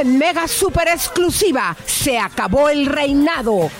en mega super exclusiva. Se acabó el reinado.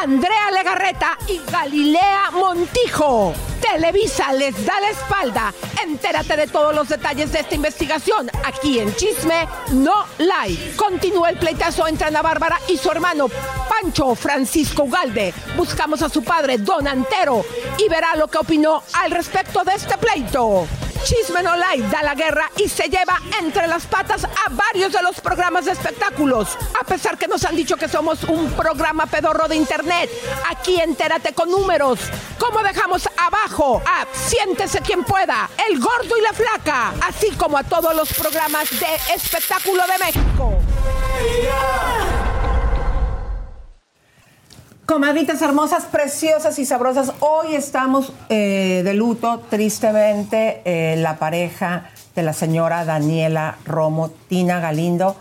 Andrea Legarreta y Galilea Montijo. Televisa les da la espalda. Entérate de todos los detalles de esta investigación aquí en Chisme No Live. Continúa el pleitazo entre Ana Bárbara y su hermano Pancho Francisco Ugalde. Buscamos a su padre Don Antero y verá lo que opinó al respecto de este pleito. Chisme No Live da la guerra y se lleva entre las patas a varios de los programas de espectáculos. A pesar que nos han dicho que somos un programa pedorro de internet, aquí entérate con números. ¿Cómo dejamos abajo a Siéntese quien pueda, El Gordo y la Flaca, así como a todos los programas de espectáculo de México? Comadritas hermosas, preciosas y sabrosas, hoy estamos eh, de luto, tristemente, eh, la pareja de la señora Daniela Romo, Tina Galindo,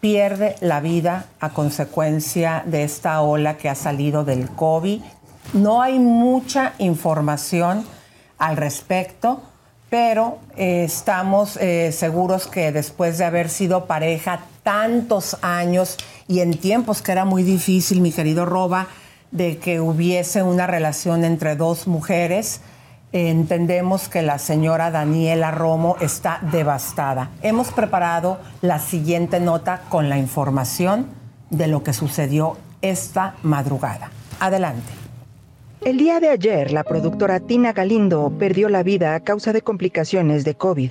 pierde la vida a consecuencia de esta ola que ha salido del COVID. No hay mucha información al respecto, pero eh, estamos seguros que después de haber sido pareja tantos años y en tiempos que era muy difícil, mi querido Roba, de que hubiese una relación entre dos mujeres, entendemos que la señora Daniela Romo está devastada. Hemos preparado la siguiente nota con la información de lo que sucedió esta madrugada. Adelante. El día de ayer, la productora Tina Galindo perdió la vida a causa de complicaciones de COVID.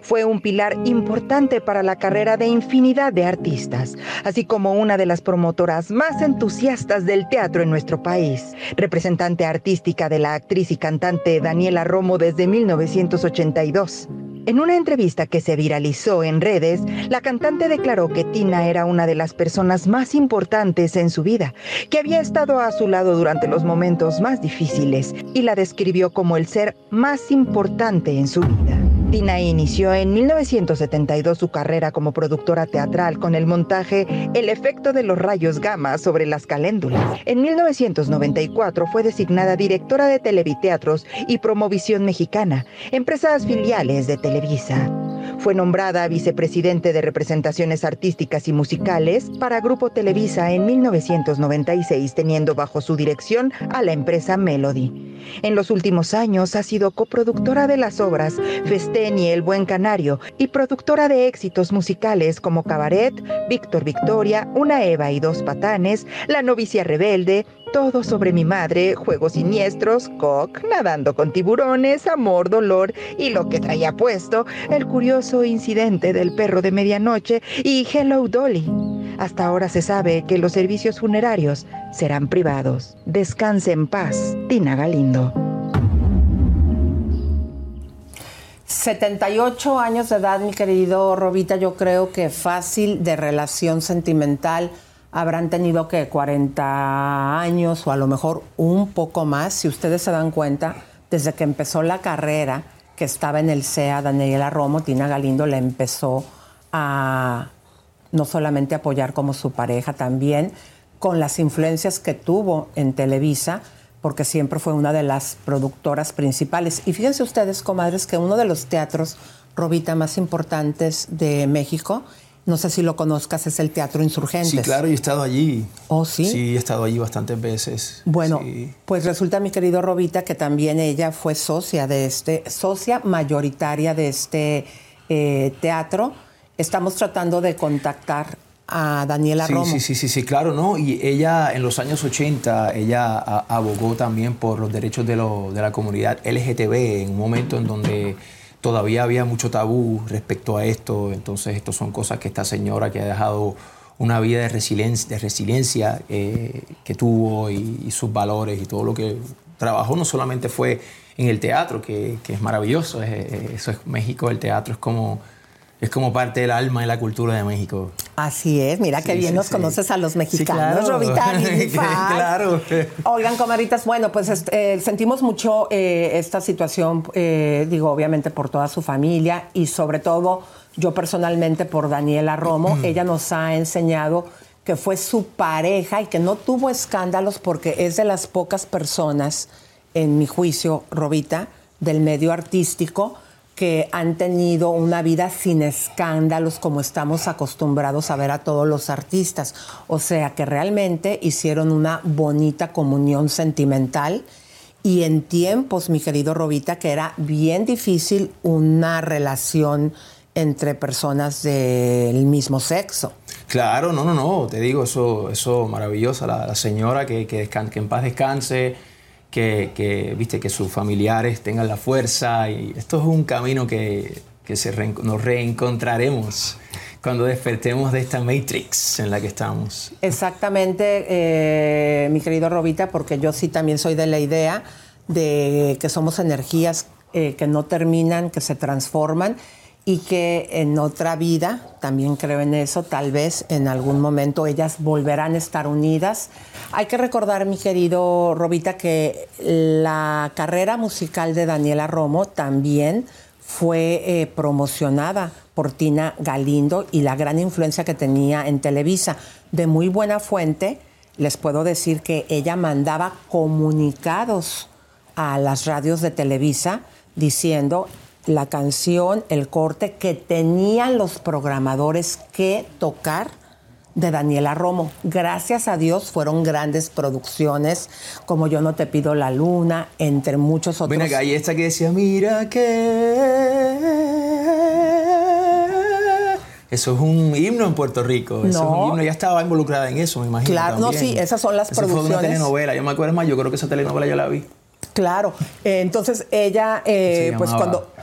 Fue un pilar importante para la carrera de infinidad de artistas, así como una de las promotoras más entusiastas del teatro en nuestro país, representante artística de la actriz y cantante Daniela Romo desde 1982. En una entrevista que se viralizó en redes, la cantante declaró que Tina era una de las personas más importantes en su vida, que había estado a su lado durante los momentos más difíciles y la describió como el ser más importante en su vida. Tina inició en 1972 su carrera como productora teatral con el montaje El efecto de los rayos gamma sobre las caléndulas. En 1994 fue designada directora de Televiteatros y Promovisión Mexicana, empresas filiales de Televisa. Fue nombrada vicepresidente de representaciones artísticas y musicales para Grupo Televisa en 1996, teniendo bajo su dirección a la empresa Melody. En los últimos años ha sido coproductora de las obras Festén y El Buen Canario y productora de éxitos musicales como Cabaret, Víctor Victoria, Una Eva y dos Patanes, La Novicia Rebelde, todo sobre mi madre, juegos siniestros, cock, nadando con tiburones, amor, dolor y lo que traía puesto, el curioso incidente del perro de medianoche y Hello Dolly. Hasta ahora se sabe que los servicios funerarios serán privados. Descanse en paz, Tina Galindo. 78 años de edad, mi querido Robita, yo creo que fácil de relación sentimental habrán tenido que 40 años o a lo mejor un poco más, si ustedes se dan cuenta, desde que empezó la carrera que estaba en el CEA, Daniela Romo, Tina Galindo le empezó a no solamente apoyar como su pareja, también con las influencias que tuvo en Televisa, porque siempre fue una de las productoras principales. Y fíjense ustedes, comadres, que uno de los teatros, Robita, más importantes de México, no sé si lo conozcas, es el Teatro Insurgentes. Sí, claro, yo he estado allí. ¿Oh, sí? Sí, he estado allí bastantes veces. Bueno, pues resulta, mi querido Robita, que también ella fue socia de este, socia mayoritaria de este eh, teatro estamos tratando de contactar a Daniela sí, Romo. Sí, sí, sí, sí, claro, ¿no? Y ella en los años 80, ella abogó también por los derechos de, de la comunidad LGTB en un momento en donde todavía había mucho tabú respecto a esto. Entonces, esto son cosas que esta señora que ha dejado una vida de resiliencia, de resiliencia eh, que tuvo y, sus valores y todo lo que trabajó no solamente fue en el teatro, que, que es maravilloso, eso es México, el teatro es como es como parte del alma y la cultura de México. Así es, mira qué bien nos conoces a los mexicanos, claro. claro. Oigan, comaritas, bueno, pues este, eh, sentimos mucho eh, esta situación, eh, digo, obviamente por toda su familia y sobre todo yo personalmente por Daniela Romo. Ella nos ha enseñado que fue su pareja y que no tuvo escándalos porque es de las pocas personas, en mi juicio, Robita, del medio artístico, que han tenido una vida sin escándalos como estamos acostumbrados a ver a todos los artistas. O sea que realmente hicieron una bonita comunión sentimental y en tiempos, mi querido Robita, que era bien difícil una relación entre personas del mismo sexo. Claro, no, no, no, te digo, eso, eso maravilloso, la, señora que, que, que en paz descanse, que, viste, que sus familiares tengan la fuerza y esto es un camino que, se nos reencontraremos cuando despertemos de esta matrix en la que estamos. Exactamente, eh, mi querido Robita, porque yo sí también soy de la idea de que somos energías eh, que no terminan, que se transforman y que en otra vida, también creo en eso, tal vez en algún momento ellas volverán a estar unidas. Hay que recordar, mi querido Robita, que la carrera musical de Daniela Romo también fue eh, promocionada por Tina Galindo y la gran influencia que tenía en Televisa. De muy buena fuente, les puedo decir que ella mandaba comunicados a las radios de Televisa diciendo la canción, el corte que tenían los programadores que tocar de Daniela Romo. Gracias a Dios fueron grandes producciones como Yo no te pido la luna, entre muchos otros. Ven acá, y esta que decía, mira que... Eso es un himno en Puerto Rico. Eso es un himno. Ya estaba involucrada en eso, me imagino. Claro, no, sí, esas son las producciones. Fue una telenovela. Yo me acuerdo más, yo creo que esa telenovela ya la vi. Claro. Eh, entonces ella, eh, pues cuando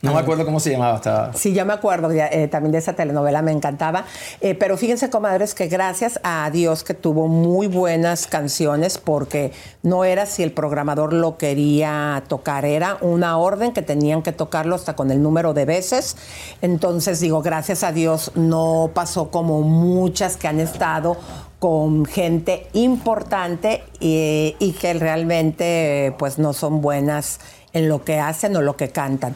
no me acuerdo cómo se llamaba. Estaba... Sí, ya me acuerdo eh, también de esa telenovela, me encantaba. Eh, pero fíjense, comadres, que gracias a Dios que tuvo muy buenas canciones, porque no era si el programador lo quería tocar, era una orden que tenían que tocarlo hasta con el número de veces. Entonces, digo, gracias a Dios no pasó como muchas que han estado con gente importante y, y que realmente pues no son buenas en lo que hacen o lo que cantan.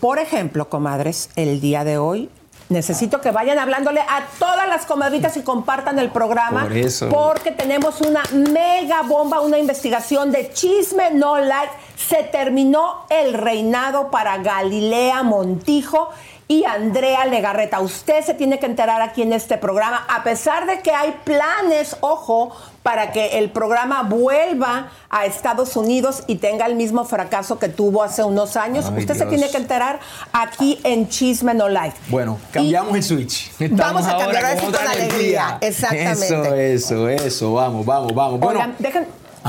Por ejemplo, comadres, el día de hoy necesito que vayan hablándole a todas las comadritas y compartan el programa. Por eso. Porque tenemos una mega bomba, una investigación de chisme no like. Se terminó el reinado para Galilea Montijo y Andrea Legarreta. Usted se tiene que enterar aquí en este programa, a pesar de que hay planes, ojo, para que el programa vuelva a Estados Unidos y tenga el mismo fracaso que tuvo hace unos años. Usted se tiene que enterar aquí en Chisme No Like. Bueno, cambiamos el switch. vamos a cambiar eso con alegría. Exactamente. Eso, eso, eso. Vamos, vamos, vamos. Bueno, Oigan, dejen,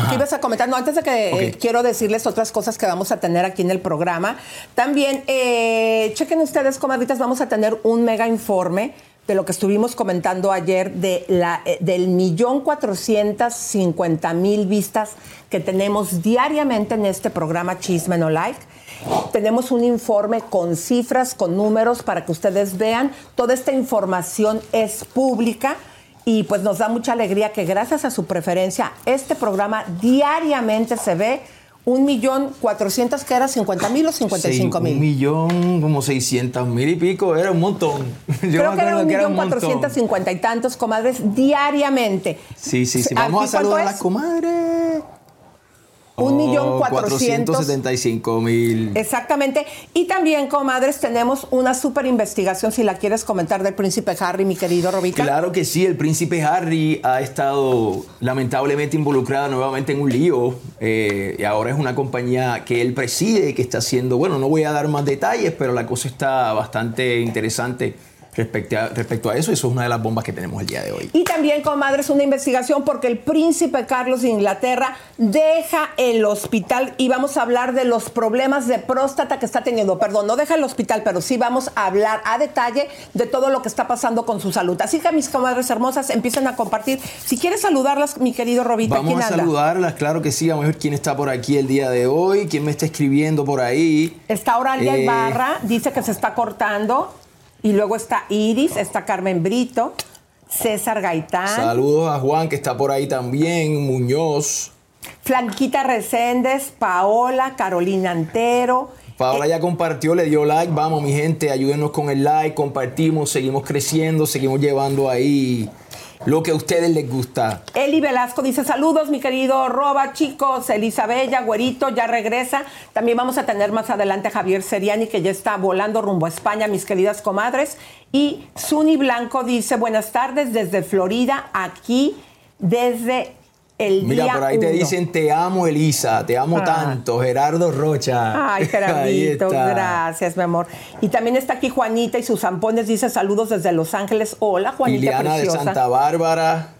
¿Qué ibas a comentar? No, antes de que eh, quiero decirles otras cosas que vamos a tener aquí en el programa. También, eh, chequen ustedes, comadritas, vamos a tener un mega informe de lo que estuvimos comentando ayer de la, eh, del millón cuatrocientas cincuenta mil vistas que tenemos diariamente en este programa Chisme No Like. Tenemos un informe con cifras, con números para que ustedes vean. Toda esta información es pública y pues nos da mucha alegría que gracias a su preferencia este programa diariamente se ve un millón cuatrocientos, que era 50 mil o 55 mil. Un millón, como 600 mil y pico, era un montón. Yo Creo que era un millón cuatrocientos cincuenta y tantos comadres diariamente. Sí, sí, sí. Vamos a saludar a las comadres. Un millón cuatrocientos. mil. Exactamente. Y también, comadres, tenemos una súper investigación, si la quieres comentar, del príncipe Harry, mi querido Robica. Claro que sí, el príncipe Harry ha estado lamentablemente involucrado nuevamente en un lío. Eh, y ahora es una compañía que él preside, que está haciendo, bueno, no voy a dar más detalles, pero la cosa está bastante interesante respecto a, respecto a eso. Eso es una de las bombas que tenemos el día de hoy. Y también, comadres, una investigación porque el príncipe Carlos de Inglaterra deja el hospital y vamos a hablar de los problemas de próstata que está teniendo. Perdón, no deja el hospital, pero sí vamos a hablar a detalle de todo lo que está pasando con su salud. Así que mis comadres hermosas empiezan a compartir. Si quieres saludarlas, mi querido Robita, Vamos a saludarlas, claro que sí. Vamos a ver quién está por aquí el día de hoy, quién me está escribiendo por ahí. Está Oralia eh... Ibarra, dice que se está cortando. Y luego está Iris, está Carmen Brito, César Gaitán. Saludos a Juan, que está por ahí también, Muñoz. Flanquita Reséndez, Paola, Carolina Antero. Paola ya compartió, le dio like. Vamos, mi gente, ayúdenos con el like, compartimos, seguimos creciendo, seguimos llevando ahí lo que a ustedes les gusta. Eli Velasco dice saludos, mi querido Roba, chicos, Elisabella, Güerito, ya regresa. También vamos a tener más adelante a Javier Seriani, que ya está volando rumbo a España, mis queridas comadres. Y Suni Blanco dice, buenas tardes desde Florida, aquí desde el Mira, día por ahí te uno". dicen, te amo, Elisa, te amo Ah. tanto, Gerardo Rocha. Ay, Gerardito, gracias, mi amor. Y también está aquí Juanita y sus zampones dice saludos desde Los Ángeles. Hola, Juanita Liliana de preciosa. Santa Bárbara.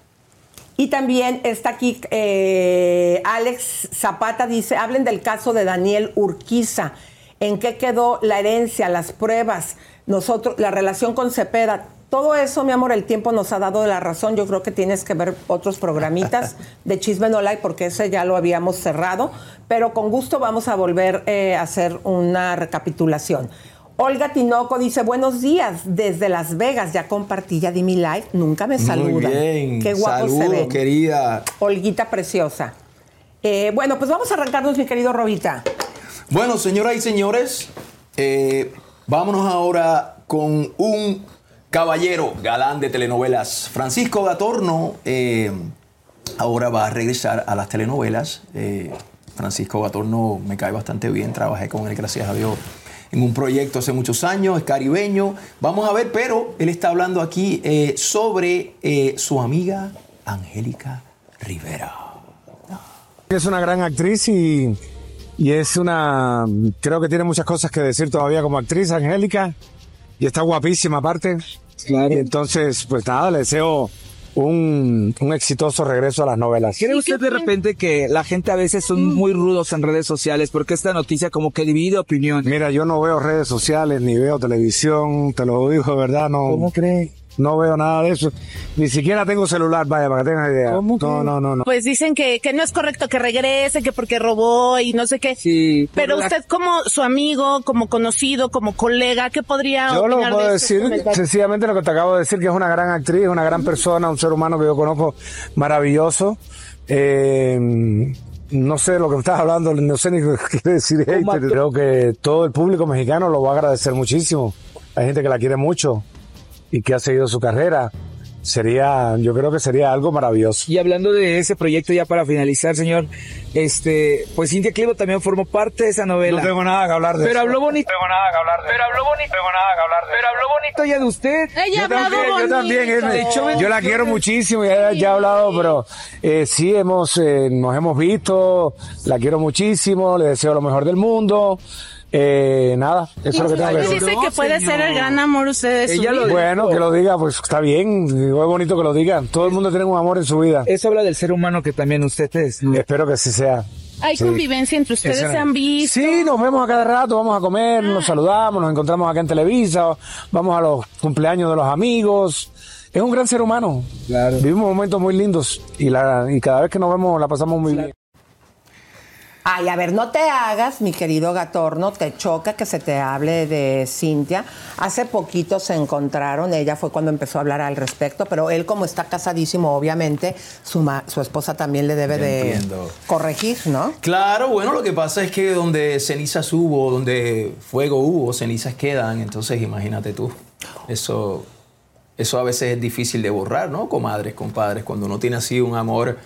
Y también está aquí eh, Alex Zapata, dice, hablen del caso de Daniel Urquiza. ¿En qué quedó la herencia, las pruebas, nosotros, la relación con Cepeda? Todo eso, mi amor, el tiempo nos ha dado la razón. Yo creo que tienes que ver otros programitas de Chisme No Like porque ese ya lo habíamos cerrado. Pero con gusto vamos a volver eh, a hacer una recapitulación. Olga Tinoco dice, buenos días, desde Las Vegas, ya compartí, ya di mi like, nunca me saludan. Muy bien. Qué guapo se Saludos, ven. querida. Olguita preciosa. Eh, bueno, pues vamos a arrancarnos, mi querido Robita. Bueno, señoras y señores, eh, vámonos ahora con un caballero galán de telenovelas. Francisco Gatorno eh, ahora va a regresar a las telenovelas. Eh, Francisco Gatorno me cae bastante bien, trabajé con él, gracias a Dios, en un proyecto hace muchos años, es caribeño. Vamos a ver, pero él está hablando aquí eh, sobre su amiga Angélica Rivera. Es una gran actriz y, y es una. Creo que tiene muchas cosas que decir todavía como actriz, Angélica. Y está guapísima aparte. Y entonces, pues nada, le deseo un, un exitoso regreso a las novelas. ¿Cree usted de repente que la gente a veces son muy rudos en redes sociales? Porque esta noticia como que divide opinión. Mira, yo no veo redes sociales ni veo televisión, te lo digo de verdad, no. ¿Cómo cree? No veo nada de eso. Ni siquiera tengo celular, vaya, para que tengas idea. ¿Cómo No, no, no, no. Pues dicen que, que no es correcto que regrese, que porque robó y no sé qué. Sí. Pero la- usted como su amigo, como conocido, como colega, ¿qué podría Yo lo puedo de estos decir comentarios? sencillamente lo que te acabo de decir, que es una gran actriz, una gran persona, un ser humano que yo conozco maravilloso. Eh, no sé lo que me estás hablando, no sé ni qué quiere decir hater. Creo que todo el público mexicano lo va a agradecer muchísimo. Hay gente que la quiere mucho y que ha seguido su carrera. Sería, yo creo que sería algo maravilloso. Y hablando de ese proyecto ya para finalizar, señor, este, pues Cintia Clivo también formó parte de esa novela. No tengo nada que hablar de pero eso. habló bonito. tengo nada que hablar de Pero habló bonito. tengo nada que hablar de Pero habló bonito ya de usted. Ella ha yo también, yo también, bonito. eh, yo la quiero muchísimo, ya, ya he hablado, pero eh, sí hemos, eh, nos hemos visto, la quiero muchísimo, le deseo lo mejor del mundo, eh, nada, eso es lo que tengo que Usted decir. dice que puede señor. ser el gran amor usted de su Ella lo vida. Bueno, que lo diga, pues está bien, es bonito que lo diga, todo el mundo tiene un amor en su vida, Eso habla del ser humano que también usted es. espero que así sea. Hay Sí. convivencia entre ustedes, Eso- se han visto. Sí, nos vemos a cada rato, vamos a comer, nos saludamos, nos encontramos acá en Televisa, vamos a los cumpleaños de los amigos. Es un gran ser humano. Claro. Vivimos momentos muy lindos y, la, y cada vez que nos vemos la pasamos muy bien. Ay, a ver, no te hagas, mi querido Gatorno, te choca que se te hable de Cintia. Hace poquito se encontraron, ella fue cuando empezó a hablar al respecto, pero él como está casadísimo, obviamente, su, ma- su esposa también le debe de entiendo. corregir, ¿no? Claro, bueno, lo que pasa es que donde cenizas hubo, donde fuego hubo, cenizas quedan. Entonces, imagínate tú. Eso, eso a veces es difícil de borrar, ¿no? Comadres, compadres, cuando uno tiene así un amor.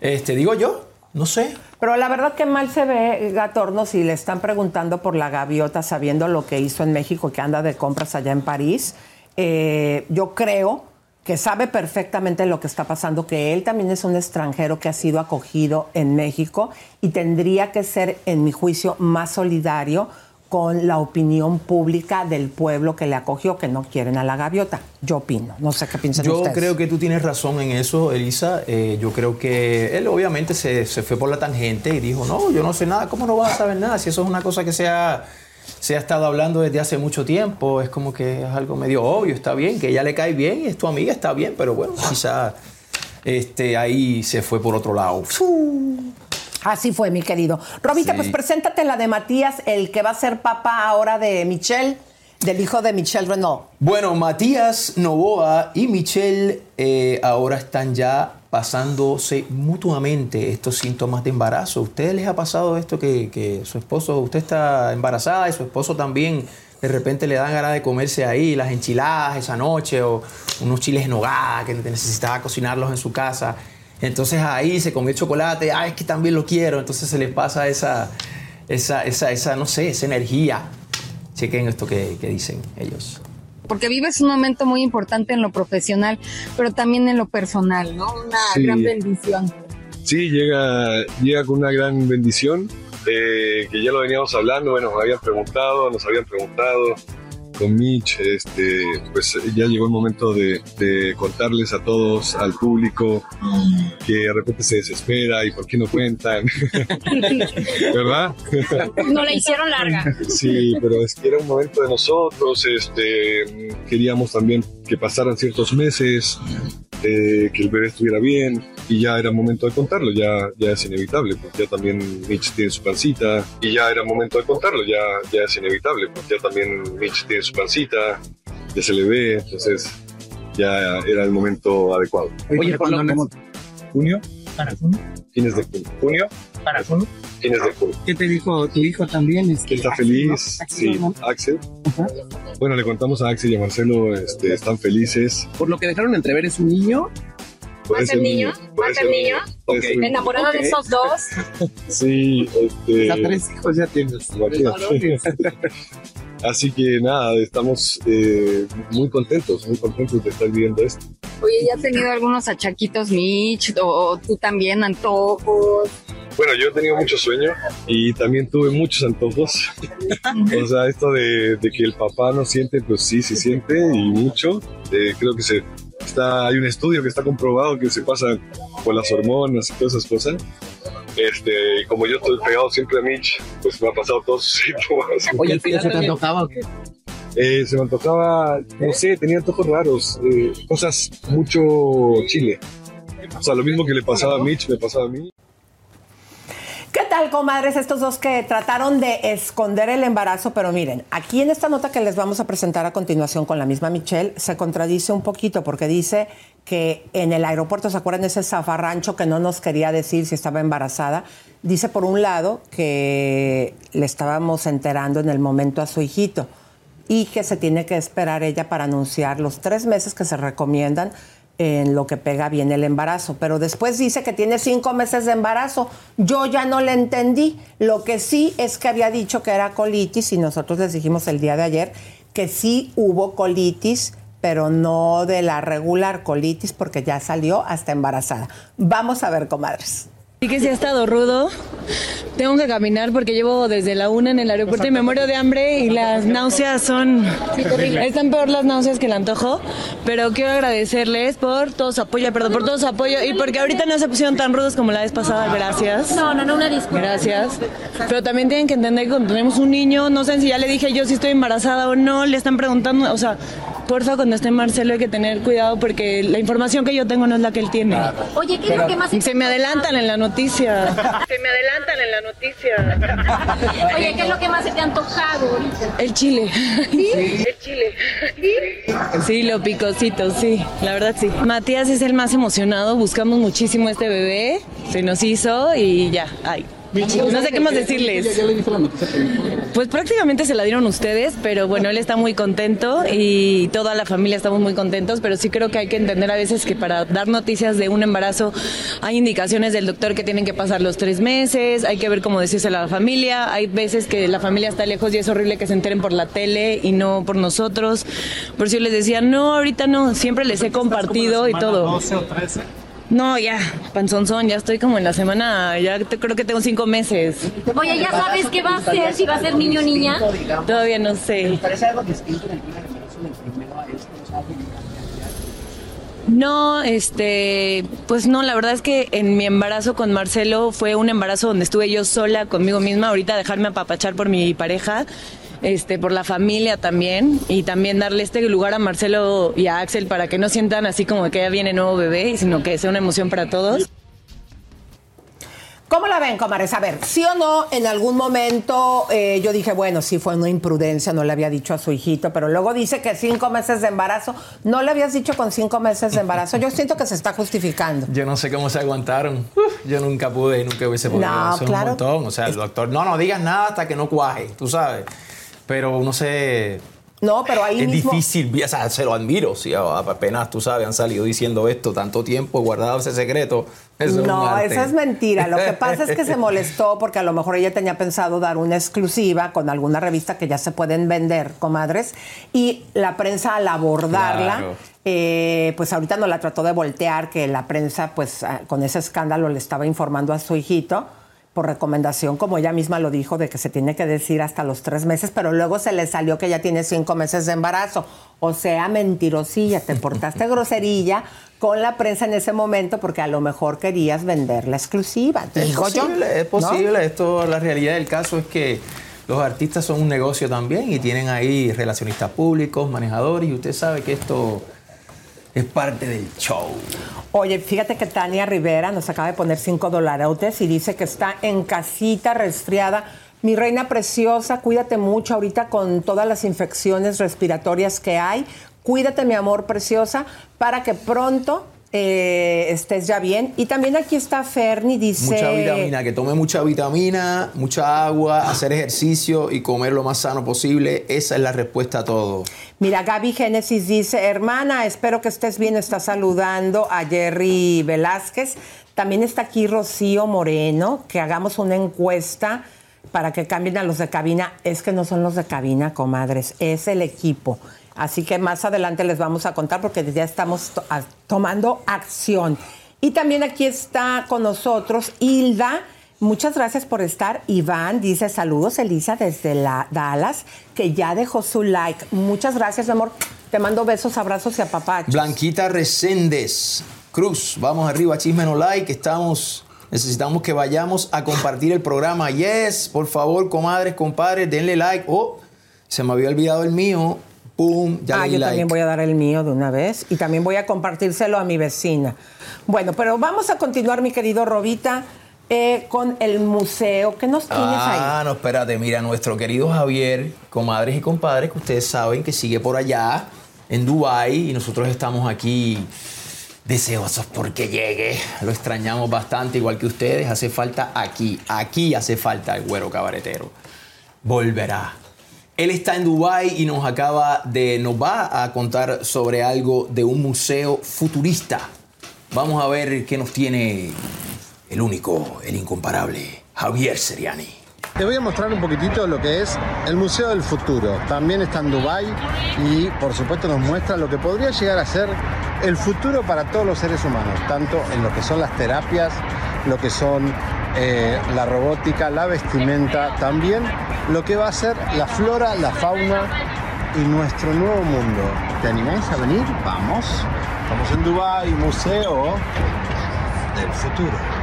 Este, digo yo, no sé. Pero la verdad que mal se ve Gatorno si le están preguntando por la gaviota sabiendo lo que hizo en México, que anda de compras allá en París. Eh, yo creo que sabe perfectamente lo que está pasando, que él también es un extranjero que ha sido acogido en México y tendría que ser, en mi juicio, más solidario con la opinión pública del pueblo que le acogió, que no quieren a la gaviota. Yo opino. No sé qué piensan Yo ustedes. creo que tú tienes razón en eso, Elisa. Eh, yo creo que él obviamente se, se fue por la tangente y dijo, no, yo no sé nada, ¿cómo no vas a saber nada? Si eso es una cosa que se ha, se ha estado hablando desde hace mucho tiempo, es como que es algo medio obvio, está bien, que ella le cae bien y es tu amiga, está bien, pero bueno, quizá este, ahí se fue por otro lado. Así fue, mi querido. Robita, Sí. pues preséntate la de Matías, el que va a ser papá ahora de Michelle, del hijo de Michelle Renault. Bueno, Matías Novoa y Michelle eh, ahora están ya pasándose mutuamente estos síntomas de embarazo. ¿A ustedes les ha pasado esto que, que su esposo, usted está embarazada y su esposo también de de repente le dan ganas de comerse ahí las enchiladas esa noche o unos chiles en hogar que necesitaba cocinarlos en su casa. Entonces ahí se comió el chocolate, ay, es que también lo quiero. Entonces se les pasa esa, esa, esa, esa no sé, esa energía. Chequen esto que, que dicen ellos porque vives un momento muy importante en lo profesional, pero también en lo personal, ¿no? Una gran bendición. Sí, llega, llega con una gran bendición, eh, que ya lo veníamos hablando, bueno, nos habían preguntado, nos habían preguntado, con Mitch, este, pues ya llegó el momento de, contarles a todos, al público, que de repente se desespera y por qué no cuentan, ¿verdad? No la hicieron larga. Sí, pero es que era un momento de nosotros, este, queríamos también que pasaran ciertos meses, eh, que el bebé estuviera bien y ya era momento de contarlo, ya, ya es inevitable, porque ya también Mitch tiene su pancita y ya era momento de contarlo, ya, ya es inevitable, porque ya también Mitch tiene su pancita, ya se le ve, entonces ya era el momento adecuado. Oye, ¿cuándo ¿Junio? ¿Para junio? Fines de junio. ¿Junio? ¿Para junio? Fines de junio. ¿Qué te dijo tu hijo también? Este, está feliz, sí, Axel. Bueno, le contamos a Axel y a Marcelo, este, están felices. Por lo que dejaron entrever, ¿es un niño? ¿Va a ser niño? ¿Va a ser niño? Okay. ¿Enamorado de esos dos? Sí, este... A tres hijos ya tienes. Así que nada, estamos eh, muy contentos, muy contentos de estar viviendo esto. Oye, ¿ya has tenido algunos achaquitos, Mitch? ¿O tú también, antojos? Bueno, yo he tenido mucho sueño y también tuve muchos antojos. o sea, esto de, que el papá no siente, pues sí, se siente y mucho. Eh, creo que se está, hay un estudio que está comprobado que se pasa por las hormonas y todas esas cosas. Este, y como yo estoy pegado siempre a Mitch, pues me ha pasado todos sus síntomas. Oye, ¿el se te antojaba o qué? Eh, se me antojaba, no sé, tenía antojos raros, eh, cosas mucho chile. O sea, lo mismo que le pasaba a Mitch, me pasaba a mí. ¿Qué tal, comadres? Estos dos que trataron de esconder el embarazo, pero miren, aquí en esta nota que les vamos a presentar a continuación con la misma Michelle, se contradice un poquito porque dice que en el aeropuerto, ¿se acuerdan ese zafarrancho que no nos quería decir si estaba embarazada? Dice por un lado que le estábamos enterando en el momento a su hijito y que se tiene que esperar ella para anunciar los tres meses que se recomiendan en lo que pega bien el embarazo, pero después dice que tiene cinco meses de embarazo. Yo ya no le entendí. Lo que sí es que había dicho que era colitis y nosotros les dijimos el día de ayer que sí hubo colitis, pero no de la regular colitis porque ya salió hasta embarazada. Vamos a ver, comadres. Sí que sí ha estado rudo. Tengo que caminar porque llevo desde la una en el aeropuerto y me muero de hambre y las náuseas son... Están peor las náuseas que el antojo, pero quiero agradecerles por todo su apoyo, perdón, por todo su apoyo y porque ahorita no se pusieron tan rudos como la vez pasada, gracias. No, no, no, una disculpa. Gracias. Pero también tienen que entender que cuando tenemos un niño, no sé si ya le dije yo si estoy embarazada o no, le están preguntando, o sea, porfa, cuando esté Marcelo hay que tener cuidado porque la información que yo tengo no es la que él tiene. Oye, ¿qué es lo que más... Se me adelantan en la noticia. Se me adelantan en la noticia. Oye, ¿qué es lo que más se te ha antojado ahorita? El chile. ¿Sí? El chile. ¿Sí? lo picosito, sí. La verdad sí. Matías es el más emocionado. Buscamos muchísimo este bebé. Se nos hizo y ya. Ay. No sé qué más decirles. Pues prácticamente se la dieron ustedes, pero bueno, él está muy contento y toda la familia estamos muy contentos, pero sí creo que hay que entender a veces que para dar noticias de un embarazo hay indicaciones del doctor que tienen que pasar los tres meses, hay que ver cómo decirse a la familia, hay veces que la familia está lejos y es horrible que se enteren por la tele y no por nosotros. Por si yo les decía, no, ahorita no, siempre les he compartido y todo. 12 o 13. No, ya, panzonzón, ya estoy como en la semana, ya creo que tengo cinco meses. Oye, ¿ya sabes qué va a ser? ¿Si va a ser niño o niña? Todavía no sé. parece algo distinto en el embarazo del primero a este? No, este, pues no, la verdad es que en mi embarazo con Marcelo fue un embarazo donde estuve yo sola conmigo misma, ahorita dejarme apapachar por mi pareja este, por la familia también y también darle este lugar a Marcelo y a Axel para que no sientan así como que ya viene nuevo bebé, sino que sea una emoción para todos. ¿Cómo la ven, comadres? A ver, sí o no, en algún momento eh, yo dije, bueno, sí fue una imprudencia, no le había dicho a su hijito, pero luego dice que cinco meses de embarazo, no le habías dicho con cinco meses de embarazo. Yo siento que se está justificando. Yo no sé cómo se aguantaron. yo nunca pude y nunca hubiese podido. No, claro. un montón. O sea, el doctor, no, no digas nada hasta que no cuaje, tú sabes. Pero no sé, No, pero ahí es mismo. difícil, o sea, se lo admiro. Si apenas tú sabes, han salido diciendo esto tanto tiempo, guardado ese secreto. Eso es no, arte. esa es mentira. Lo que pasa es que se molestó porque a lo mejor ella tenía pensado dar una exclusiva con alguna revista que ya se pueden vender, comadres, y la prensa al abordarla, Claro. eh, pues ahorita no la trató de voltear, que la prensa, pues ah, con ese escándalo le estaba informando a su hijito por recomendación, como ella misma lo dijo, de que se tiene que decir hasta los tres meses, pero luego se le salió que ya tiene cinco meses de embarazo. O sea, mentirosilla, te portaste groserilla con la prensa en ese momento porque a lo mejor querías vender la exclusiva. Es yo, posible, es ¿no? posible. Esto, la realidad del caso es que los artistas son un negocio también y tienen ahí relacionistas públicos, manejadores, y usted sabe que esto es parte del show. Oye, fíjate que Tania Rivera nos acaba de poner cinco dolarotes y dice que está en casita, resfriada. Mi reina preciosa, cuídate mucho ahorita con todas las infecciones respiratorias que hay. Cuídate, mi amor preciosa, para que pronto eh, estés ya bien. Y también aquí está Ferni, dice... Mucha vitamina, que tome mucha vitamina, mucha agua, hacer ejercicio y comer lo más sano posible. Esa es la respuesta a todo. Mira, Gaby Génesis dice, hermana, espero que estés bien, está saludando a Jerry Velázquez. También está aquí Rocío Moreno, que hagamos una encuesta para que cambien a los de cabina. Es que no son los de cabina, comadres, es el equipo. Así que más adelante les vamos a contar porque ya estamos to- a- tomando acción. Y también aquí está con nosotros Hilda. Muchas gracias por estar. Iván dice saludos, Elisa, desde la Dallas, que ya dejó su like. Muchas gracias, mi amor. Te mando besos, abrazos y apapachos. Blanquita Reséndez Cruz, vamos arriba, chisme no like, estamos, necesitamos que vayamos a compartir el programa. Yes, por favor, comadres, compadres, denle like. Oh, se me había olvidado el mío. Pum, ya ah, yo like. también voy a dar el mío de una vez y también voy a compartírselo a mi vecina. Bueno, pero vamos a continuar, mi querido Robita, eh, con el museo. ¿Qué nos tienes Ah, ahí? no, espérate, mira, nuestro querido Javier, comadres y compadres, que ustedes saben que sigue por allá, en Dubái, y nosotros estamos aquí deseosos porque llegue. Lo extrañamos bastante, igual que ustedes. Hace falta aquí, aquí hace falta el güero cabaretero. Volverá. Él está en Dubái y nos acaba de, nos va a contar sobre algo de un museo futurista. Vamos a ver qué nos tiene el único, el incomparable, Javier Seriani. Te voy a mostrar un poquitito lo que es el Museo del Futuro. También está en Dubái y por supuesto nos muestra lo que podría llegar a ser el futuro para todos los seres humanos, tanto en lo que son las terapias, lo que son eh, la robótica, la vestimenta, también lo que va a ser la flora, la fauna y nuestro nuevo mundo. ¿Te animáis a venir? Vamos. Estamos en Dubái, Museo del Futuro.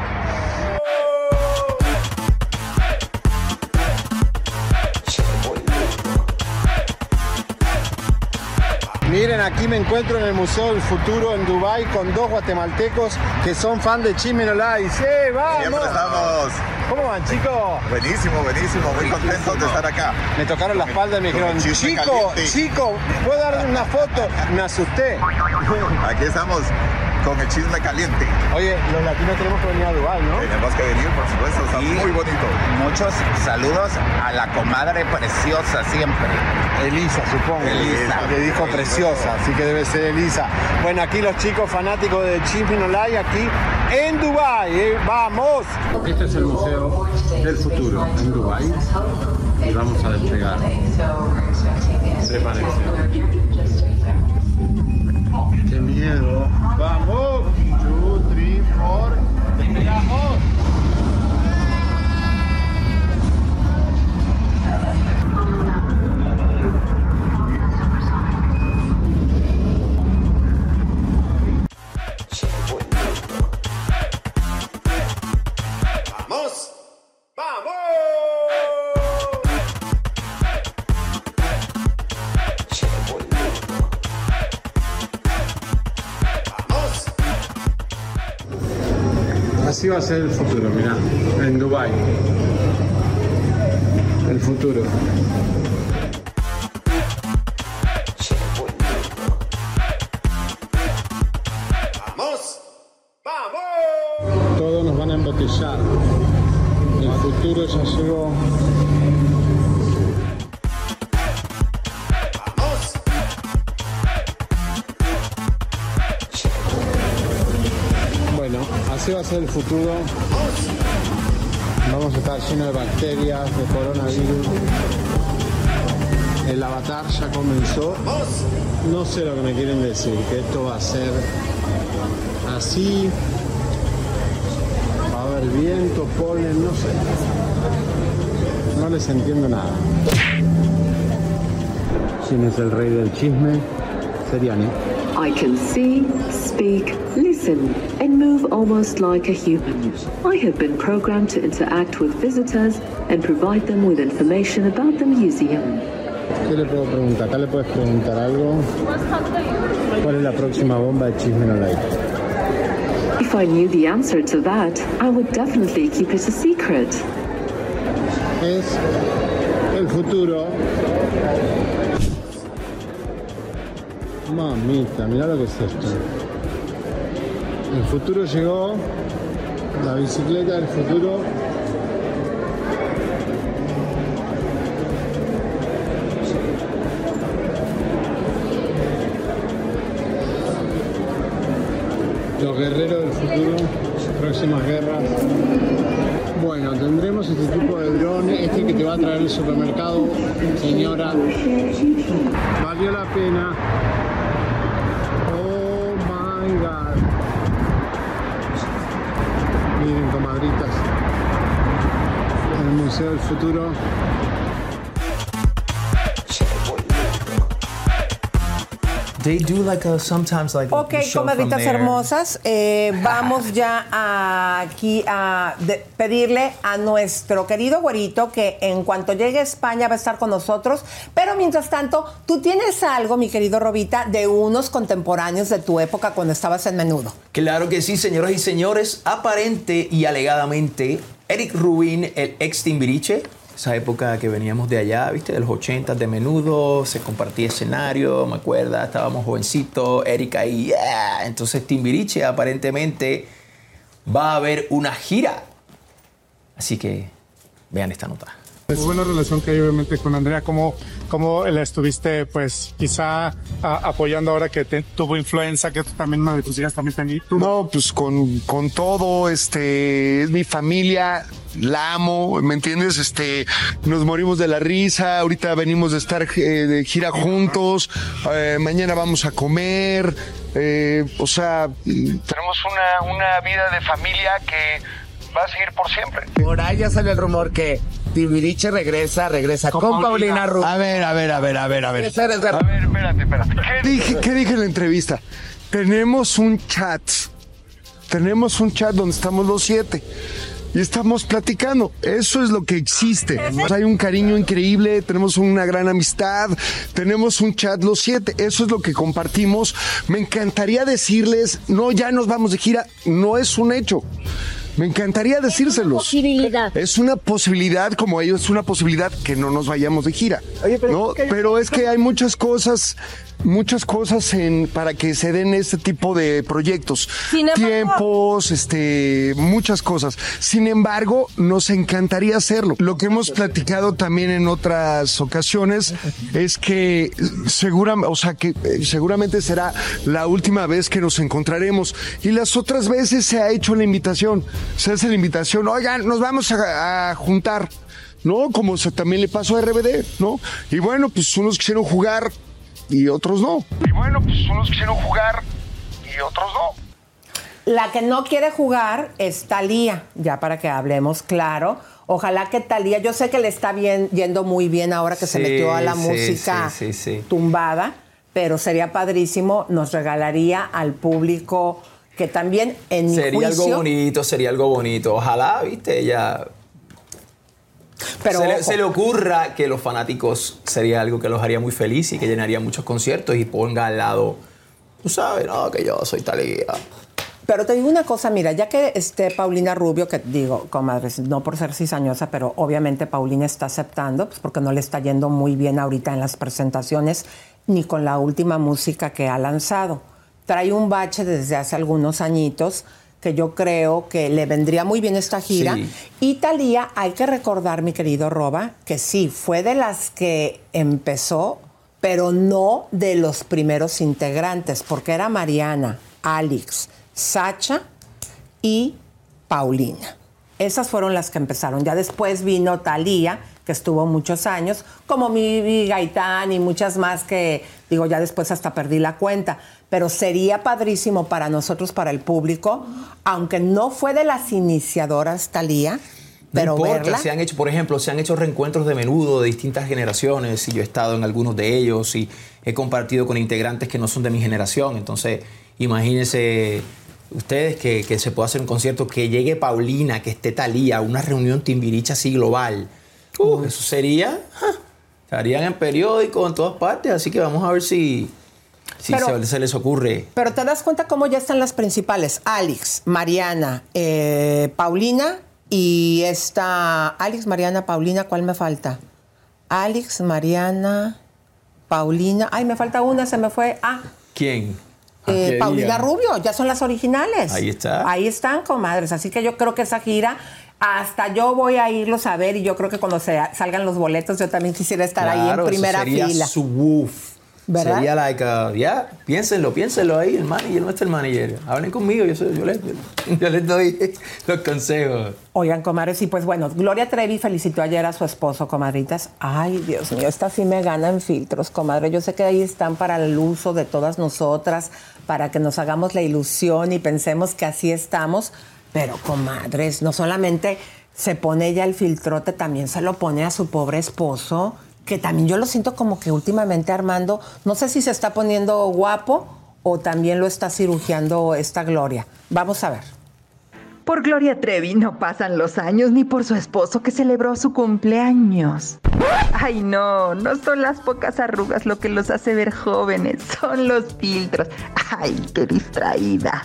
Miren, aquí me encuentro en el Museo del Futuro en Dubai con dos guatemaltecos que son fan de Chisme No Lies. ¡Eh, vamos! Siempre estamos. ¿Cómo van, chicos? Buenísimo, buenísimo, muy contentos de estar acá. Me tocaron la espalda y me dijeron, chico, caliente". chico, ¿puedo dar una foto? Me asusté. Aquí estamos con el chisme caliente. Oye, los latinos tenemos que venir a Dubai, ¿no? Tenemos que venir, por supuesto, está muy bonito. Muchos saludos a la comadre preciosa siempre. Elisa, supongo. Elisa. Que dijo preciosa, así que debe ser Elisa. Bueno, aquí los chicos fanáticos de Chisme No Lies, aquí en Dubai. ¿eh? ¡Vamos! Este es el Museo del Futuro en Dubai y vamos a despegar. Prepárense. ¡Qué miedo! ¡Vamos! Two, three, four. ¡Despegamos! ¡Vamos! Así va a ser el futuro, mirá, en Dubai. El futuro. ¡Vamos! Todos nos van a embotellar octubre ya llegó. Bueno, así va a ser el futuro. Vamos a estar llenos de bacterias, de coronavirus. El avatar ya comenzó. No sé lo que me quieren decir, que esto va a ser así Haber viento, polen, no sé. No les entiendo nada. ¿Quién es el rey del chisme? Seriani. I can see, speak, listen, and move almost like a human. I have been programmed to interact with visitors and provide them with information about the museum. ¿Qué le puedo preguntar? Acá le puedes preguntar algo. ¿Cuál es la próxima bomba de chisme no? If I knew the answer to that, I would definitely keep it a secret. Es el futuro. Mamita, mira lo que es esto. El futuro llegó. La bicicleta del futuro. Los guerreros del futuro, próximas guerras. Bueno, tendremos este tipo de dron, este que te va a traer el supermercado, señora. Valió la pena. Oh my god. Miren, comadritas. El Museo del Futuro. They do like a sometimes like a Ok, comadritas there. hermosas, eh, vamos ya a- aquí a de- pedirle a nuestro querido güerito que en cuanto llegue a España va a estar con nosotros. Pero mientras tanto, tú tienes algo, mi querido Robita, de unos contemporáneos de tu época cuando estabas en menudo. Claro que sí, señoras y señores. Aparente y alegadamente, Eric Rubin, el ex Timbiriche, esa época que veníamos de allá, ¿viste? De los 80 de menudo, se compartía escenario, me acuerdo, estábamos jovencitos, Eric ahí, yeah. Entonces Timbiriche aparentemente va a haber una gira. Así que vean esta nota. Muy buena relación que hay obviamente con Andrea, ¿cómo, cómo la estuviste pues quizá a- apoyando ahora que te- tuvo influenza, que también una de tus hijas también tenía? No, pues con, con todo, este, es mi familia, la amo, ¿me entiendes? Este, nos morimos de la risa, ahorita venimos de estar eh, de gira juntos, eh, mañana vamos a comer, eh, o sea, tenemos una, una vida de familia que va a seguir por siempre. Por ahí ya sale el rumor que Timbiriche regresa, regresa con, Paulina Rubio. A ver, a ver, a ver, a ver, a ver. A ver, espérate, espérate. ¿Qué dije, qué dije en la entrevista? Tenemos un chat. Tenemos un chat donde estamos los siete. Y estamos platicando. Eso es lo que existe. Hay un cariño increíble, tenemos una gran amistad, tenemos un chat los siete. Eso es lo que compartimos. Me encantaría decirles, no, ya nos vamos de gira. No es un hecho. Me encantaría decírselos. Es una posibilidad, como ellos, es una posibilidad que no nos vayamos de gira. ¿no? Pero es que hay muchas cosas, muchas cosas en, para que se den este tipo de proyectos. Sin embargo- Tiempos, este, muchas cosas. Sin embargo, nos encantaría hacerlo. Lo que hemos platicado también en otras ocasiones es que seguramente, o sea, que eh, seguramente será la última vez que nos encontraremos. Y las otras veces se ha hecho la invitación. Se hace la invitación, oigan, nos vamos a, a juntar. ¿No? Como se también le pasó a RBD, ¿no? Y bueno, pues unos quisieron jugar y otros no. Y bueno, pues unos quisieron jugar y otros no. La que no quiere jugar es Talía, ya para que hablemos claro. Ojalá que Talía, yo sé que le está bien, yendo muy bien ahora que se metió a la sí, música sí, sí, sí. tumbada, pero sería padrísimo, nos regalaría al público que también en mi Sería algo bonito, sería algo bonito. Ojalá, viste, ella. Pero se, le, ojo. se le ocurra que los fanáticos sería algo que los haría muy feliz y que llenaría muchos conciertos y ponga al lado, tú sabes, no, que yo soy Talía. Pero te digo una cosa, mira, ya que esté Paulina Rubio, que digo, comadres, no por ser cizañosa, pero obviamente Paulina está aceptando, pues porque no le está yendo muy bien ahorita en las presentaciones, ni con la última música que ha lanzado. Trae un bache desde hace algunos añitos que yo creo que le vendría muy bien esta gira. Sí. Y Talía, hay que recordar, mi querido Roba, que sí, fue de las que empezó, pero no de los primeros integrantes, porque era Mariana, Alex, Sacha y Paulina. Esas fueron las que empezaron. Ya después vino Talía, que estuvo muchos años, como mi Gaitán y muchas más que, digo, ya después hasta perdí la cuenta. Pero sería padrísimo para nosotros, para el público, aunque no fue de las iniciadoras Talía, pero no importa, verla. se han hecho, por ejemplo, se han hecho reencuentros de menudo de distintas generaciones y yo he estado en algunos de ellos y he compartido con integrantes que no son de mi generación. Entonces, imagínense ustedes que, que se pueda hacer un concierto, que llegue Paulina, que esté Talía, una reunión timbiricha así global. Uh, eso sería, ¡ja! estarían en periódico, en todas partes, así que vamos a ver si, si Pero- se, se les ocurre. Pero te das cuenta cómo ya están las principales. Alex, Mariana, eh, Paulina y esta... Alex, Mariana, Paulina, ¿cuál me falta? Alex, Mariana, Paulina... Ay, me falta una, se me fue. Ah, ¿Quién? eh, Que Paulina. Rubio, ya son las originales. Ahí está. Ahí están, comadres. Así que yo creo que esa gira... Hasta yo voy a irlos a ver y yo creo que cuando se, salgan los boletos yo también quisiera estar ahí en eso primera sería fila. su woof. ¿Verdad? Sería like, uh, ya, piénsenlo, piénsenlo ahí, el manager, el manager. Hablen conmigo, yo, soy- yo, les, yo les doy los consejos. Oigan, comadres, y pues bueno, Gloria Trevi felicitó ayer a su esposo, comadritas. Ay, Dios mío, esta sí me gana en filtros, comadre. Yo sé que ahí están para el uso de todas nosotras, para que nos hagamos la ilusión y pensemos que así estamos. Pero, comadres, no solamente se pone ella el filtrote, también se lo pone a su pobre esposo, que también yo lo siento como que últimamente Armando, no sé si se está poniendo guapo o también lo está cirugiando esta Gloria. Vamos a ver. Por Gloria Trevi no pasan los años ni por su esposo que celebró su cumpleaños. Ay, no, no son las pocas arrugas lo que los hace ver jóvenes, son los filtros. Ay, qué distraída.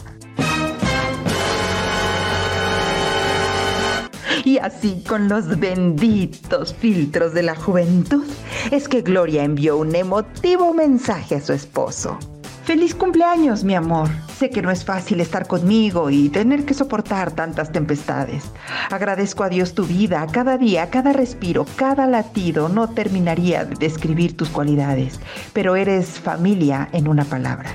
Y así con los benditos filtros de la juventud, es que Gloria envió un emotivo mensaje a su esposo. Feliz cumpleaños, mi amor. Sé que no es fácil estar conmigo y tener que soportar tantas tempestades. Agradezco a Dios tu vida, cada día, cada respiro, cada latido. No terminaría de describir tus cualidades, pero eres familia en una palabra.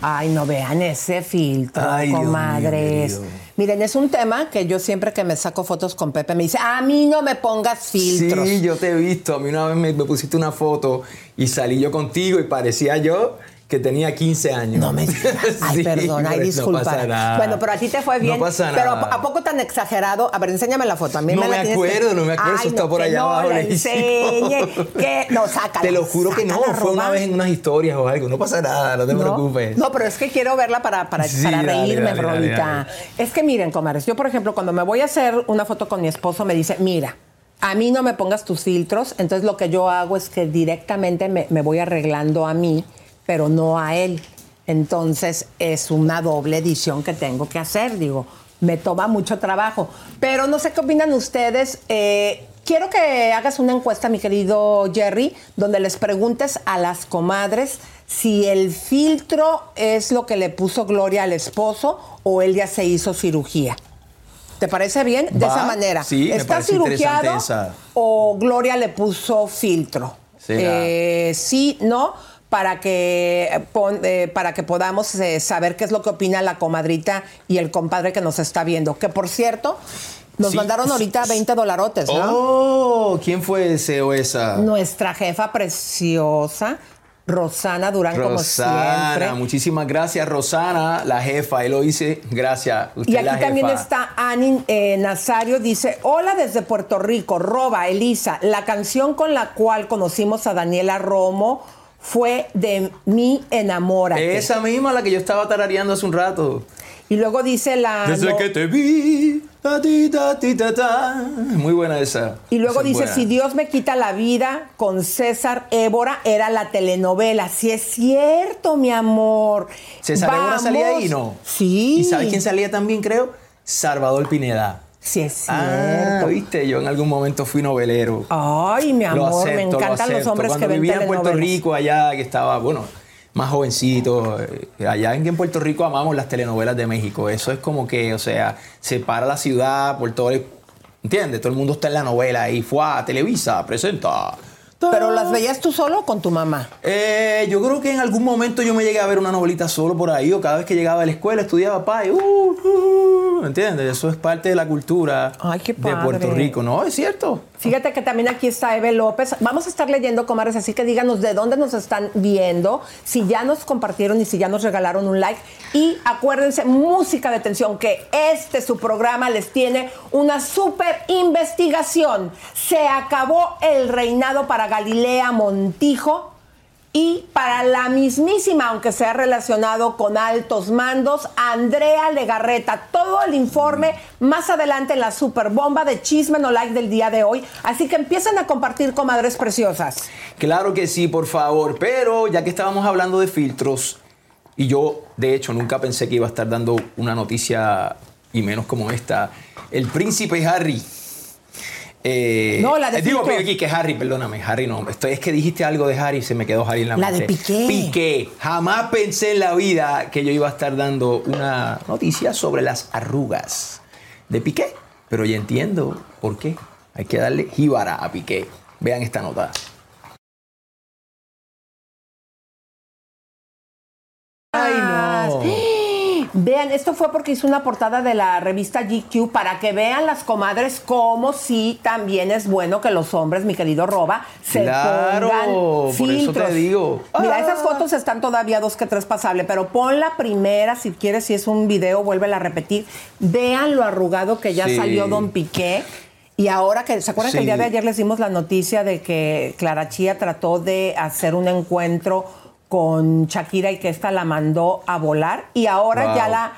Ay, no vean ese filtro, Ay, Dios mío. Miren, es un tema que yo siempre que me saco fotos con Pepe me dice, a mí no me pongas filtros. Sí, yo te he visto. A mí una vez me, me pusiste una foto y salí yo contigo y parecía yo que tenía 15 años. No me digas. Ay, perdón, ay, No disculpa. pasa nada. Bueno, pero a ti te fue bien. No pasa Pero nada. ¿a poco tan exagerado? A ver, enséñame la foto. A mí No me, la me que- acuerdo, no me acuerdo, eso Ay, está no, por allá no abajo, la enseñe. que no, sácala. Te lo juro que no, fue una vez en unas historias o algo. No pasa nada, no te preocupes. No, pero es que quiero verla para, para, Sí, para dale, reírme, dale. Es que miren, comadres, yo por ejemplo, cuando me voy a hacer una foto con mi esposo, me dice, mira, a mí no me pongas tus filtros, entonces lo que yo hago es que directamente me, me voy arreglando a mí, pero no a él. Entonces es una doble edición que tengo que hacer, digo, me toma mucho trabajo. Pero no sé qué opinan ustedes. eh, quiero que hagas una encuesta, mi querido Jerry, donde les preguntes a las comadres si el filtro es lo que le puso Gloria al esposo o él ya se hizo cirugía. ¿Te parece bien? De Va, esa manera. sí, me ¿Está interesante cirugiado esa. o Gloria le puso filtro? Eh, sí, no, para que, eh, pon- eh, para que podamos eh, saber qué es lo que opina la comadrita y el compadre que nos está viendo. Que por cierto, nos Sí. mandaron ahorita 20 dolarotes, ¿no? Oh, ¿quién fue ese o esa? Nuestra jefa preciosa, Rosana Durán, como Rosana, siempre. muchísimas gracias, Rosana, la jefa. Ahí lo hice. Gracias. Usted Y la aquí también está Ani eh, Nazario, dice, hola desde Puerto Rico, Roba, Elisa, la canción con la cual conocimos a Daniela Romo fue de Mi Enamórate. Esa misma la que yo estaba tarareando hace un rato. Y luego dice la... Desde que te vi. ta, ti, ta, ti, ta. Muy buena esa. Y luego Esa dice, buena. si Dios me quita la vida, con César Évora era la telenovela. Sí es cierto, mi amor. César Évora salía ahí, ¿no? Sí. ¿Y sabe quién salía también, creo? Salvador Pineda. Sí es Ah, cierto. viste, yo en algún momento fui novelero. Ay, mi Lo amor, me acepto, lo encantan los acepto. hombres Cuando que ven vivía en Puerto. Rico, allá que estaba, bueno, más jovencito, eh, allá en Puerto Rico amamos las telenovelas de México. Eso es como que, o sea, separa la ciudad por todo el... ¿Entiendes? Todo el mundo está en la novela y fue a Televisa, presenta ¿Pero las veías tú solo o con tu mamá? Eh, yo creo que en algún momento yo me llegué a ver una novelita solo por ahí, o cada vez que llegaba a la escuela estudiaba pa, y, uh, uh, ¿entiendes? Eso es parte de la cultura de Puerto. Rico, ¿no? Es cierto. Fíjate que también aquí está Eve López. Vamos a estar leyendo, comadres, así que díganos de dónde nos están viendo, si ya nos compartieron y si ya nos regalaron un like. Y acuérdense, música de tensión, que este su programa les tiene una súper investigación. Se acabó el reinado para Galilea Montijo. Y para la mismísima, aunque sea relacionado con altos mandos, Andrea Legarreta. Todo el informe más adelante en la super bomba de chisme no like del día de hoy. Así que empiecen a compartir, comadres preciosas. Claro que sí, por favor. Pero ya que estábamos hablando de filtros, y yo de hecho nunca pensé que iba a estar dando una noticia, y menos como esta, el príncipe Harry. Eh, No, la de eh, Digo filtros. aquí que Harry, perdóname, Harry no. Estoy, es que dijiste algo de Harry y se me quedó Harry en la, La de mente. Piqué. Piqué. Jamás pensé en la vida que yo iba a estar dando una noticia sobre las arrugas de Piqué. Pero ya entiendo por qué. Hay que darle jíbara a Piqué. Vean esta nota. Ay, no. Vean, esto fue porque hizo una portada de la revista GQ para que vean las comadres cómo sí también es bueno que los hombres, mi querido Roba, se Claro, pongan por eso te filtros. digo. Mira, Ah. esas fotos están todavía dos que tres pasables, pero pon la primera, si quieres, si es un video, vuélvela a repetir. Vean lo arrugado que ya Sí. salió Don Piqué. Y ahora que, ¿se acuerdan que el día de ayer les dimos la noticia de que Clara Chía trató de hacer un encuentro con Shakira y que esta la mandó a volar? Y ahora Wow. ya la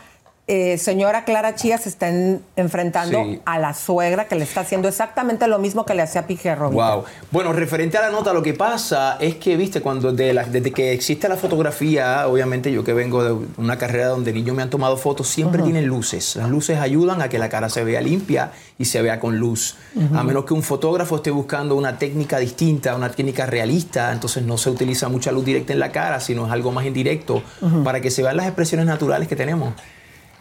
eh, señora Clara Chía se está en- enfrentando Sí. a la suegra que le está haciendo exactamente lo mismo que le hacía Robita. Wow. Bueno, referente a la nota, lo que pasa es que, viste, cuando de la- desde que existe la fotografía, obviamente yo que vengo de una carrera donde niños me han tomado fotos, siempre tienen luces. Las luces ayudan a que la cara se vea limpia y se vea con luz. A menos que un fotógrafo esté buscando una técnica distinta, una técnica realista, entonces no se utiliza mucha luz directa en la cara, sino es algo más indirecto para que se vean las expresiones naturales que tenemos.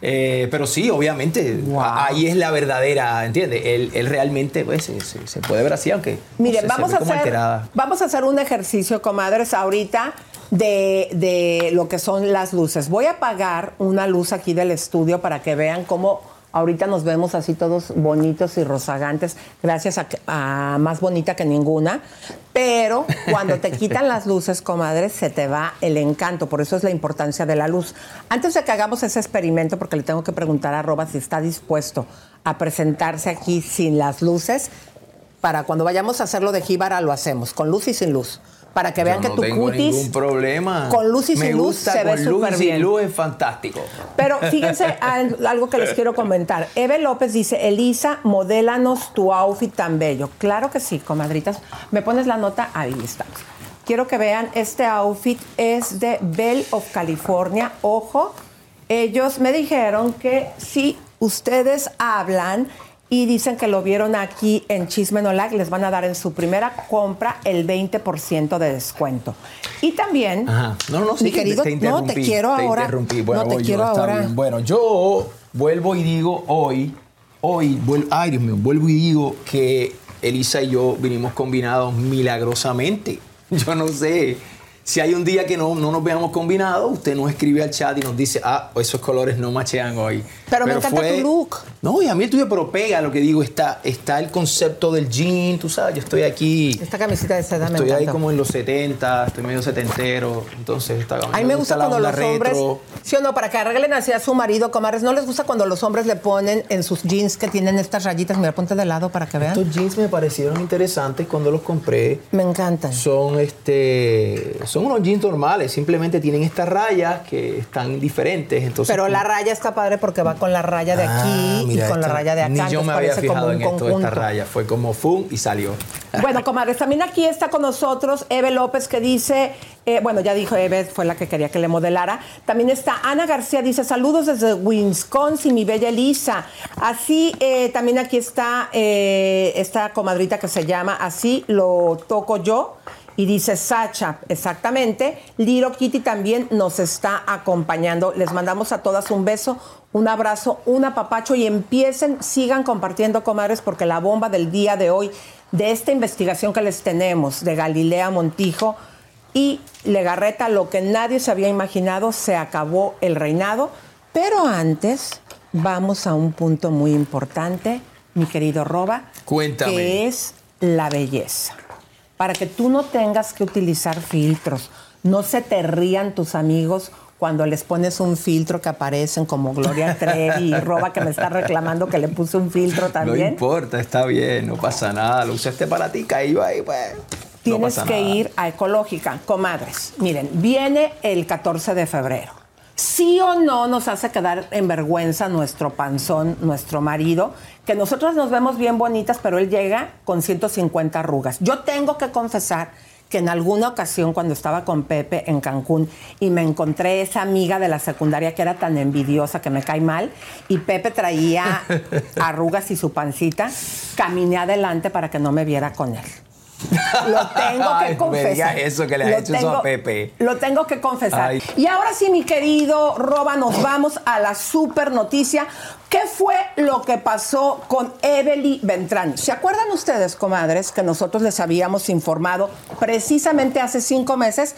Eh, pero sí, obviamente, ahí es la verdadera, ¿entiendes? Él, él realmente pues, se, se- se puede ver así, aunque no Miren, sé, vamos, a hacer, alterada. vamos a hacer un ejercicio, comadres, ahorita de, de lo que son las luces. Voy a apagar una luz aquí del estudio para que vean cómo ahorita nos vemos así todos bonitos y rozagantes, gracias a, a más bonita que ninguna. Pero cuando te quitan las luces, comadres, se te va el encanto. Por eso es la importancia de la luz. Antes de que hagamos ese experimento, porque le tengo que preguntar a Roba si está dispuesto a presentarse aquí sin las luces, para cuando vayamos a hacerlo de jíbara lo hacemos, con luz y sin luz. Para que vean Yo que tu tengo cutis ningún problema. con luz y Me sin luz gusta se ve con luz súper y sin bien. luz es fantástico. Pero fíjense al- algo que les quiero comentar. Eve López dice, Elisa, modélanos tu outfit tan bello. Claro que sí, comadritas. ¿Me pones la nota? Ahí estamos. Quiero que vean, este outfit es de Bell of California. Ojo, ellos me dijeron que si ustedes hablan y dicen que lo vieron aquí en Chisme No Like, les van a dar en su primera compra el 20% de descuento. Y también, Ajá. No, no, sí, mi que querido, te, no, te quiero te ahora. Bueno, no te yo, quiero ahora. bien. Bueno, yo vuelvo y digo hoy, hoy, vuel- ay Dios mío, vuelvo y digo que Elisa y yo vinimos combinados milagrosamente. Yo no sé. Si hay un día que no, no nos veamos combinados, usted nos escribe al chat y nos dice, ah, esos colores no machean hoy. Pero me encanta tu look. No, y a mí el tuyo, pero pega lo que digo, está, está el concepto del jean, tú sabes, yo estoy aquí. Esta camisita de seda me Estoy ahí encanta. como en los 70, estoy medio setentero, entonces está A mí me gusta la cuando los hombres, retro. sí o no, para que arreglen así a su marido, comadres, ¿no les gusta cuando los hombres le ponen en sus jeans que tienen estas rayitas? Mira, ponte de lado para que vean. Estos jeans me parecieron interesantes cuando los compré. Me encantan. Son este son unos jeans normales, simplemente tienen estas rayas que están diferentes, entonces Pero la raya está padre porque va con la raya de aquí Ah, y mira, con la raya de acá. Ni yo entonces me había fijado en esto de esta raya, fue como fum y salió. Bueno, comadres, también aquí está con nosotros Eve López que dice, eh, bueno, ya dijo Eve, fue la que quería que le modelara. También está Ana García, dice, saludos desde Wisconsin, mi bella Elisa. Así, eh, también aquí está eh, esta comadrita que se llama Así lo toco yo. Y dice Sacha, exactamente. Liro Kitty también nos está acompañando. Les mandamos a todas un beso, un abrazo, un apapacho y empiecen, sigan compartiendo, comadres, porque la bomba del día de hoy de esta investigación que les tenemos de Galilea Montijo y Legarreta, lo que nadie se había imaginado, se acabó el reinado. Pero antes, vamos a un punto muy importante, mi querido Roba, Cuéntame. que es la belleza. Para que tú no tengas que utilizar filtros, no se te rían tus amigos cuando les pones un filtro que aparecen como Gloria Trevi y Roba que me está reclamando que le puse un filtro No también. importa, está bien, no pasa nada. Lo usaste para ti, caí ahí, pues. no Tienes que nada. ir a Ecológica, comadres. Miren, viene el 14 de febrero. Sí o no nos hace quedar en vergüenza nuestro panzón, nuestro marido, que nosotros nos vemos bien bonitas, pero él llega con 150 arrugas. Yo tengo que confesar que en alguna ocasión cuando estaba con Pepe en Cancún y me encontré esa amiga de la secundaria que era tan envidiosa que me cae mal y Pepe traía arrugas y su pancita, caminé adelante para que no me viera con él. Lo tengo que me confesar. eso, que le has hecho eso a Pepe. Lo tengo que confesar. Ay. Y ahora sí, mi querido Roba, nos vamos a la super noticia. ¿Qué fue lo que pasó con Evely Beltrán? ¿Se acuerdan ustedes, comadres, que nosotros les habíamos informado precisamente hace cinco meses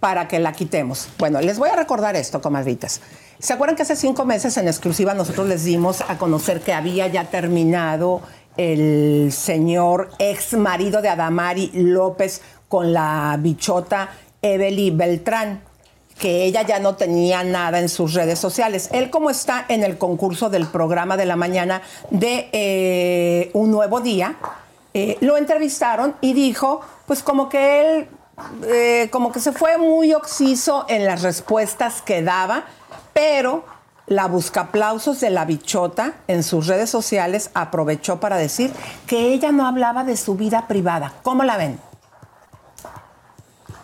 para que la quitemos? Bueno, les voy a recordar esto, comadritas. ¿Se acuerdan que hace cinco meses en exclusiva nosotros les dimos a conocer que había ya terminado el señor ex marido de Adamari López con la bichota Evely Beltrán? que ella ya no tenía nada en sus redes sociales. Él como está en el concurso del programa de la mañana de eh, Un Nuevo Día, eh, lo entrevistaron y dijo, pues como que él, eh, como que se fue muy oxiso en las respuestas que daba, pero la buscaplausos de la bichota en sus redes sociales aprovechó para decir que ella no hablaba de su vida privada. ¿Cómo la ven?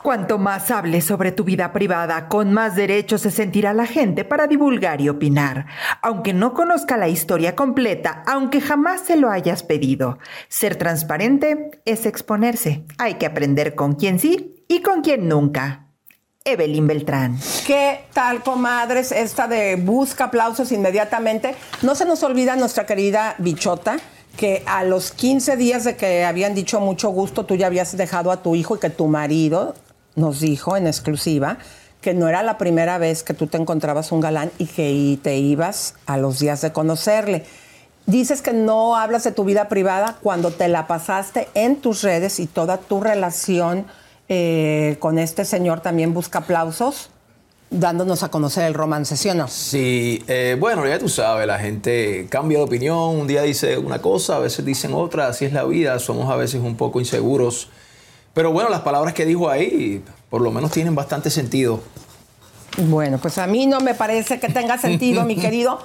Cuanto más hables sobre tu vida privada, con más derecho se sentirá la gente para divulgar y opinar, aunque no conozca la historia completa, aunque jamás se lo hayas pedido. Ser transparente es exponerse. Hay que aprender con quién sí y con quién nunca. Evelyn Beltrán. ¿Qué tal, comadres? Esta de busca aplausos inmediatamente. No se nos olvida nuestra querida bichota que a los 15 días de que habían dicho mucho gusto, tú ya habías dejado a tu hijo y que tu marido nos dijo en exclusiva que no era la primera vez que tú te encontrabas un galán y que te ibas a los días de conocerle. Dices que no hablas de tu vida privada cuando te la pasaste en tus redes y toda tu relación eh, con este señor también busca aplausos, dándonos a conocer el romance, ¿sí o no? Sí, eh, bueno, ya tú sabes, la gente cambia de opinión, un día dice una cosa, a veces dicen otra, así es la vida, somos a veces un poco inseguros. Pero bueno, las palabras que dijo ahí por lo menos tienen bastante sentido. Bueno, pues a mí no me parece que tenga sentido, mi querido.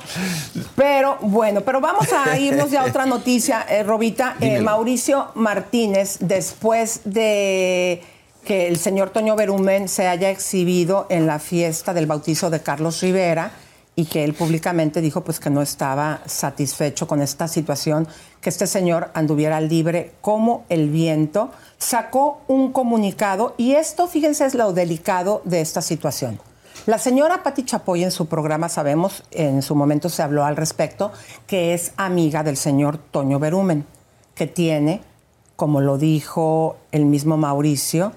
Pero bueno, pero vamos a irnos ya a otra noticia, eh, Robita. Eh. Mauricio Martínez, después de que el señor Toño Berumen se haya exhibido en la fiesta del bautizo de Carlos Rivera y que él públicamente dijo pues que no estaba satisfecho con esta situación, que este señor anduviera libre como el viento, sacó un comunicado y esto, fíjense, es lo delicado de esta situación. La señora Pati Chapoy en su programa, sabemos, en su momento se habló al respecto, que es amiga del señor Toño Berumen, que tiene, como lo dijo el mismo Mauricio,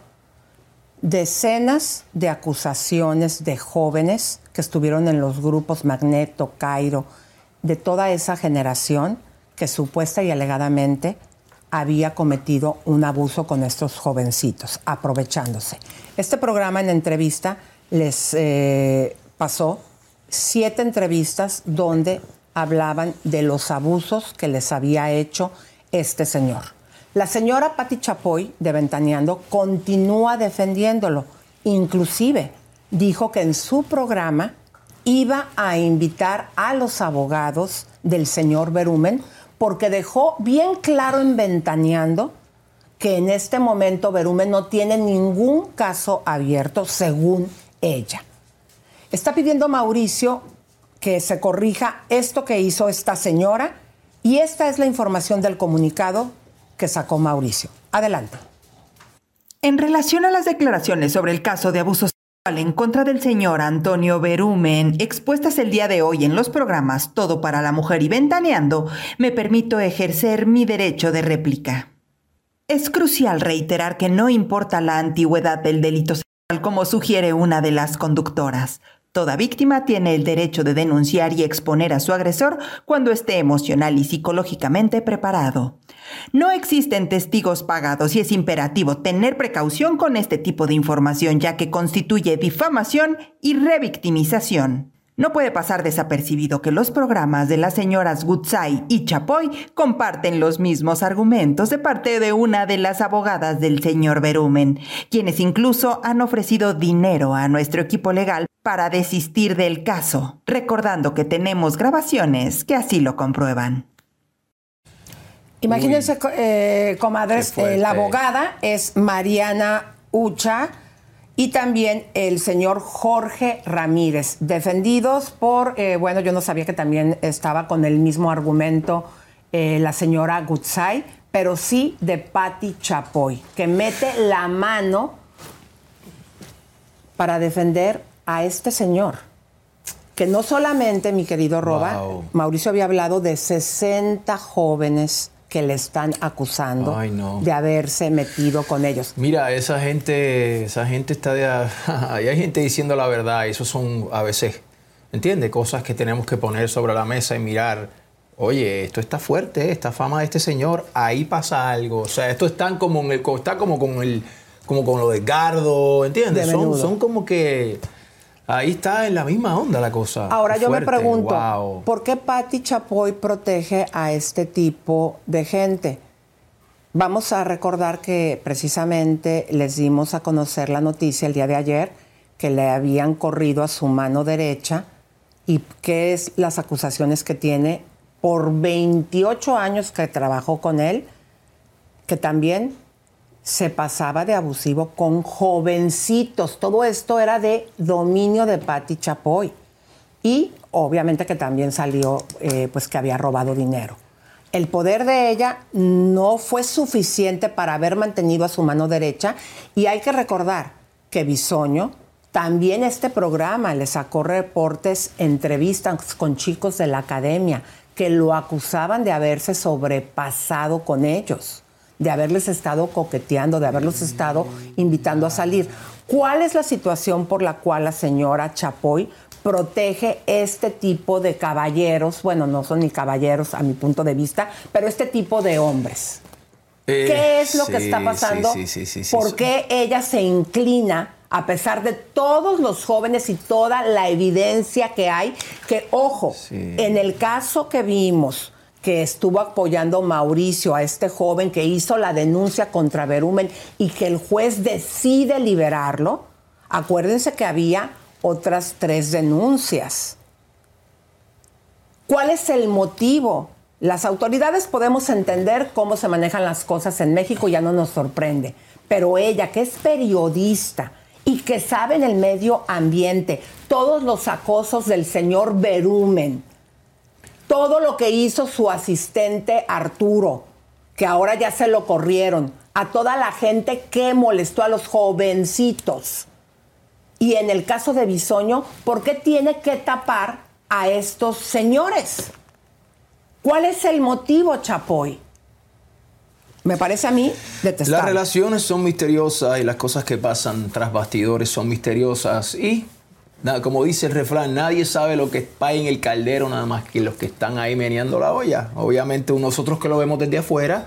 decenas de acusaciones de jóvenes que estuvieron en los grupos Magneto, Cairo, de toda esa generación que supuesta y alegadamente había cometido un abuso con estos jovencitos, aprovechándose. Este programa en entrevista les eh, pasó siete entrevistas donde hablaban de los abusos que les había hecho este señor. La señora Patti Chapoy, de Ventaneando, continúa defendiéndolo. Inclusive dijo que en su programa iba a invitar a los abogados del señor Berumen porque dejó bien claro en Ventaneando que en este momento Berumen no tiene ningún caso abierto según ella. Está pidiendo Mauricio que se corrija esto que hizo esta señora y esta es la información del comunicado que sacó Mauricio. Adelante. En relación a las declaraciones sobre el caso de abuso sexual en contra del señor Antonio Berumen, expuestas el día de hoy en los programas Todo para la Mujer y Ventaneando, me permito ejercer mi derecho de réplica. Es crucial reiterar que no importa la antigüedad del delito sexual como sugiere una de las conductoras. Toda víctima tiene el derecho de denunciar y exponer a su agresor cuando esté emocional y psicológicamente preparado. No existen testigos pagados y es imperativo tener precaución con este tipo de información ya que constituye difamación y revictimización. No puede pasar desapercibido que los programas de las señoras Gutsai y Chapoy comparten los mismos argumentos de parte de una de las abogadas del señor Berumen, quienes incluso han ofrecido dinero a nuestro equipo legal para desistir del caso, recordando que tenemos grabaciones que así lo comprueban. Imagínense, eh, comadres, eh, la abogada es Mariana Ucha y también el señor Jorge Ramírez, defendidos por, eh, bueno, yo no sabía que también estaba con el mismo argumento eh, la señora Gutzai, pero sí de Patti Chapoy, que mete la mano para defender a este señor. Que no solamente, mi querido Roba, Wow. Mauricio había hablado de 60 jóvenes que le están acusando Ay, no. de haberse metido con ellos. Mira, esa gente, esa gente está de... Ahí hay gente diciendo la verdad, y eso son a veces, ¿entiendes? Cosas que tenemos que poner sobre la mesa y mirar. Oye, esto está fuerte, esta fama de este señor, ahí pasa algo. O sea, esto está como, en el, está como con el, como con lo de Gardo, ¿entiendes? De Son, son como que ahí está en la misma onda la cosa. Ahora yo me pregunto, wow. ¿por qué Patti Chapoy protege a este tipo de gente? Vamos a recordar que precisamente les dimos a conocer la noticia el día de ayer que le habían corrido a su mano derecha y qué es las acusaciones que tiene por 28 años que trabajó con él, que también se pasaba de abusivo con jovencitos. Todo esto era de dominio de Patti Chapoy. Y obviamente que también salió eh, pues que había robado dinero. El poder de ella no fue suficiente para haber mantenido a su mano derecha y hay que recordar que Bisoño también este programa le sacó reportes, entrevistas con chicos de la academia que lo acusaban de haberse sobrepasado con ellos, de haberles estado coqueteando, de haberlos estado invitando a salir. ¿Cuál es la situación por la cual la señora Chapoy protege este tipo de caballeros? Bueno, no son ni caballeros a mi punto de vista, pero este tipo de hombres. Eh, ¿Qué es lo que está pasando? Sí, sí, ¿Por qué ella se inclina, a pesar de todos los jóvenes y toda la evidencia que hay? Que, ojo, en el caso que vimos que estuvo apoyando Mauricio a este joven que hizo la denuncia contra Berumen y que el juez decide liberarlo, acuérdense que había otras tres denuncias. ¿Cuál es el motivo? Las autoridades podemos entender cómo se manejan las cosas en México, ya no nos sorprende. Pero ella, que es periodista y que sabe en el medio ambiente todos los acosos del señor Berumen, todo lo que hizo su asistente Arturo, que ahora ya se lo corrieron, a toda la gente que molestó a los jovencitos. Y en el caso de Bisoño, ¿por qué tiene que tapar a estos señores? ¿Cuál es el motivo, Chapoy? Me parece a mí detestable. Las relaciones son misteriosas y las cosas que pasan tras bastidores son misteriosas. Y, como dice el refrán, nadie sabe lo que está en el caldero nada más que los que están ahí meneando la olla. Obviamente nosotros que lo vemos desde afuera,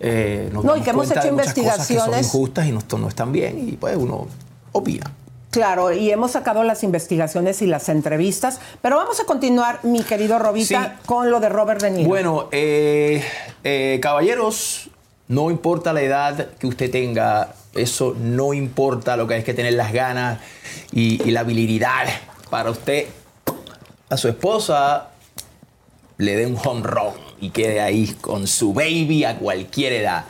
eh, nos No, y que hemos hecho de muchas cosas que son investigaciones. injustas y no, no están bien y pues uno opina. Claro, y hemos sacado las investigaciones y las entrevistas, pero vamos a continuar, mi querido Robita, con lo de Robert De Niro. Bueno, eh, eh, caballeros, no importa la edad que usted tenga, eso no importa, lo que hay que tener las ganas y, y la habilidad para usted a su esposa le dé un home run y quede ahí con su baby a cualquier edad.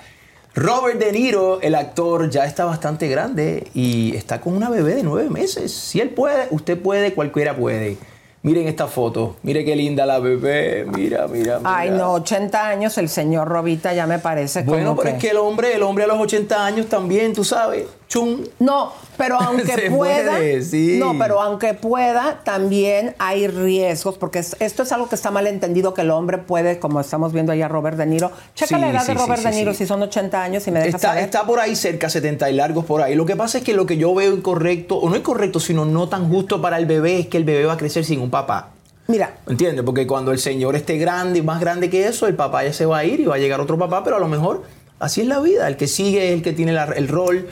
Robert De Niro, el actor, ya está bastante grande y está con una bebé de nueve meses. Si él puede, usted puede, cualquiera puede. Miren esta foto, mire qué linda la bebé, mira, mira, mira. Ay, no, 80 años, el señor Robita ya me parece Bueno, como pero que... es que el hombre, el hombre a los 80 años también, tú sabes, chum. No, pero aunque pueda, sí. no, pero aunque pueda, también hay riesgos, porque es- esto es algo que está mal entendido, que el hombre puede, como estamos viendo allá Robert De Niro, checa Sí, la edad sí, de Robert De Niro si son 80 años y me dejas Está, saber. está por ahí cerca, 70 y largos por ahí. Lo que pasa es que lo que yo veo incorrecto, o no incorrecto, sino no tan justo para el bebé, es que el bebé va a crecer sin un papá. Mira, ¿Entiendes? Porque cuando el señor esté grande y más grande que eso, el papá ya se va a ir y va a llegar otro papá, pero a lo mejor así es la vida. El que sigue es el que tiene la- el rol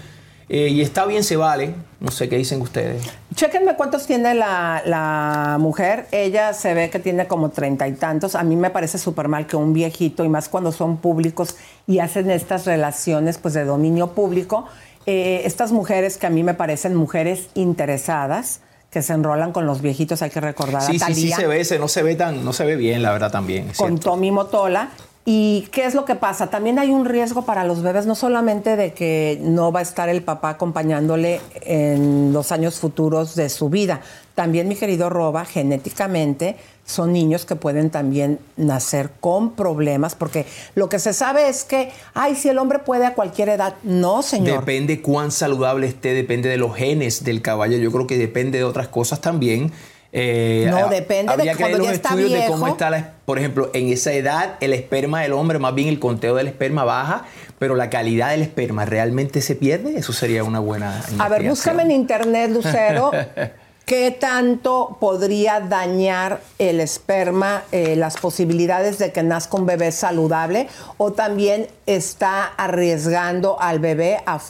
eh, y está bien, se vale. No sé qué dicen ustedes. Chéquenme cuántos tiene la, la mujer. Ella se ve que tiene como treinta y tantos. A mí me parece súper mal que un viejito, y más cuando son públicos y hacen estas relaciones pues de dominio público, eh, estas mujeres que a mí me parecen mujeres interesadas, que se enrolan con los viejitos, hay que recordar Sí, a sí, sí Thalía se ve, se- no se ve tan, no se ve bien, la verdad también. con cierto. Tommy Motola. ¿Y qué es lo que pasa? También hay un riesgo para los bebés, no solamente de que no va a estar el papá acompañándole en los años futuros de su vida. También, mi querido Roba, genéticamente son niños que pueden también nacer con problemas, porque lo que se sabe es que, ay, si el hombre puede a cualquier edad. No, señor. Depende cuán saludable esté, depende de los genes del caballo. Yo creo que depende de otras cosas también. Eh, No, depende de cuando los ya está estudios de cómo viejo. está, la, por ejemplo, en esa edad el esperma del hombre, más bien el conteo del esperma baja, pero la calidad del esperma realmente se pierde. Eso sería una buena. A ver, búscame en internet, Lucero, qué tanto podría dañar el esperma, eh, las posibilidades de que nazca un bebé saludable, o también está arriesgando al bebé a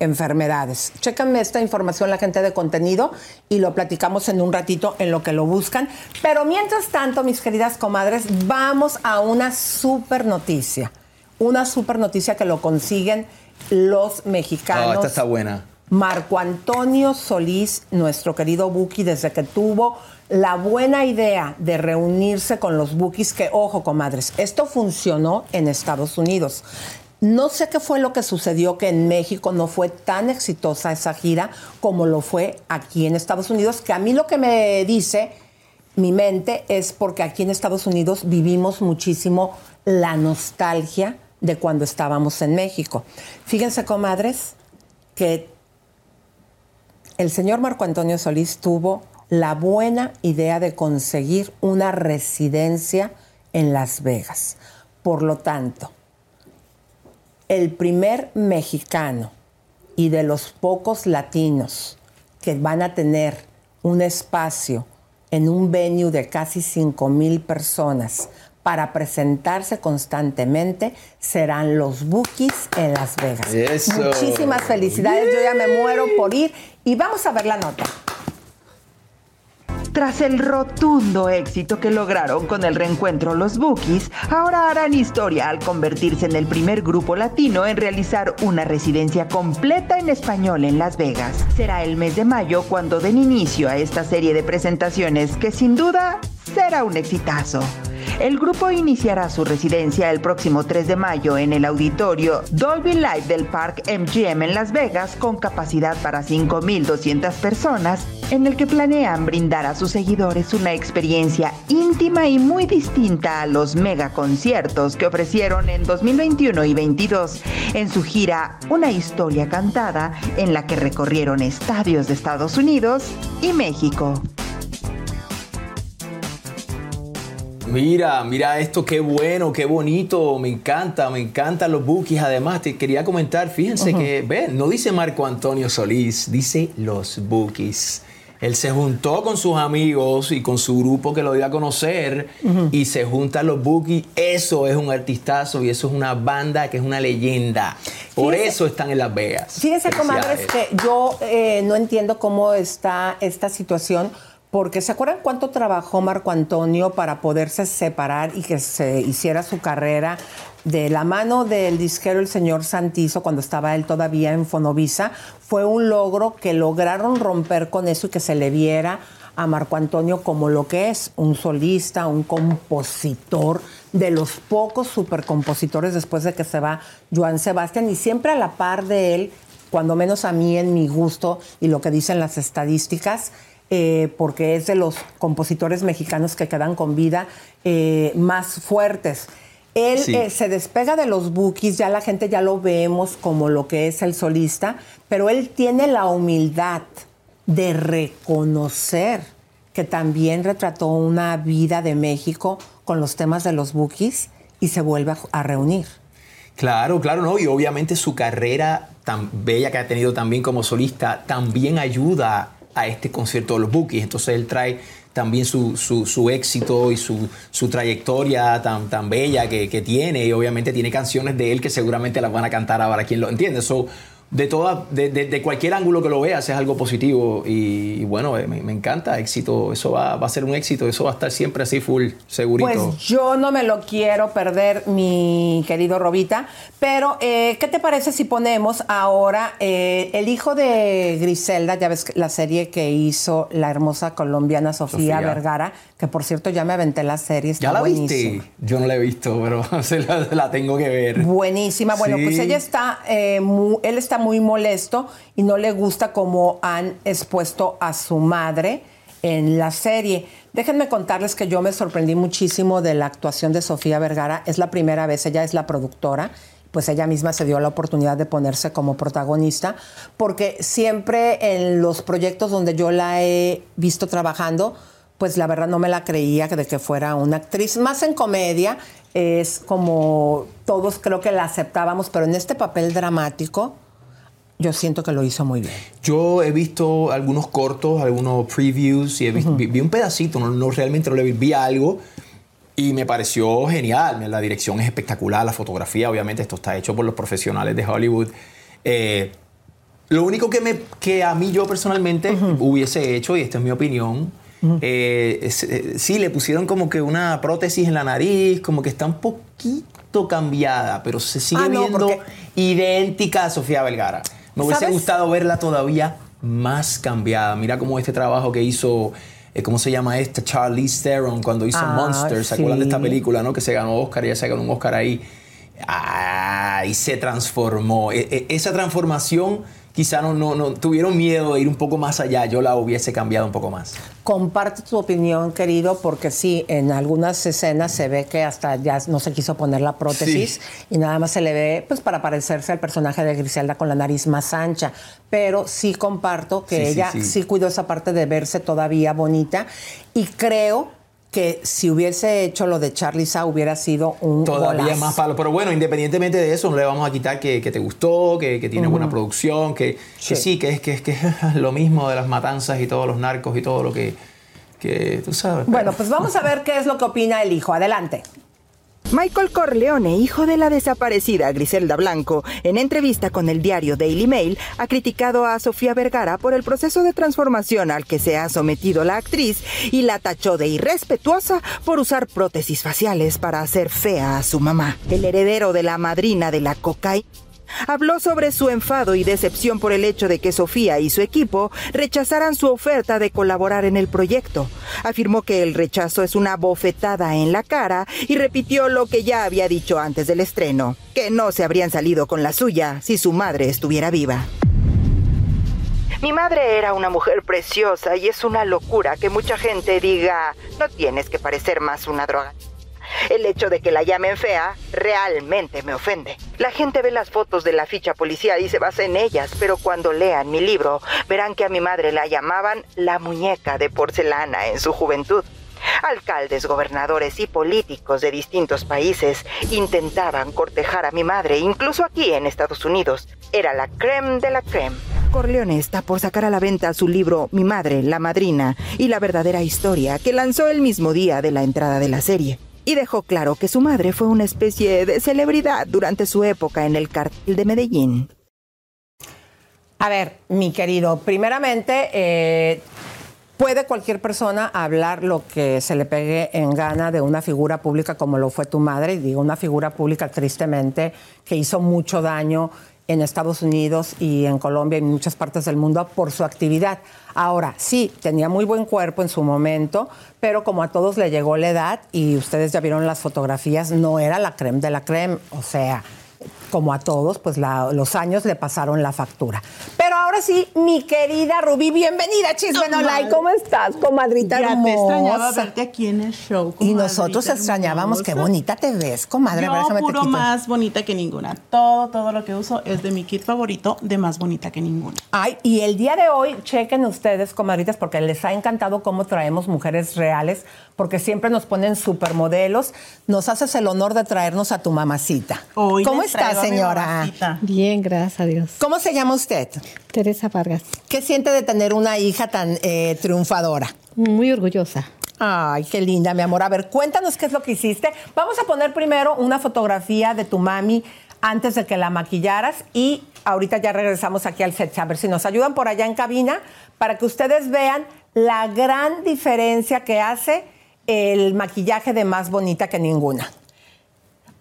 enfermedades. Chécame esta información la gente de contenido y lo platicamos en un ratito en lo que lo buscan. Pero mientras tanto, mis queridas comadres, vamos a una super noticia. Una super noticia que lo consiguen los mexicanos. Ah, esta está buena. Marco Antonio Solís, nuestro querido Buki, desde que tuvo la buena idea de reunirse con los Bukis, que ojo, comadres, esto funcionó en Estados Unidos. No sé qué fue lo que sucedió que en México no fue tan exitosa esa gira como lo fue aquí en Estados Unidos, que a mí lo que me dice mi mente es porque aquí en Estados Unidos vivimos muchísimo la nostalgia de cuando estábamos en México. Fíjense, comadres, que el señor Marco Antonio Solís tuvo la buena idea de conseguir una residencia en Las Vegas. Por lo tanto, el primer mexicano y de los pocos latinos que van a tener un espacio en un venue de casi 5 mil personas para presentarse constantemente serán los Bookies en Las Vegas. Eso. Muchísimas felicidades, yo ya me muero por ir y vamos a ver la nota. Tras el rotundo éxito que lograron con el reencuentro los Bookies, ahora harán historia al convertirse en el primer grupo latino en realizar una residencia completa en español en Las Vegas. Será el mes de mayo cuando den inicio a esta serie de presentaciones que sin duda será un exitazo. El grupo iniciará su residencia el próximo 3 de mayo en el auditorio Dolby Live del Park MGM en Las Vegas con capacidad para 5.200 personas, en el que planean brindar a sus seguidores una experiencia íntima y muy distinta a los mega conciertos que ofrecieron en 2021 y 22 en su gira Una historia cantada, en la que recorrieron estadios de Estados Unidos y México. Mira, mira esto, qué bueno, qué bonito, me encanta, me encantan los bookies. Además, te quería comentar, fíjense que, ven, no dice Marco Antonio Solís, dice los bookies. Él se juntó con sus amigos y con su grupo que lo dio a conocer y se juntan los bookies. Eso es un artistazo y eso es una banda que es una leyenda. Por Fíjese- eso están en Las Vegas. Fíjense, comadres, que yo eh, no entiendo cómo está esta situación, porque ¿se acuerdan cuánto trabajó Marco Antonio para poderse separar y que se hiciera su carrera de la mano del disquero el señor Santizo cuando estaba él todavía en Fonovisa? Fue un logro que lograron romper con eso y que se le viera a Marco Antonio como lo que es, un solista, un compositor, de los pocos supercompositores después de que se va Joan Sebastián y siempre a la par de él, cuando menos a mí en mi gusto y lo que dicen las estadísticas, eh, porque es de los compositores mexicanos que quedan con vida eh, más fuertes. Él Sí. eh, se despega de los bookies, ya la gente ya lo vemos como lo que es el solista, pero él tiene la humildad de reconocer que también retrató una vida de México con los temas de los bookies y se vuelve a, a reunir. Claro, claro, no. Y obviamente su carrera tan bella que ha tenido también como solista también ayuda a este concierto de los Bookies. Entonces él trae también su, su- su éxito y su, su trayectoria tan, tan bella que, que tiene. Y obviamente tiene canciones de él que seguramente las van a cantar ahora quien lo entiende. De, toda, de, de- de cualquier ángulo que lo veas es algo positivo. Y, y bueno, eh, me, me encanta. Éxito. Eso va, va a ser un éxito. Eso va a estar siempre así full, segurito. Pues yo no me lo quiero perder, mi querido Robita. Pero, eh, ¿qué te parece si ponemos ahora eh, el hijo de Griselda? Ya ves la serie que hizo la hermosa colombiana Sofía, Sofía. Vergara, que por cierto ya me aventé la serie. Está ¿Ya la buenísima. viste? Yo no la he visto, pero se la, la tengo que ver. Buenísima. Bueno, Sí. pues ella está, eh, mu- él está muy molesto y no le gusta cómo han expuesto a su madre en la serie. Déjenme contarles que yo me sorprendí muchísimo de la actuación de Sofía Vergara. Es la primera vez, ella es la productora. Pues ella misma se dio la oportunidad de ponerse como protagonista, porque siempre en los proyectos donde yo la he visto trabajando, pues la verdad no me la creía de que fuera una actriz. Más en comedia, es como todos creo que la aceptábamos, pero en este papel dramático, yo siento que lo hizo muy bien. Yo he visto algunos cortos, algunos previews y he visto- vi, vi un pedacito, no, no realmente no le vi, vi algo y me pareció genial. La dirección es espectacular, la fotografía, obviamente esto está hecho por los profesionales de Hollywood. Eh, lo único que, me, que a mí yo personalmente hubiese hecho, y esta es mi opinión, eh, eh, sí, le pusieron como que una prótesis en la nariz, como que está un poquito cambiada, pero se sigue Ah, no, viendo porque- idéntica a Sofía Vergara. Me hubiese gustado verla todavía más cambiada. Mira cómo este trabajo que hizo, eh, ¿cómo se llama esta? Charlize Theron cuando hizo Ah, Monsters. ¿Se acuerdan de esta película, no? Que se ganó Oscar y ella se ganó un Oscar ahí. Ah, y se transformó. E- e- esa transformación quizá no, no, no tuvieron miedo de ir un poco más allá. Yo la hubiese cambiado un poco más. Comparte tu opinión, querido, porque sí, en algunas escenas se ve que hasta ya no se quiso poner la prótesis y nada más se le ve pues para parecerse al personaje de Griselda con la nariz más ancha. Pero sí comparto que sí, ella sí. sí cuidó esa parte de verse todavía bonita y creo que si hubiese hecho lo de Charliza hubiera sido un Todavía golazo. más palo. Pero bueno, independientemente de eso, no le vamos a quitar que, que te gustó, que, que tiene buena producción, que que sí, que es que es que es lo mismo de las matanzas y todos los narcos y todo lo que, que tú sabes. Bueno, pues vamos a ver qué es lo que opina el hijo. Adelante. Michael Corleone, hijo de la desaparecida Griselda Blanco, en entrevista con el diario Daily Mail, ha criticado a Sofía Vergara por el proceso de transformación al que se ha sometido la actriz y la tachó de irrespetuosa por usar prótesis faciales para hacer fea a su mamá. El heredero de la madrina de la cocaína Habló sobre su enfado y decepción por el hecho de que Sofía y su equipo rechazaran su oferta de colaborar en el proyecto. Afirmó que el rechazo es una bofetada en la cara y repitió lo que ya había dicho antes del estreno, que no se habrían salido con la suya si su madre estuviera viva. Mi madre era una mujer preciosa y es una locura que mucha gente diga, no tienes que parecer más una droga. El hecho de que la llamen fea realmente me ofende. La gente ve las fotos de la ficha policial y se basa en ellas, pero cuando lean mi libro verán que a mi madre la llamaban la muñeca de porcelana en su juventud. Alcaldes, gobernadores y políticos de distintos países intentaban cortejar a mi madre, incluso aquí en Estados Unidos. Era la creme de la creme. Corleone está por sacar a la venta su libro Mi madre, la madrina y la verdadera historia que lanzó el mismo día de la entrada de la serie. Y dejó claro que su madre fue una especie de celebridad durante su época en el cartel de Medellín. A ver, mi querido, primeramente, eh, puede cualquier persona hablar lo que se le pegue en gana de una figura pública como lo fue tu madre, y digo una figura pública tristemente que hizo mucho daño en Estados Unidos y en Colombia y en muchas partes del mundo por su actividad. Ahora, sí, tenía muy buen cuerpo en su momento, pero como a todos le llegó la edad y ustedes ya vieron las fotografías, no era la creme de la creme, o sea, como a todos, pues los años le pasaron la factura. Ahora sí, mi querida Rubí, bienvenida a Chisme No Like. ¿Cómo estás, comadrita Ya te hermosa? extrañaba verte aquí en el show. Y nosotros extrañábamos, qué bonita te ves, comadre. ver, Yo te puro más bonita que ninguna. Todo, todo lo que uso es de mi kit favorito, de más bonita que ninguna. Ay, y el día de hoy, chequen ustedes, comadritas, porque les ha encantado cómo traemos mujeres reales, porque siempre nos ponen supermodelos. Nos haces el honor de traernos a tu mamacita. Hoy ¿Cómo está, señora? Bien, gracias a Dios. ¿Cómo se llama usted? Teresa Vargas. ¿Qué siente de tener una hija tan eh, triunfadora? Muy orgullosa. Ay, qué linda, mi amor. A ver, cuéntanos qué es lo que hiciste. Vamos a poner primero una fotografía de tu mami antes de que la maquillaras y ahorita ya regresamos aquí al set. A ver si nos ayudan por allá en cabina para que ustedes vean la gran diferencia que hace el maquillaje de más bonita que ninguna.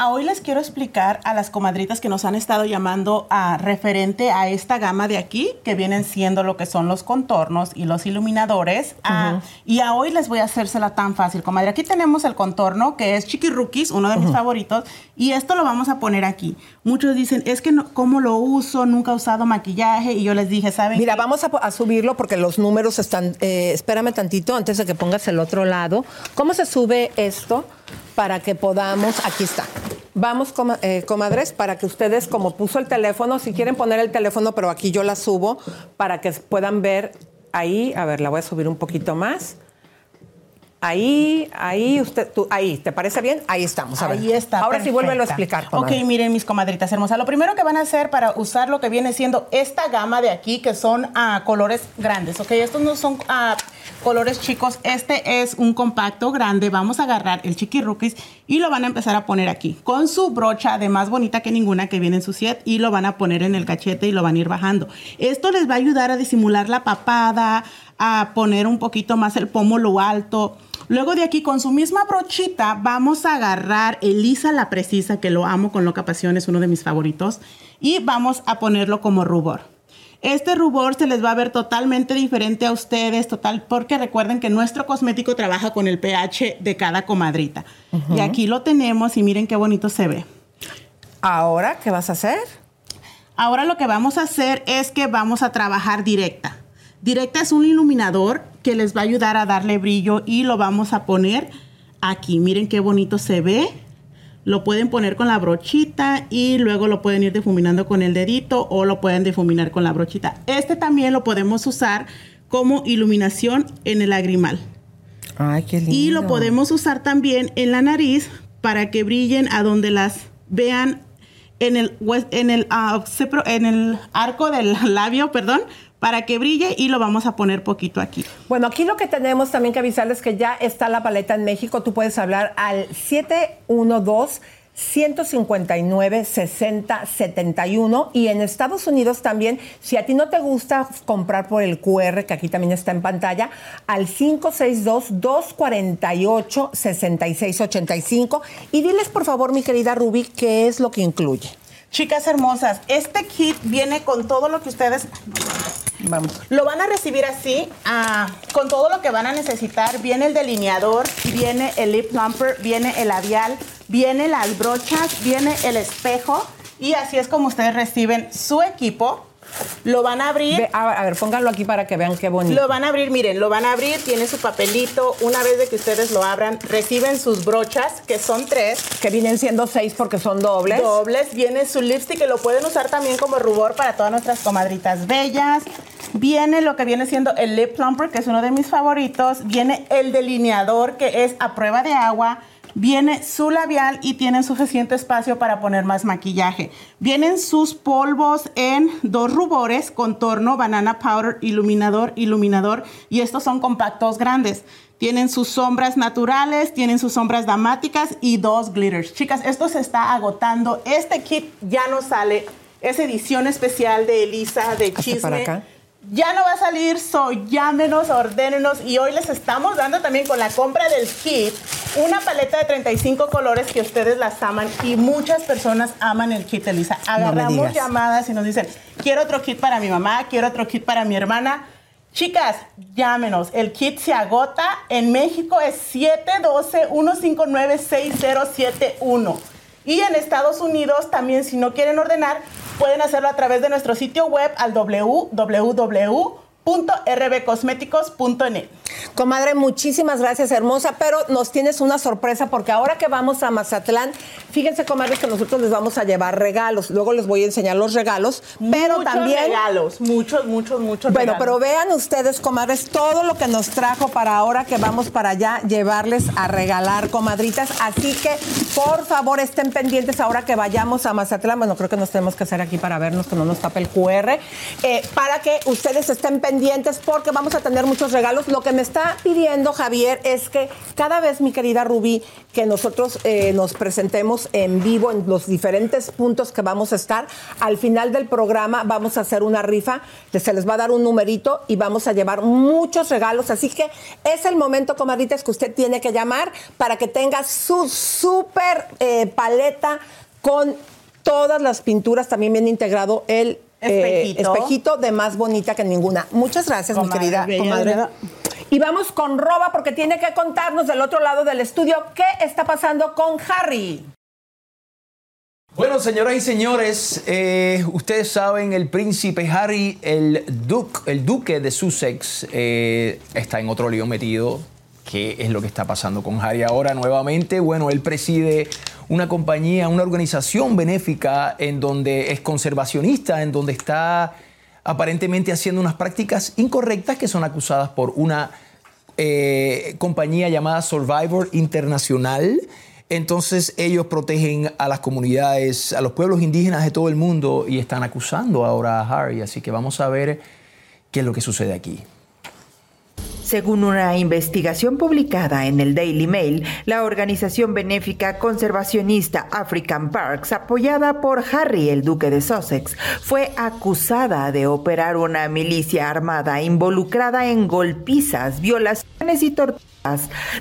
A hoy les quiero explicar a las comadritas que nos han estado llamando a referente a esta gama de aquí, que vienen siendo lo que son los contornos y los iluminadores. Ah, y a hoy les voy a hacérsela tan fácil, comadre. Aquí tenemos el contorno, que es Chiqui Rookies, uno de mis favoritos, y esto lo vamos a poner aquí. Muchos dicen, es que no, ¿cómo lo uso? Nunca he usado maquillaje. Y yo les dije, ¿saben Mira, qué? vamos a, a subirlo porque los números están. eh, espérame tantito antes de que pongas el otro lado. ¿Cómo se sube esto para que podamos? Aquí está. Vamos, eh, comadres, para que ustedes, como puso el teléfono, si quieren poner el teléfono, pero aquí yo la subo para que puedan ver ahí. A ver, la voy a subir un poquito más. Ahí, ahí, usted, tú, ahí, ¿te parece bien? Ahí estamos. A ver. Ahí está. Ahora sí, vuélvelo a explicar. comadre. Ok, miren mis comadritas hermosas. Lo primero que van a hacer para usar lo que viene siendo esta gama de aquí, que son ah, colores grandes, ok. Estos no son ah, colores chicos. Este es un compacto grande. Vamos a agarrar el Chiqui Rookies y lo van a empezar a poner aquí. Con su brocha de más bonita que ninguna que viene en su set y lo van a poner en el cachete y lo van a ir bajando. Esto les va a ayudar a disimular la papada, a poner un poquito más el pómulo alto. Luego de aquí, con su misma brochita, vamos a agarrar Elisa la Precisa, que lo amo con loca pasión, es uno de mis favoritos, y vamos a ponerlo como rubor. Este rubor se les va a ver totalmente diferente a ustedes, total, porque recuerden que nuestro cosmético trabaja con el pH de cada comadrita. Y aquí lo tenemos y miren qué bonito se ve. Ahora, ¿qué vas a hacer? Ahora lo que vamos a hacer es que vamos a trabajar directa. Directa es un iluminador que les va a ayudar a darle brillo y lo vamos a poner aquí. Miren qué bonito se ve. Lo pueden poner con la brochita y luego lo pueden ir difuminando con el dedito o lo pueden difuminar con la brochita. Este también lo podemos usar como iluminación en el lagrimal. Ay, qué lindo. Y lo podemos usar también en la nariz para que brillen a donde las vean en el, en el, ah, en el arco del labio, perdón, para que brille y lo vamos a poner poquito aquí. Bueno, aquí lo que tenemos también que avisarles que ya está la paleta en México. Tú puedes hablar al 712 159 6071 y en Estados Unidos también, si a ti no te gusta comprar por el QR, que aquí también está en pantalla, al 562 248 6685 y diles por favor, mi querida Ruby, qué es lo que incluye. Chicas hermosas, este kit viene con todo lo que ustedes Vamos. Lo van a recibir así, ah, con todo lo que van a necesitar. Viene el delineador, viene el lip plumper, viene el labial, viene las brochas, viene el espejo. Y así es como ustedes reciben su equipo. Lo van a abrir. Ve, a, a ver, pónganlo aquí para que vean qué bonito. Lo van a abrir, miren, lo van a abrir, tiene su papelito. Una vez de que ustedes lo abran, reciben sus brochas, que son tres. Que vienen siendo seis porque son dobles. Dobles. Viene su lipstick, que lo pueden usar también como rubor para todas nuestras comadritas bellas. Viene lo que viene siendo el lip plumper, que es uno de mis favoritos. Viene el delineador, que es a prueba de agua. Viene su labial y tienen suficiente espacio para poner más maquillaje. Vienen sus polvos en dos rubores, contorno, banana powder, iluminador, iluminador. Y estos son compactos grandes. Tienen sus sombras naturales, tienen sus sombras damáticas y dos glitters. Chicas, esto se está agotando. Este kit ya no sale. Es edición especial de Elisa, de Chisme. para acá. Ya no va a salir, so llámenos, ordénenos y hoy les estamos dando también con la compra del kit una paleta de 35 colores que ustedes las aman y muchas personas aman el kit, Elisa. Agarramos digas. llamadas y nos dicen, quiero otro kit para mi mamá, quiero otro kit para mi hermana. Chicas, llámenos. El kit se agota. En México es 712-159-6071. Y en Estados Unidos también si no quieren ordenar, pueden hacerlo a través de nuestro sitio web al www.rbcosméticos.net. Comadre, muchísimas gracias, hermosa, pero nos tienes una sorpresa porque ahora que vamos a Mazatlán, fíjense, comadres, que nosotros les vamos a llevar regalos. Luego les voy a enseñar los regalos, pero muchos también. regalos, muchos, muchos, muchos Bueno, regalos. pero vean ustedes, comadres, todo lo que nos trajo para ahora que vamos para allá, llevarles a regalar, comadritas. Así que, por favor, estén pendientes ahora que vayamos a Mazatlán. Bueno, creo que nos tenemos que hacer aquí para vernos, que no nos tape el QR. eh, para que ustedes estén pendientes porque vamos a tener muchos regalos. Lo que me está pidiendo Javier es que cada vez, mi querida Rubí, que nosotros eh, nos presentemos en vivo en los diferentes puntos que vamos a estar, al final del programa vamos a hacer una rifa, se les va a dar un numerito y vamos a llevar muchos regalos. Así que es el momento, comadritas, que usted tiene que llamar para que tenga su súper eh, paleta con todas las pinturas, también bien integrado el eh, Espejito. espejito de más bonita que ninguna. Muchas gracias, mi querida bella, comadre. bella. Y vamos con Roba porque tiene que contarnos del otro lado del estudio qué está pasando con Harry. Bueno, señoras y señores, eh, ustedes saben, el príncipe Harry, el, duque, el duque de Sussex, eh, está en otro lío metido. ¿Qué es lo que está pasando con Harry ahora nuevamente? Bueno, él preside una compañía, una organización benéfica en donde es conservacionista, en donde está aparentemente haciendo unas prácticas incorrectas que son acusadas por una eh, compañía llamada Survivor Internacional. Entonces ellos protegen a las comunidades, a los pueblos indígenas de todo el mundo y están acusando ahora a Harry. Así que vamos a ver qué es lo que sucede aquí. Según una investigación publicada en el Daily Mail, la organización benéfica conservacionista African Parks, apoyada por Harry, el duque de Sussex, fue acusada de operar una milicia armada involucrada en golpizas, violaciones y torturas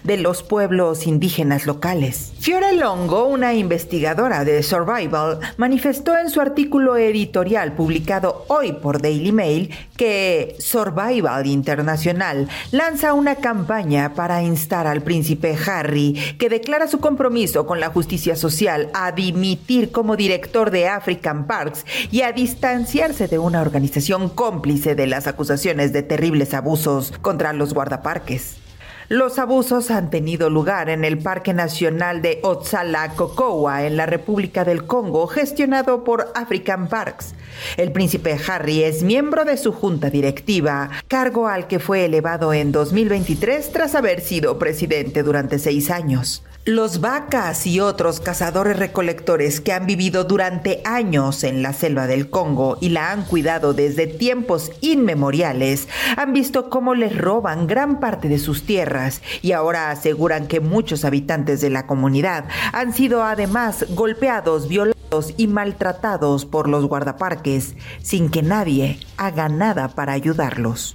de los pueblos indígenas locales. Fiore Longo, una investigadora de Survival, manifestó en su artículo editorial publicado hoy por Daily Mail que Survival Internacional lanza una campaña para instar al príncipe Harry, que declara su compromiso con la justicia social, a dimitir como director de African Parks y a distanciarse de una organización cómplice de las acusaciones de terribles abusos contra los guardaparques. Los abusos han tenido lugar en el Parque Nacional de Otsala-Cocoa, en la República del Congo, gestionado por African Parks. El príncipe Harry es miembro de su junta directiva, cargo al que fue elevado en 2023 tras haber sido presidente durante seis años. Los vacas y otros cazadores recolectores que han vivido durante años en la selva del Congo y la han cuidado desde tiempos inmemoriales han visto cómo les roban gran parte de sus tierras y ahora aseguran que muchos habitantes de la comunidad han sido además golpeados, violados y maltratados por los guardaparques sin que nadie haga nada para ayudarlos.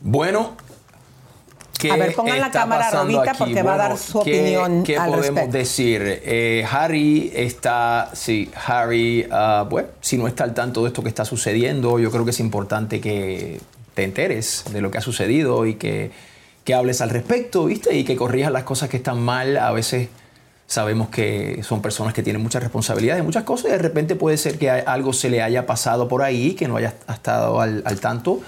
Bueno, ¿qué A ver, pongan la cámara, Robita, porque va a dar su ¿qué- opinión ¿Qué al podemos respecto. decir? Eh, Harry está, sí, Harry, ah, bueno, si no está al tanto de esto que está sucediendo, yo creo que es importante que te enteres de lo que ha sucedido y que, que hables al respecto, ¿viste? Y que corrijas las cosas que están mal. A veces sabemos que son personas que tienen muchas responsabilidades, muchas cosas, y de repente puede ser que algo se le haya pasado por ahí, que no haya estado al, al tanto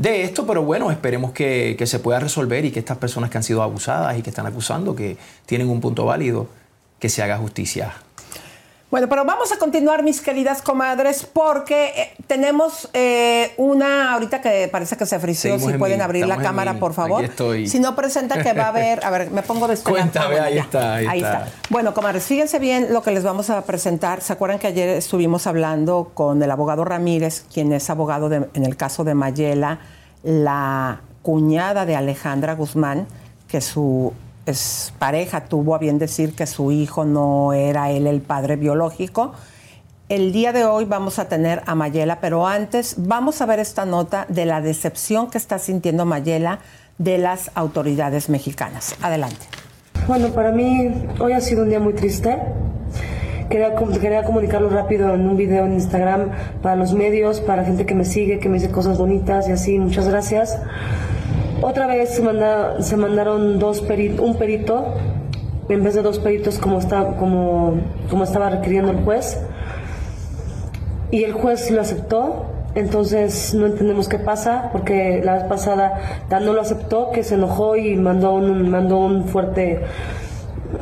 de esto, pero bueno, esperemos que, que se pueda resolver y que estas personas que han sido abusadas y que están acusando, que tienen un punto válido, que se haga justicia. Bueno, pero vamos a continuar, mis queridas comadres, porque eh, tenemos eh, una, ahorita que parece que se frició, Seguimos si en pueden mí, abrir la cámara, mí. por favor. Si no presenta que va a haber, a ver, me pongo de. Cuéntame, Ah, bueno, ahí ya. está, ahí está. Bueno, comadres, fíjense bien lo que les vamos a presentar. ¿Se acuerdan que ayer estuvimos hablando con el abogado Ramírez, quien es abogado de- en el caso de Mayela, la cuñada de Alejandra Guzmán, que su es pareja tuvo a bien decir que su hijo no era él el padre biológico? El día de hoy vamos a tener a Mayela, pero antes vamos a ver esta nota de la decepción que está sintiendo Mayela de las autoridades mexicanas. Adelante. Bueno, para mí hoy ha sido un día muy triste. Quería, quería comunicarlo rápido en un video en Instagram para los medios, para gente que me sigue, que me dice cosas bonitas y así. Muchas gracias. Otra vez se, manda- se mandaron dos peri- un perito en vez de dos peritos como, está, como, como estaba requiriendo el juez. Y el juez lo aceptó, entonces no entendemos qué pasa, porque la vez pasada Dan no lo aceptó, que se enojó y mandó un, mandó un fuerte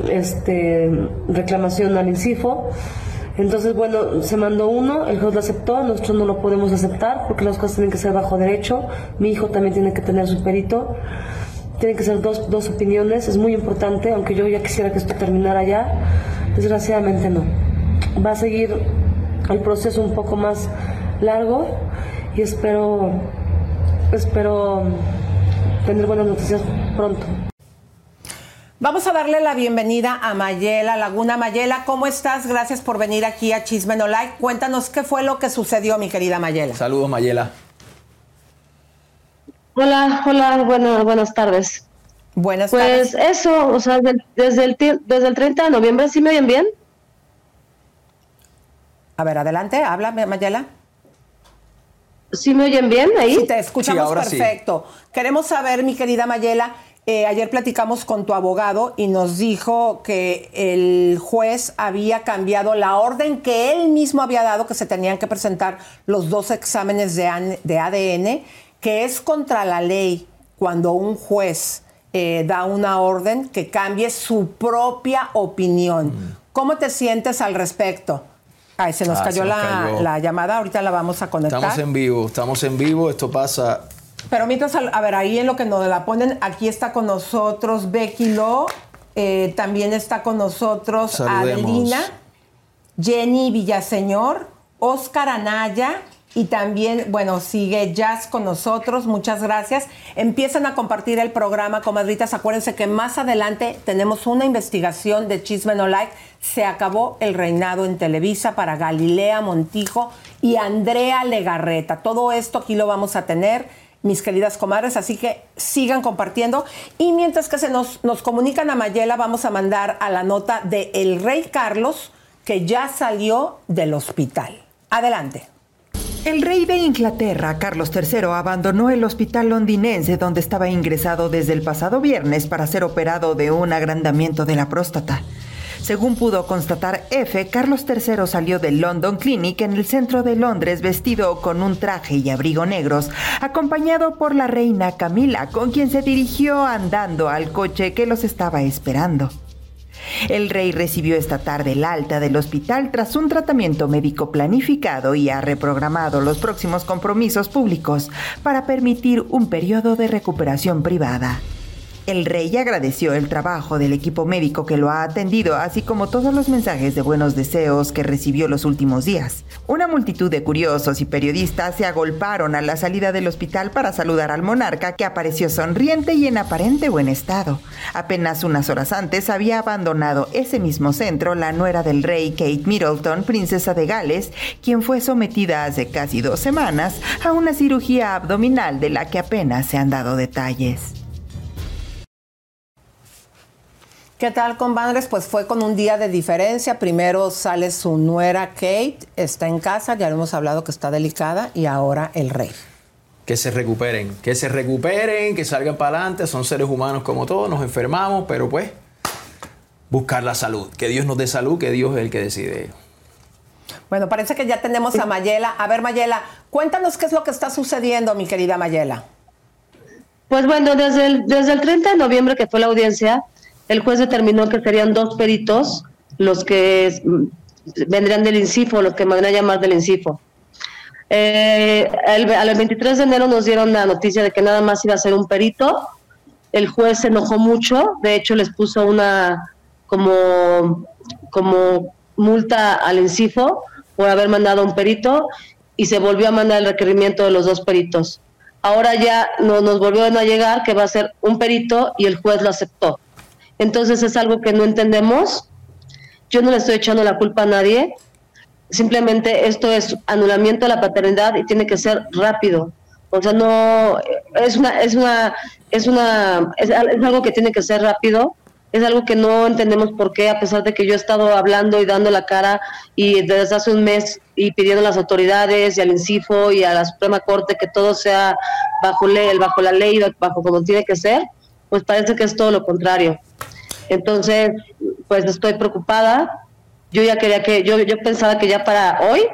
este, reclamación al INCIFO. Entonces, bueno, se mandó uno, el juez lo aceptó, nosotros no lo podemos aceptar porque las cosas tienen que ser bajo derecho, mi hijo también tiene que tener su perito, tienen que ser dos, dos opiniones, es muy importante, aunque yo ya quisiera que esto terminara ya, desgraciadamente no. Va a seguir el proceso un poco más largo y espero, espero tener buenas noticias pronto. Vamos a darle la bienvenida a Mayela Laguna. Mayela, ¿cómo estás? Gracias por venir aquí a Chisme No Like. Cuéntanos qué fue lo que sucedió, mi querida Mayela. Saludos, Mayela. Hola, hola, bueno, buenas tardes. Buenas pues tardes. eso, o sea, de- desde el, desde el 30 de noviembre, ¿sí me oyen bien? A ver, adelante, habla, Mayela. ¿Sí me oyen bien ahí? Sí, te escuchamos Sí, ahora sí. perfecto. Queremos saber, mi querida Mayela, eh, ayer platicamos con tu abogado y nos dijo que el juez había cambiado la orden que él mismo había dado, que se tenían que presentar los dos exámenes de, ADN, que es contra la ley cuando un juez eh, da una orden que cambie su propia opinión. ¿Cómo te sientes al respecto? Ay, se nos Ah, cayó, se nos la, cayó. la llamada, ahorita la vamos a conectar. Estamos en vivo, estamos en vivo, esto pasa. Pero mientras, a ver, ahí en lo que nos la ponen, aquí está con nosotros Becky Lo, eh, también está con nosotros Saludemos. Adelina, Jenny Villaseñor, Oscar Anaya y también, bueno, sigue Jazz con nosotros, muchas gracias. Empiezan a compartir el programa, comadritas. Acuérdense que más adelante tenemos una investigación de Chisme No Like. Se acabó el reinado en Televisa para Galilea Montijo y Andrea Legarreta. Todo esto aquí lo vamos a tener mis queridas comadres, así que sigan compartiendo. Y mientras que se nos, nos comunican a Mayela, vamos a mandar a la nota de el rey Carlos, que ya salió del hospital. Adelante. El rey de Inglaterra, Carlos III, abandonó el hospital londinense donde estaba ingresado desde el pasado viernes para ser operado de un agrandamiento de la próstata. Según pudo constatar F, Carlos III salió del London Clinic en el centro de Londres vestido con un traje y abrigo negros, acompañado por la reina Camila, con quien se dirigió andando al coche que los estaba esperando. El rey recibió esta tarde el alta del hospital tras un tratamiento médico planificado y ha reprogramado los próximos compromisos públicos para permitir un periodo de recuperación privada. El rey agradeció el trabajo del equipo médico que lo ha atendido, así como todos los mensajes de buenos deseos que recibió los últimos días. Una multitud de curiosos y periodistas se agolparon a la salida del hospital para saludar al monarca que apareció sonriente y en aparente buen estado. Apenas unas horas antes había abandonado ese mismo centro la nuera del rey Kate Middleton, princesa de Gales, quien fue sometida hace casi dos semanas a una cirugía abdominal de la que apenas se han dado detalles. ¿Qué tal, compadres? Pues fue con un día de diferencia. Primero sale su nuera Kate, está en casa, ya lo hemos hablado que está delicada, y ahora el rey. Que se recuperen, que se recuperen, que salgan para adelante. Son seres humanos como todos, nos enfermamos, pero pues buscar la salud. Que Dios nos dé salud, que Dios es el que decide. Bueno, parece que ya tenemos a Mayela. A ver, Mayela, cuéntanos qué es lo que está sucediendo, mi querida Mayela. Pues bueno, desde el, desde el 30 de noviembre que fue la audiencia, el juez determinó que serían dos peritos los que mm, vendrían del INCIFO, los que me van a llamar del INCIFO. Eh, el, al 23 de enero nos dieron la noticia de que nada más iba a ser un perito. El juez se enojó mucho, de hecho les puso una como, como multa al INCIFO por haber mandado un perito y se volvió a mandar el requerimiento de los dos peritos. Ahora ya no, nos volvieron a llegar que va a ser un perito y el juez lo aceptó. Entonces es algo que no entendemos. Yo no le estoy echando la culpa a nadie. Simplemente esto es anulamiento de la paternidad y tiene que ser rápido. O sea, no es una es una es una es, al- es algo que tiene que ser rápido. Es algo que no entendemos por qué, a pesar de que yo he estado hablando y dando la cara y desde hace un mes y pidiendo a las autoridades y al INCIFO y a la Suprema Corte que todo sea bajo ley, bajo la ley, bajo como tiene que ser, pues parece que es todo lo contrario. Entonces, pues estoy preocupada. Yo ya quería que, yo, yo pensaba que ya para hoy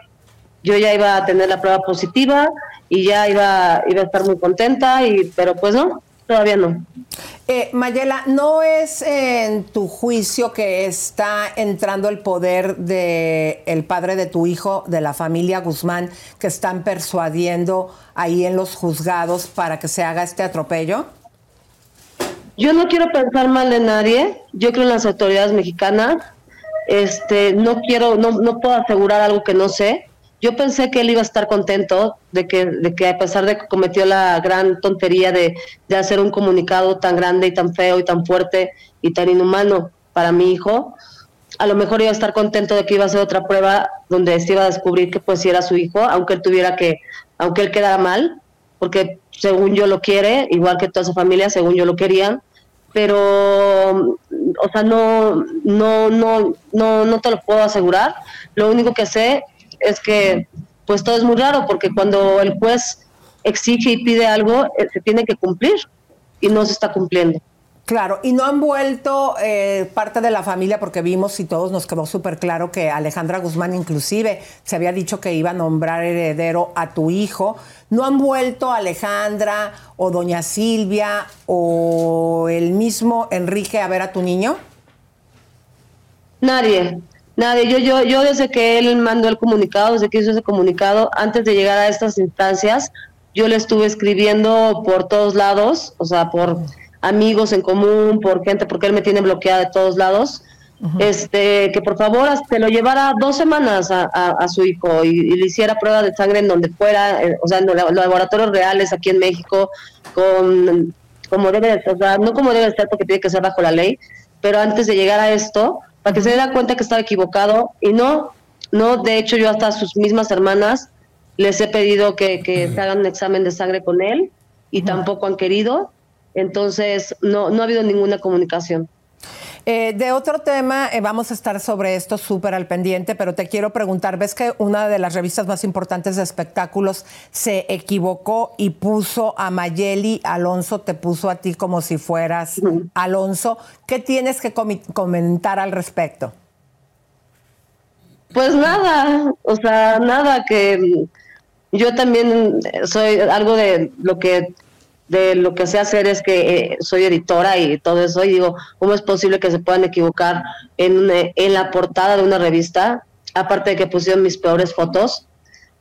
yo ya iba a tener la prueba positiva y ya iba, iba a estar muy contenta, y, pero pues no, todavía no. Eh, Mayela, ¿no es en tu juicio que está entrando el poder de el padre de tu hijo, de la familia Guzmán, que están persuadiendo ahí en los juzgados para que se haga este atropello? Yo no quiero pensar mal de nadie, yo creo en las autoridades mexicanas, este, no quiero, no, no puedo asegurar algo que no sé, yo pensé que él iba a estar contento de que, de que a pesar de que cometió la gran tontería de, de hacer un comunicado tan grande y tan feo y tan fuerte y tan inhumano para mi hijo, a lo mejor iba a estar contento de que iba a hacer otra prueba donde se iba a descubrir que pues sí era su hijo, aunque él tuviera que, aunque él quedara mal, porque según yo lo quiere, igual que toda su familia, según yo lo querían, pero o sea, no, no, no, no, no te lo puedo asegurar. Lo único que sé es que pues todo es muy raro porque cuando el juez exige y pide algo, eh, se tiene que cumplir y no se está cumpliendo. Claro, y no han vuelto eh, parte de la familia porque vimos y todos nos quedó súper claro que Alejandra Guzmán inclusive se había dicho que iba a nombrar heredero a tu hijo. ¿No han vuelto Alejandra o doña Silvia o el mismo Enrique a ver a tu niño? Nadie, nadie. Yo, yo, yo desde que él mandó el comunicado, desde que hizo ese comunicado, antes de llegar a estas instancias, yo le estuve escribiendo por todos lados, o sea, por amigos en común, por gente, porque él me tiene bloqueada de todos lados, este, que por favor se lo llevara dos semanas a, a- a su hijo y, y le hiciera prueba de sangre en donde fuera, eh, o sea, en los laboratorios reales aquí en México, con como debe o sea, no como debe de ser porque tiene que ser bajo la ley, pero antes de llegar a esto, para que se diera cuenta que estaba equivocado y no, no, de hecho yo hasta a sus mismas hermanas les he pedido que, que se hagan un examen de sangre con él y tampoco han querido, entonces no, no ha habido ninguna comunicación. Eh, de otro tema, eh, vamos a estar sobre esto súper al pendiente, pero te quiero preguntar, ¿ves que una de las revistas más importantes de espectáculos se equivocó y puso a Mayeli Alonso, te puso a ti como si fueras Alonso? ¿Qué tienes que comentar al respecto? Pues nada, o sea, nada que yo también soy algo de lo que de lo que sé hacer es que eh, soy editora y todo eso y digo, ¿cómo es posible que se puedan equivocar en, en la portada de una revista? Aparte de que pusieron mis peores fotos,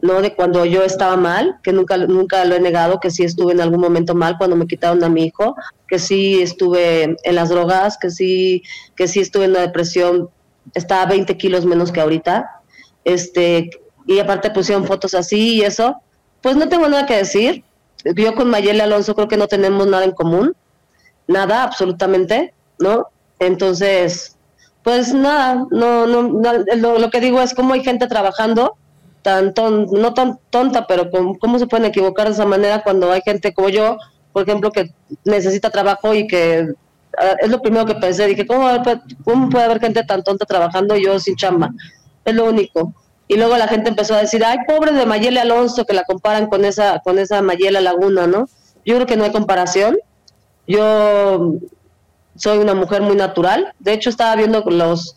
¿no? De cuando yo estaba mal, que nunca, nunca lo he negado, que sí estuve en algún momento mal cuando me quitaron a mi hijo, que sí estuve en las drogas, que sí, que sí estuve en una depresión, estaba 20 kilos menos que ahorita, este, y aparte pusieron fotos así y eso, pues no tengo nada que decir. Yo con Mayeli Alonso creo que no tenemos nada en común, nada, absolutamente, ¿no? Entonces, pues nada, no, no, lo, que digo es cómo hay gente trabajando tan ton- no tan tonta, pero con- cómo se pueden equivocar de esa manera cuando hay gente como yo, por ejemplo, que necesita trabajo y que ah, es lo primero que pensé, dije, ¿cómo, ¿cómo puede haber gente tan tonta trabajando y yo sin chamba? Es lo único. Y luego la gente empezó a decir, ay, pobre de Mayela Alonso, que la comparan con esa, con esa Mayela Laguna, ¿no? Yo creo que no hay comparación. Yo soy una mujer muy natural. De hecho, estaba viendo los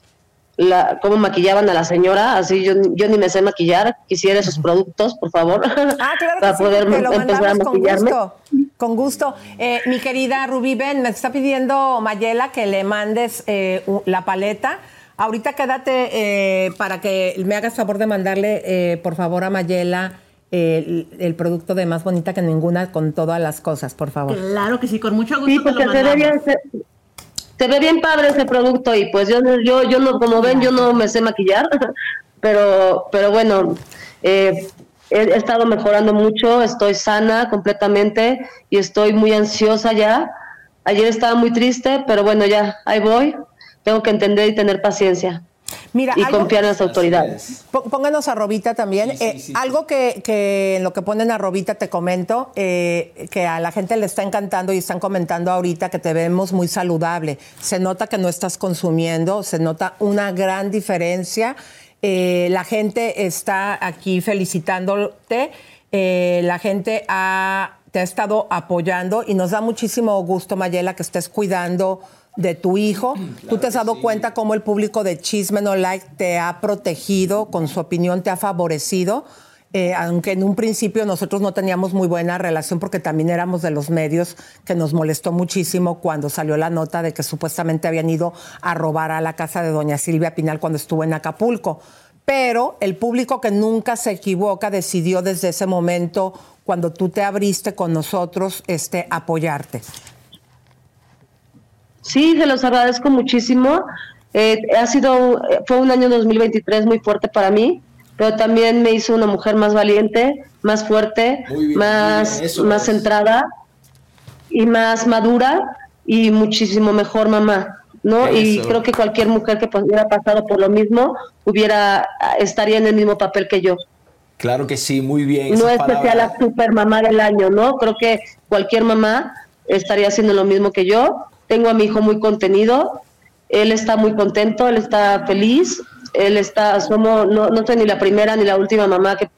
la, cómo maquillaban a la señora, así yo, yo ni me sé maquillar, quisiera esos productos, por favor, Ah, claro que para sí, poder te lo empezar a con maquillarme. gusto. Con gusto. Eh, mi querida Rubí Ben, me está pidiendo Mayela que le mandes eh, la paleta. Ahorita quédate eh, para que me hagas favor de mandarle, eh, por favor, a Mayela eh, el, el producto de Más Bonita que Ninguna con todas las cosas, por favor. Claro que sí, con mucho gusto Sí, te porque lo se ve bien, se, se ve bien padre ese producto y pues yo, no- yo, yo no, como ven, yo no me sé maquillar, pero, pero bueno, eh, he, he estado mejorando mucho, estoy sana completamente y estoy muy ansiosa ya. Ayer estaba muy triste, pero bueno, ya, ahí voy. Tengo que entender y tener paciencia. Mira, y algo- confiar en las autoridades. Pó- Pónganos a Robita también. Eh, algo que, que en lo que ponen a Robita te comento, eh, que a la gente le está encantando y están comentando ahorita que te vemos muy saludable. Se nota que no estás consumiendo, se nota una gran diferencia. Eh, la gente está aquí felicitándote, eh, la gente ha- te ha estado apoyando y nos da muchísimo gusto, Mayela, que estés cuidando de tu hijo. ¿Tú te has dado cuenta cómo el público de Chisme No Like te ha protegido, con su opinión te ha favorecido? Eh, aunque en un principio nosotros no teníamos muy buena relación porque también éramos de los medios que nos molestó muchísimo cuando salió la nota de que supuestamente habían ido a robar a la casa de doña Silvia Pinal cuando estuvo en Acapulco. Pero el público que nunca se equivoca decidió desde ese momento, cuando tú te abriste con nosotros, este, apoyarte. Sí, se los agradezco muchísimo. Eh, ha sido, fue un año 2023 muy fuerte para mí, pero también me hizo una mujer más valiente, más fuerte, más, más centrada y más madura y muchísimo mejor mamá, ¿no? Y creo que cualquier mujer que hubiera pasado por lo mismo hubiera estaría en el mismo papel que yo. Claro que sí, muy bien. No es que sea la super mamá del año, ¿no? Creo que cualquier mamá estaría haciendo lo mismo que yo. Tengo a mi hijo muy contenido, él está muy contento, él está feliz, él está, somos, no, no soy ni la primera ni la última mamá que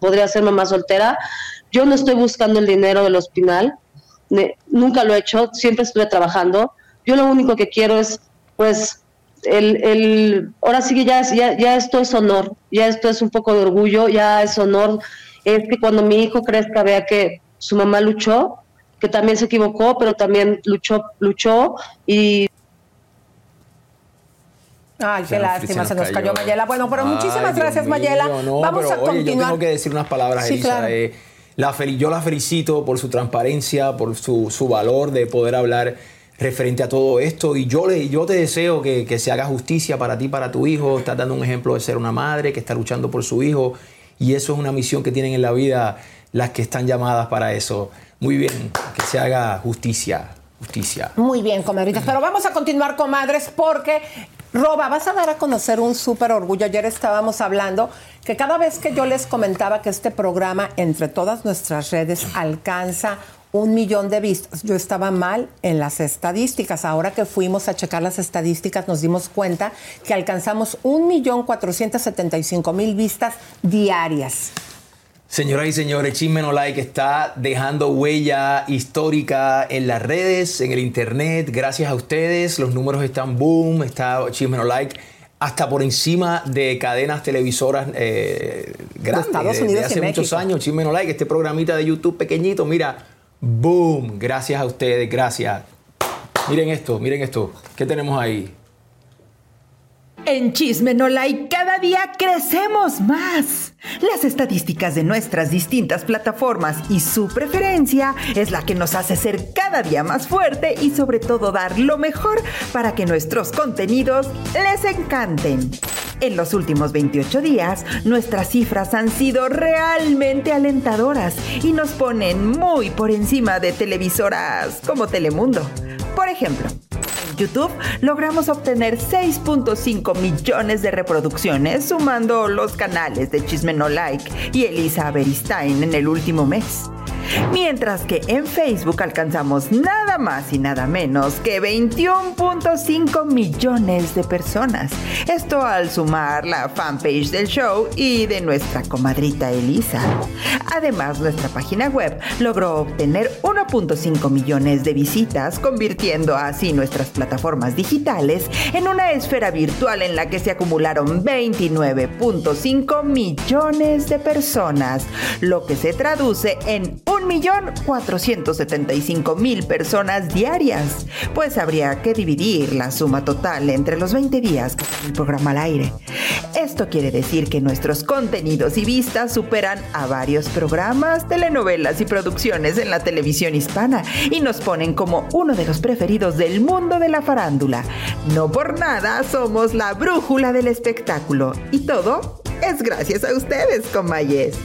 podría ser mamá soltera. Yo no estoy buscando el dinero del hospital, nunca lo he hecho, siempre estuve trabajando. Yo lo único que quiero es, pues, el, el, ahora sí que ya, ya, ya esto es honor, ya esto es un poco de orgullo, ya es honor. Es que cuando mi hijo crezca vea que su mamá luchó, que también se equivocó, pero también luchó, luchó y Ay, qué Se nos- lástima, se nos cayó cayó. Mayela. Bueno, pero Ay, muchísimas Dios gracias, mío, Mayela. no, Vamos pero, a oye, continuar. yo tengo que decir unas palabras, Sí, Elisa. claro. eh, la fel- yo la felicito por su transparencia, por su, su valor de poder hablar referente a todo esto. Y yo, le, yo te deseo que, que se haga justicia para ti, para tu hijo. Estás dando un ejemplo de ser una madre que está luchando por su hijo. Y eso es una misión que tienen en la vida las que están llamadas para eso. Muy bien, que se haga justicia. Justicia. Muy bien, comadritas. Pero vamos a continuar, comadres, porque, Roba, vas a dar a conocer un súper orgullo. Ayer estábamos hablando que cada vez que yo les comentaba que este programa, entre todas nuestras redes, alcanza un millón de vistas, yo estaba mal en las estadísticas. Ahora que fuimos a checar las estadísticas, nos dimos cuenta que alcanzamos un millón cuatrocientos setenta y cinco mil vistas diarias. Señoras y señores, Chisme No Like está dejando huella histórica en las redes, en el internet. Gracias a ustedes, los números están boom, está Chisme No Like hasta por encima de cadenas televisoras eh, grandes. Estados de Unidos y hace muchos México. años, Chisme No Like, este programita de YouTube pequeñito, mira, boom. Gracias a ustedes, gracias. Miren esto, miren esto. ¿Qué tenemos ahí? En Chisme No Like cada día crecemos más. Las estadísticas de nuestras distintas plataformas y su preferencia es la que nos hace ser cada día más fuerte y sobre todo dar lo mejor para que nuestros contenidos les encanten. En los últimos 28 días, nuestras cifras han sido realmente alentadoras y nos ponen muy por encima de televisoras como Telemundo. Por ejemplo, en YouTube logramos obtener 6.5 millones de reproducciones sumando los canales de Chisme No Like y Elisa Beristain en el último mes. Mientras que en Facebook alcanzamos nada más y nada menos que 21.5 millones de personas. Esto al sumar la fanpage del show y de nuestra comadrita Elisa. Además, nuestra página web logró obtener 1.5 millones de visitas, convirtiendo así nuestras plataformas digitales en una esfera virtual en la que se acumularon 29.5 millones de personas, lo que se traduce en 1.475.000 personas diarias, pues habría que dividir la suma total entre los 20 días que está el programa al aire. Esto quiere decir que nuestros contenidos y vistas superan a varios programas, telenovelas y producciones en la televisión hispana y nos ponen como uno de los preferidos del mundo de la farándula. No por nada somos la brújula del espectáculo y todo es gracias a ustedes, comayes.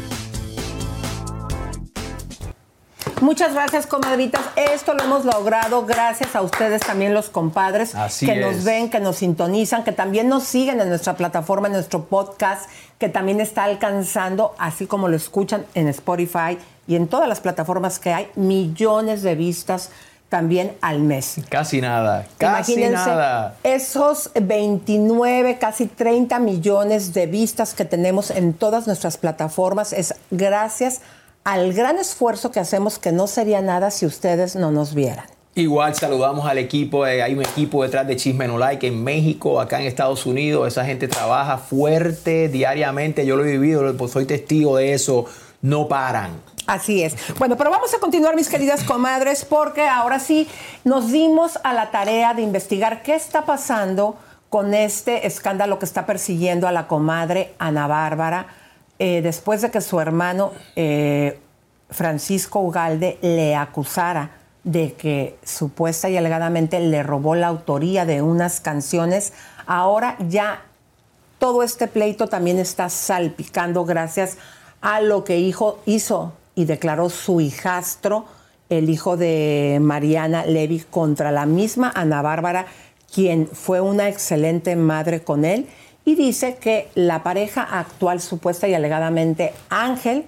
Muchas gracias, comadritas. Esto lo hemos logrado gracias a ustedes también, los compadres, Así que es. nos ven, que nos sintonizan, que también nos siguen en nuestra plataforma, en nuestro podcast, que también está alcanzando, así como lo escuchan en Spotify y en todas las plataformas que hay, millones de vistas también al mes. Casi nada, casi Imagínense nada. esos 29, casi 30 millones de vistas que tenemos en todas nuestras plataformas es gracias al gran esfuerzo que hacemos que no sería nada si ustedes no nos vieran. Igual saludamos al equipo, eh, hay un equipo detrás de Chisme No Like en México, acá en Estados Unidos, esa gente trabaja fuerte diariamente, yo lo he vivido, pues soy testigo de eso, no paran. Así es. Bueno, pero vamos a continuar, mis queridas comadres, porque ahora sí nos dimos a la tarea de investigar qué está pasando con este escándalo que está persiguiendo a la comadre Ana Bárbara, eh, después de que su hermano eh, Francisco Ugalde le acusara de que supuesta y alegadamente le robó la autoría de unas canciones, ahora ya todo este pleito también está salpicando gracias a lo que hijo hizo y declaró su hijastro, el hijo de Mariana Levy, contra la misma Ana Bárbara, quien fue una excelente madre con él, y dice que la pareja actual supuesta y alegadamente Ángel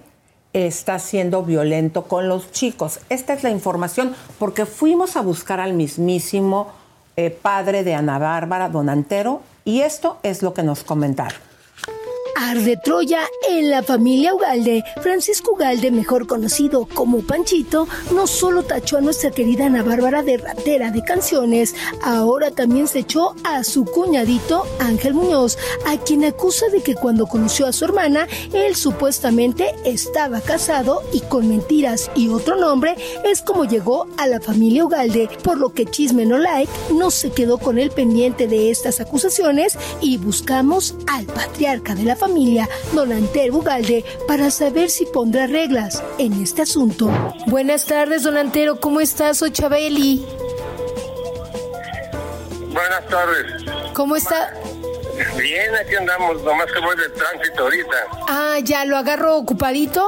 está siendo violento con los chicos. Esta es la información porque fuimos a buscar al mismísimo eh, padre de Ana Bárbara, don Antero, y esto es lo que nos comentaron. Arde Troya en la familia Ugalde. Francisco Ugalde, mejor conocido como Panchito, no solo tachó a nuestra querida Ana Bárbara de ratera de canciones, ahora también se echó a su cuñadito Ángel Muñoz, a quien acusa de que cuando conoció a su hermana, él supuestamente estaba casado y con mentiras y otro nombre es como llegó a la familia Ugalde, por lo que Chisme No Like no se quedó con el pendiente de estas acusaciones y buscamos al patriarca de la familia familia, don Antero Ugalde, para saber si pondrá reglas en este asunto. Buenas tardes, don Antero, ¿cómo estás, Ochabeli? Buenas tardes. ¿Cómo está? Bien, aquí andamos, nomás que voy de tránsito ahorita. Ah, ya, ¿lo agarro ocupadito?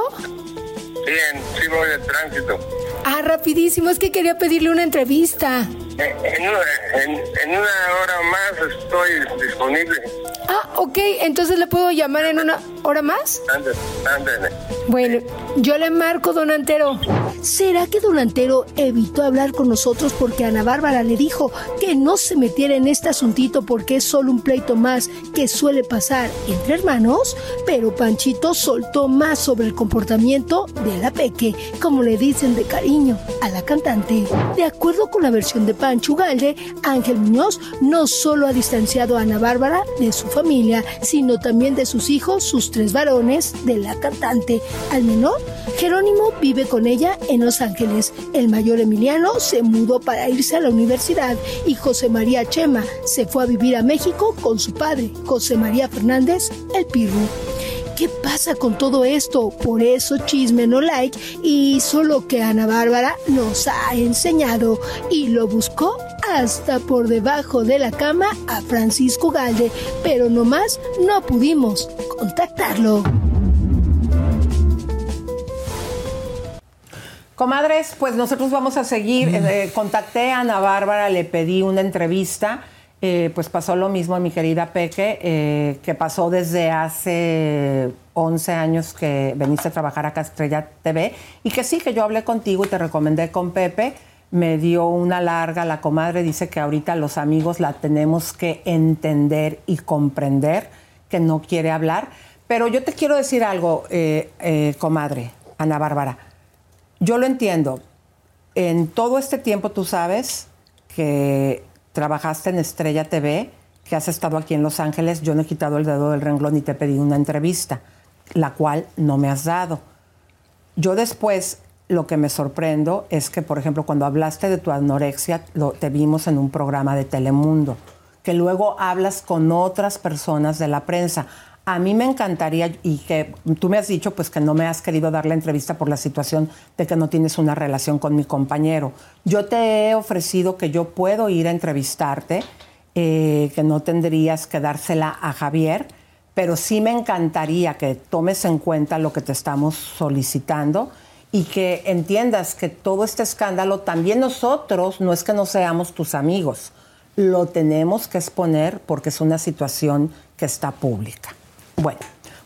Bien, sí voy de tránsito. Ah, rapidísimo, es que quería pedirle una entrevista. En una, en, una hora más estoy disponible. Ah, ok, entonces le puedo llamar en una hora más. Ándale, Bueno, yo le marco, don Antero. ¿Será que don Antero evitó hablar con nosotros porque Ana Bárbara le dijo que no se metiera en este asuntito porque es solo un pleito más que suele pasar entre hermanos? Pero Panchito soltó más sobre el comportamiento de la Peque, como le dicen de cariño a la cantante. De acuerdo con la versión de Pancho Ángel Muñoz no solo ha distanciado a Ana Bárbara de su familia, sino también de sus hijos, sus tres varones, de la cantante. Al menor, Jerónimo vive con ella en Los Ángeles. El mayor Emiliano se mudó para irse a la universidad y José María Chema se fue a vivir a México con su padre, José María Fernández, el Pirro. ¿Qué pasa con todo esto? Por eso chisme no like y solo que Ana Bárbara nos ha enseñado y lo buscó hasta por debajo de la cama a Francisco Galde, pero nomás no pudimos contactarlo. Comadres, pues nosotros vamos a seguir. Eh, contacté a Ana Bárbara, le pedí una entrevista. Eh, pues pasó lo mismo a mi querida Peque, eh, que pasó desde hace 11 años que veniste a trabajar a Estrella TV y que sí, que yo hablé contigo y te recomendé con Pepe. Me dio una larga, la comadre dice que ahorita los amigos la tenemos que entender y comprender, que no quiere hablar. Pero yo te quiero decir algo, comadre, Ana Bárbara. Yo lo entiendo. En todo este tiempo tú sabes que trabajaste en Estrella TV, que has estado aquí en Los Ángeles. Yo no he quitado el dedo del renglón y te he pedido una entrevista, la cual no me has dado. Yo después lo que me sorprendo es que, por ejemplo, cuando hablaste de tu anorexia, lo, te vimos en un programa de Telemundo, que luego hablas con otras personas de la prensa. A mí me encantaría, y que tú me has dicho pues que no me has querido dar la entrevista por la situación de que no tienes una relación con mi compañero. Yo te he ofrecido que yo puedo ir a entrevistarte, eh, que no tendrías que dársela a Javier, pero sí me encantaría que tomes en cuenta lo que te estamos solicitando y que entiendas que todo este escándalo, también nosotros, no es que no seamos tus amigos, lo tenemos que exponer porque es una situación que está pública. Bueno,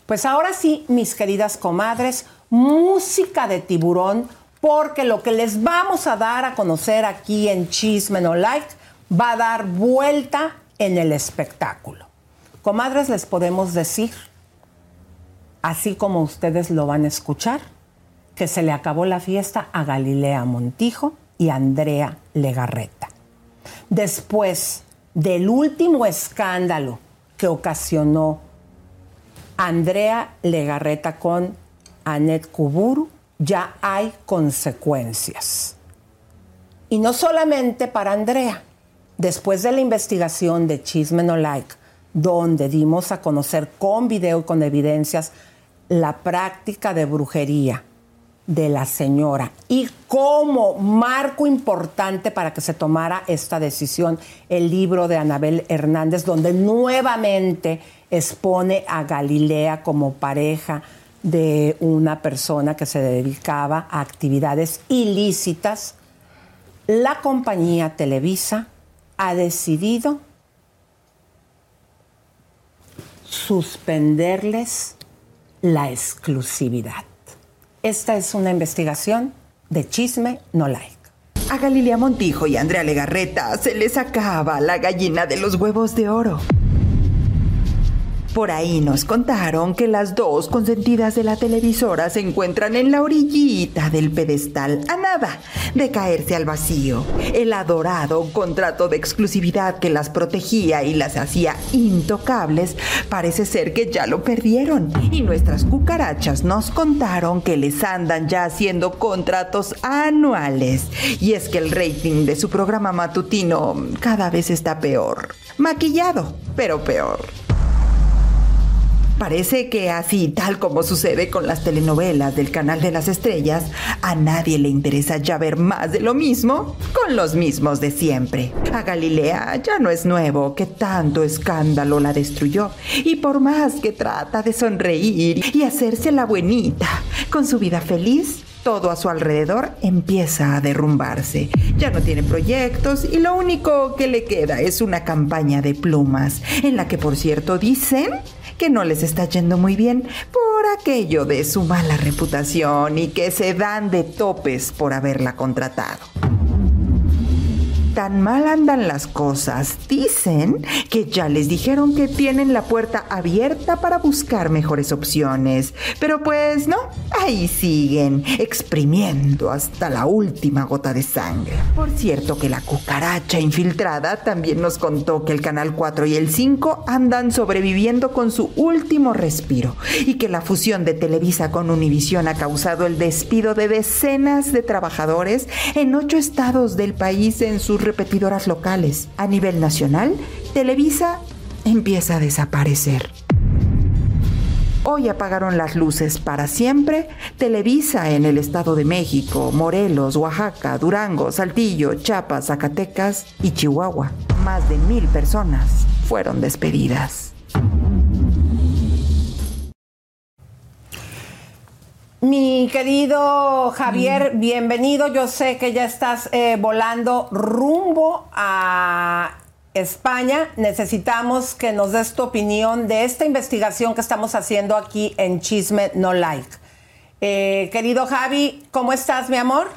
pues ahora sí, mis queridas comadres, música de tiburón, porque lo que les vamos a dar a conocer aquí en Chisme No Like va a dar vuelta en el espectáculo. Comadres, les podemos decir, así como ustedes lo van a escuchar, que se le acabó la fiesta a Galilea Montijo y Andrea Legarreta. Después del último escándalo que ocasionó Andrea Legarreta con Anet Kuburu, ya hay consecuencias. Y no solamente para Andrea. Después de la investigación de Chisme No Like, donde dimos a conocer con video y con evidencias la práctica de brujería de la señora y como marco importante para que se tomara esta decisión el libro de Anabel Hernández, donde nuevamente expone a Galilea como pareja de una persona que se dedicaba a actividades ilícitas, la compañía Televisa ha decidido suspenderles la exclusividad. Esta es una investigación de chisme no like. A Galilea Montijo y Andrea Legarreta se les acaba la gallina de los huevos de oro. Por ahí nos contaron que las dos consentidas de la televisora se encuentran en la orillita del pedestal, a nada de caerse al vacío. El adorado contrato de exclusividad que las protegía y las hacía intocables parece ser que ya lo perdieron. Y nuestras cucarachas nos contaron que les andan ya haciendo contratos anuales. Y es que el rating de su programa matutino cada vez está peor. Maquillado, pero peor. Parece que así, tal como sucede con las telenovelas del canal de las estrellas, a nadie le interesa ya ver más de lo mismo con los mismos de siempre. A Galilea ya no es nuevo que tanto escándalo la destruyó y por más que trata de sonreír y hacerse la buenita con su vida feliz, todo a su alrededor empieza a derrumbarse. Ya no tiene proyectos y lo único que le queda es una campaña de plumas, en la que por cierto dicen que no les está yendo muy bien por aquello de su mala reputación y que se dan de topes por haberla contratado tan mal andan las cosas. Dicen que ya les dijeron que tienen la puerta abierta para buscar mejores opciones. Pero pues no, ahí siguen, exprimiendo hasta la última gota de sangre. Por cierto que la cucaracha infiltrada también nos contó que el Canal 4 y el 5 andan sobreviviendo con su último respiro y que la fusión de Televisa con Univisión ha causado el despido de decenas de trabajadores en ocho estados del país en sus repetidoras locales. A nivel nacional, Televisa empieza a desaparecer. Hoy apagaron las luces para siempre Televisa en el Estado de México, Morelos, Oaxaca, Durango, Saltillo, Chiapas, Zacatecas y Chihuahua. Más de mil personas fueron despedidas. Mi querido Javier, bienvenido. Yo sé que ya estás eh, volando rumbo a España. Necesitamos que nos des tu opinión de esta investigación que estamos haciendo aquí en Chisme No Like. Eh, querido Javi, ¿cómo estás, mi amor?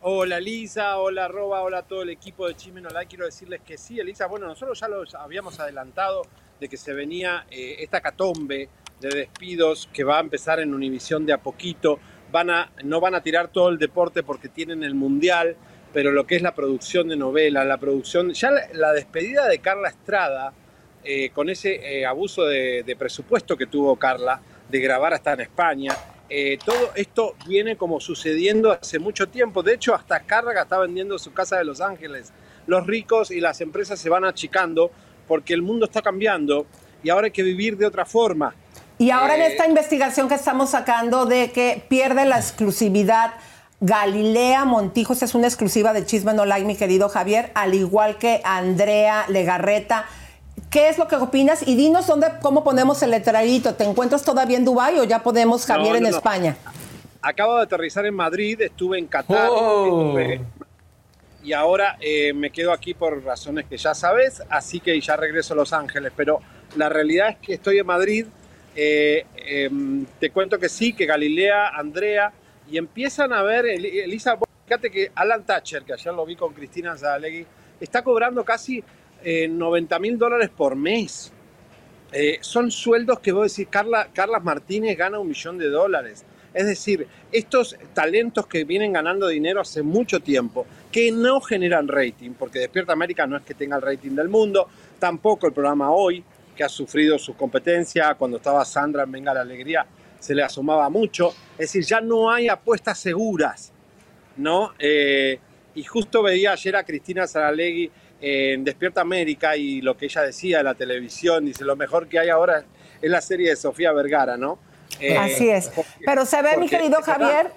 Hola Lisa, hola Roba, hola a todo el equipo de Chisme No Like. Quiero decirles que sí, Elisa. Bueno, nosotros ya lo habíamos adelantado de que se venía eh, esta catombe de despidos que va a empezar en Univisión de a poquito. Van a, no van a tirar todo el deporte porque tienen el Mundial, pero lo que es la producción de novela, la producción, ya la, despedida de Carla Estrada, eh, con ese eh, abuso de, presupuesto que tuvo Carla, de grabar hasta en España, eh, todo esto viene como sucediendo hace mucho tiempo. De hecho, hasta Carla está vendiendo su casa de Los Ángeles. Los ricos y las empresas se van achicando porque el mundo está cambiando y ahora hay que vivir de otra forma. Y ahora en esta investigación que estamos sacando de que pierde la exclusividad Galilea Montijos es una exclusiva de Chisme No Like, mi querido Javier, al igual que Andrea Legarreta. ¿Qué es lo que opinas? Y dinos dónde, cómo ponemos el letrerito. ¿Te encuentras todavía en Dubái o ya podemos, Javier, en España? Acabo de aterrizar en Madrid, estuve en Qatar, oh. y ahora eh, me quedo aquí por razones que ya sabes, así que ya regreso a Los Ángeles. Pero la realidad es que estoy en Madrid, eh, em, te cuento que sí, que Galilea, Andrea, y empiezan a ver, Elisa, fíjate que Alan Thatcher, que ayer lo vi con Cristina Zalegui, está cobrando casi 90 eh, mil dólares por mes. Eh, son sueldos que vos decís, Carla, Carlas Martínez gana un millón de dólares. Es decir, estos talentos que vienen ganando dinero hace mucho tiempo, que no generan rating, porque Despierta América no es que tenga el rating del mundo, tampoco el programa Hoy, que ha sufrido su competencia, cuando estaba Sandra en Venga la Alegría, se le asomaba mucho. Es decir, ya no hay apuestas seguras, ¿no? Eh, y justo veía ayer a Cristina Saralegui en Despierta América y lo que ella decía de la televisión, dice, lo mejor que hay ahora es la serie de Sofía Vergara, ¿no? Eh, Así es. Pero se ve, mi querido Javier,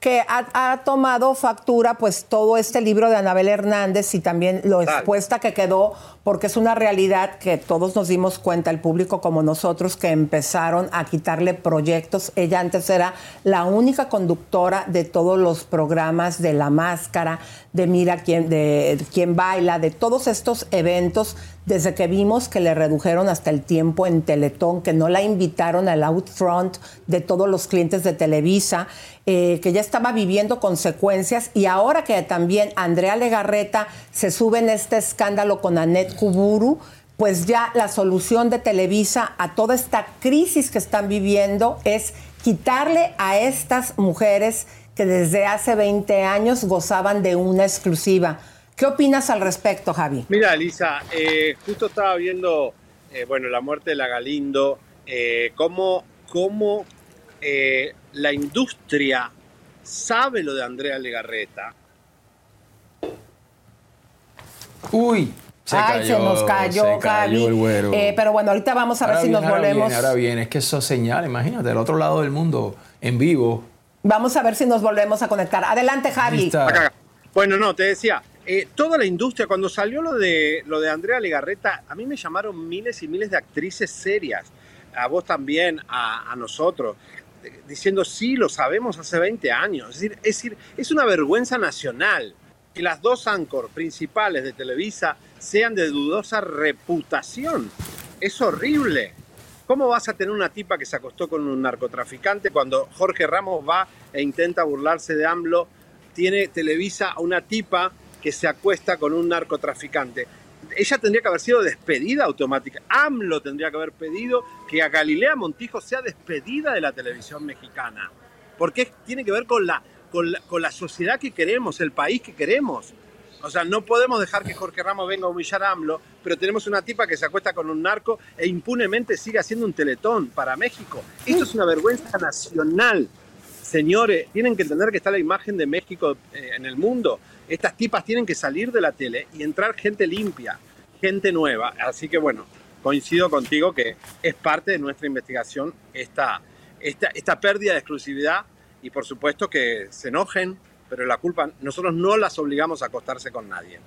que ha, ha tomado factura pues todo este libro de Anabel Hernández y también lo expuesta que quedó, porque es una realidad que todos nos dimos cuenta, el público como nosotros, que empezaron a quitarle proyectos. Ella antes era la única conductora de todos los programas de La Máscara, de Mira quién, de quién baila, de todos estos eventos, desde que vimos que le redujeron hasta el tiempo en Teletón, que no la invitaron al outfront de todos los clientes de Televisa, eh, que ya estaba viviendo consecuencias y ahora que también Andrea Legarreta se sube en este escándalo con Anet Kuburu, pues ya la solución de Televisa a toda esta crisis que están viviendo es quitarle a estas mujeres que desde hace 20 años gozaban de una exclusiva. ¿Qué opinas al respecto, Javi? Mira, Elisa, eh, justo estaba viendo, eh, bueno, la muerte de la Galindo, eh, cómo, cómo, eh, la industria sabe lo de Andrea Legarreta. Uy, se Ay, cayó, se nos cayó, se cayó Javi. el güero. Eh, pero bueno, ahorita vamos a ver si nos ahora volvemos. Viene, ahora viene, es que eso señala, imagínate, del otro lado del mundo, en vivo. Vamos a ver si nos volvemos a conectar. Adelante, Javi. Bueno, no, te decía, eh, toda la industria, cuando salió lo de, lo de Andrea Legarreta, a mí me llamaron miles y miles de actrices serias, a vos también, a, a nosotros, diciendo, sí, lo sabemos hace 20 años. Es decir, es, decir, es una vergüenza nacional que las dos anchor principales de Televisa sean de dudosa reputación. Es horrible. ¿Cómo vas a tener una tipa que se acostó con un narcotraficante cuando Jorge Ramos va e intenta burlarse de AMLO? Tiene Televisa a una tipa que se acuesta con un narcotraficante. Ella tendría que haber sido despedida automática. AMLO tendría que haber pedido que a Galilea Montijo sea despedida de la televisión mexicana. Porque tiene que ver con la, con, la, con la sociedad que queremos, el país que queremos. O sea, no podemos dejar que Jorge Ramos venga a humillar a AMLO, pero tenemos una tipa que se acuesta con un narco e impunemente sigue haciendo un teletón para México. Esto es una vergüenza nacional. Señores, tienen que entender que está la imagen de México eh, en el mundo. Estas tipas tienen que salir de la tele y entrar gente limpia, gente nueva. Así que bueno, coincido contigo que es parte de nuestra investigación esta, esta, esta pérdida de exclusividad y por supuesto que se enojen, pero la culpa nosotros no las obligamos a acostarse con nadie.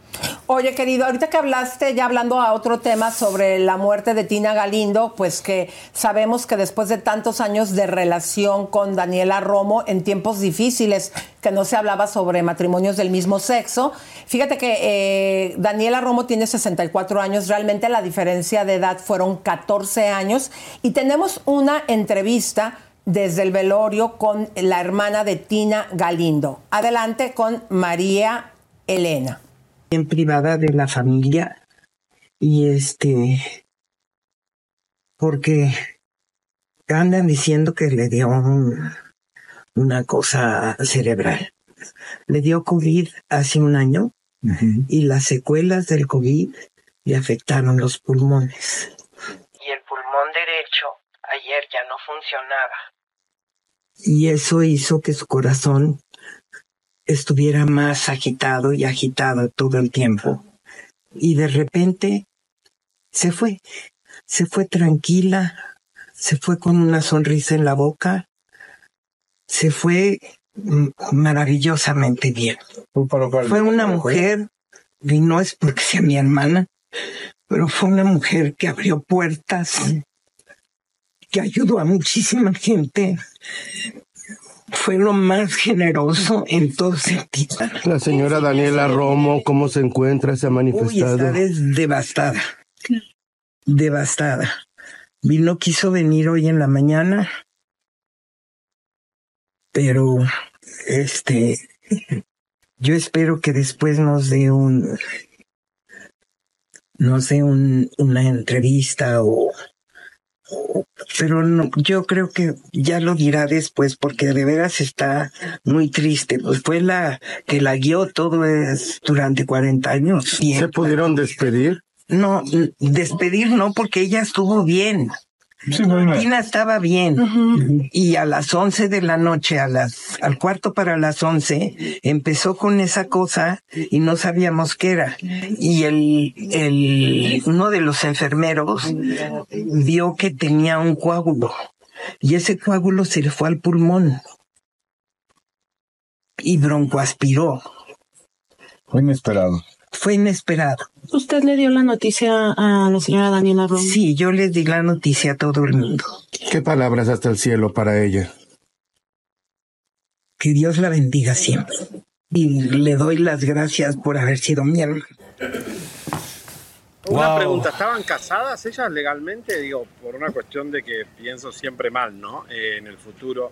Oye, querido, ahorita que hablaste, ya hablando a otro tema sobre la muerte de Tina Galindo, pues que sabemos que después de tantos años de relación con Daniela Romo, en tiempos difíciles, que no se hablaba sobre matrimonios del mismo sexo, fíjate que eh, Daniela Romo tiene 64 años, realmente la diferencia de edad fueron 14 años, y tenemos una entrevista desde el velorio con la hermana de Tina Galindo. Adelante con María Elena. en privada de la familia y este porque andan diciendo que le dio un- una cosa cerebral. Le dio COVID hace un año y las secuelas del COVID le afectaron los pulmones. Y el pulmón derecho ayer ya no funcionaba. Y eso hizo que su corazón estuviera más agitado y agitado todo el tiempo. Y de repente se fue, se fue tranquila, se fue con una sonrisa en la boca, se fue maravillosamente bien. Fue una mujer, y no es porque sea mi hermana, pero fue una mujer que abrió puertas, que ayudó a muchísima gente. Fue lo más generoso en todo sentido. La señora Daniela Romo, ¿cómo se encuentra? ¿Se ha Uy, manifestado? está des- devastada. Devastada. Vino, quiso venir hoy en la mañana, pero este, yo espero que después nos dé un, nos dé un, una entrevista o pero no, yo creo que ya lo dirá después porque de veras está muy triste. Pues fue la que la guió todo es durante 40 años. ¿Se pudieron despedir? No, despedir no porque ella estuvo bien. Tina estaba bien y a las 11 de la noche, a las, al cuarto para las 11, empezó con esa cosa y no sabíamos qué era. Y el, el, uno de los enfermeros vio que tenía un coágulo y ese coágulo se le fue al pulmón y broncoaspiró. Fue inesperado. Fue inesperado. ¿Usted le dio la noticia a la señora Daniela Romo? Sí, yo les di la noticia a todo el mundo. ¿Qué palabras hasta el cielo para ella? Que Dios la bendiga siempre. Y le doy las gracias por haber sido mi hermana. Una Wow. pregunta, ¿estaban casadas ellas legalmente? Digo, por una cuestión de que pienso siempre mal, ¿no? Eh, en el futuro,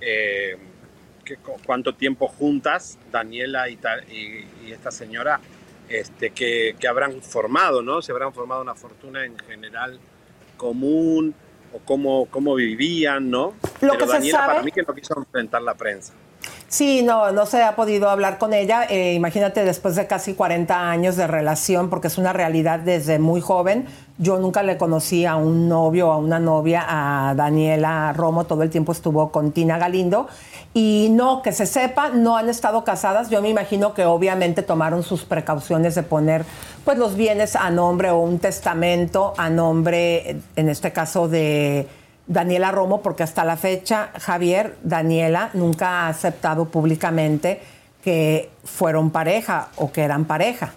eh, ¿qué- cu- ¿cuánto tiempo juntas Daniela y, ta- y- y esta señora este, que, que habrán formado, ¿no? Se habrán formado una fortuna en general común o cómo, cómo vivían, ¿no? Lo Pero que se Daniela sabe- para mí que no quiso enfrentar la prensa. Sí, no, no se ha podido hablar con ella. Eh, imagínate, después de casi 40 años de relación, porque es una realidad desde muy joven. Yo nunca le conocí a un novio a una novia, a Daniela Romo, todo el tiempo estuvo con Tina Galindo. Y no, que se sepa, no han estado casadas. Yo me imagino que obviamente tomaron sus precauciones de poner pues los bienes a nombre o un testamento a nombre, en este caso de Daniela Romo, porque hasta la fecha, Javier, Daniela nunca ha aceptado públicamente que fueron pareja o que eran pareja.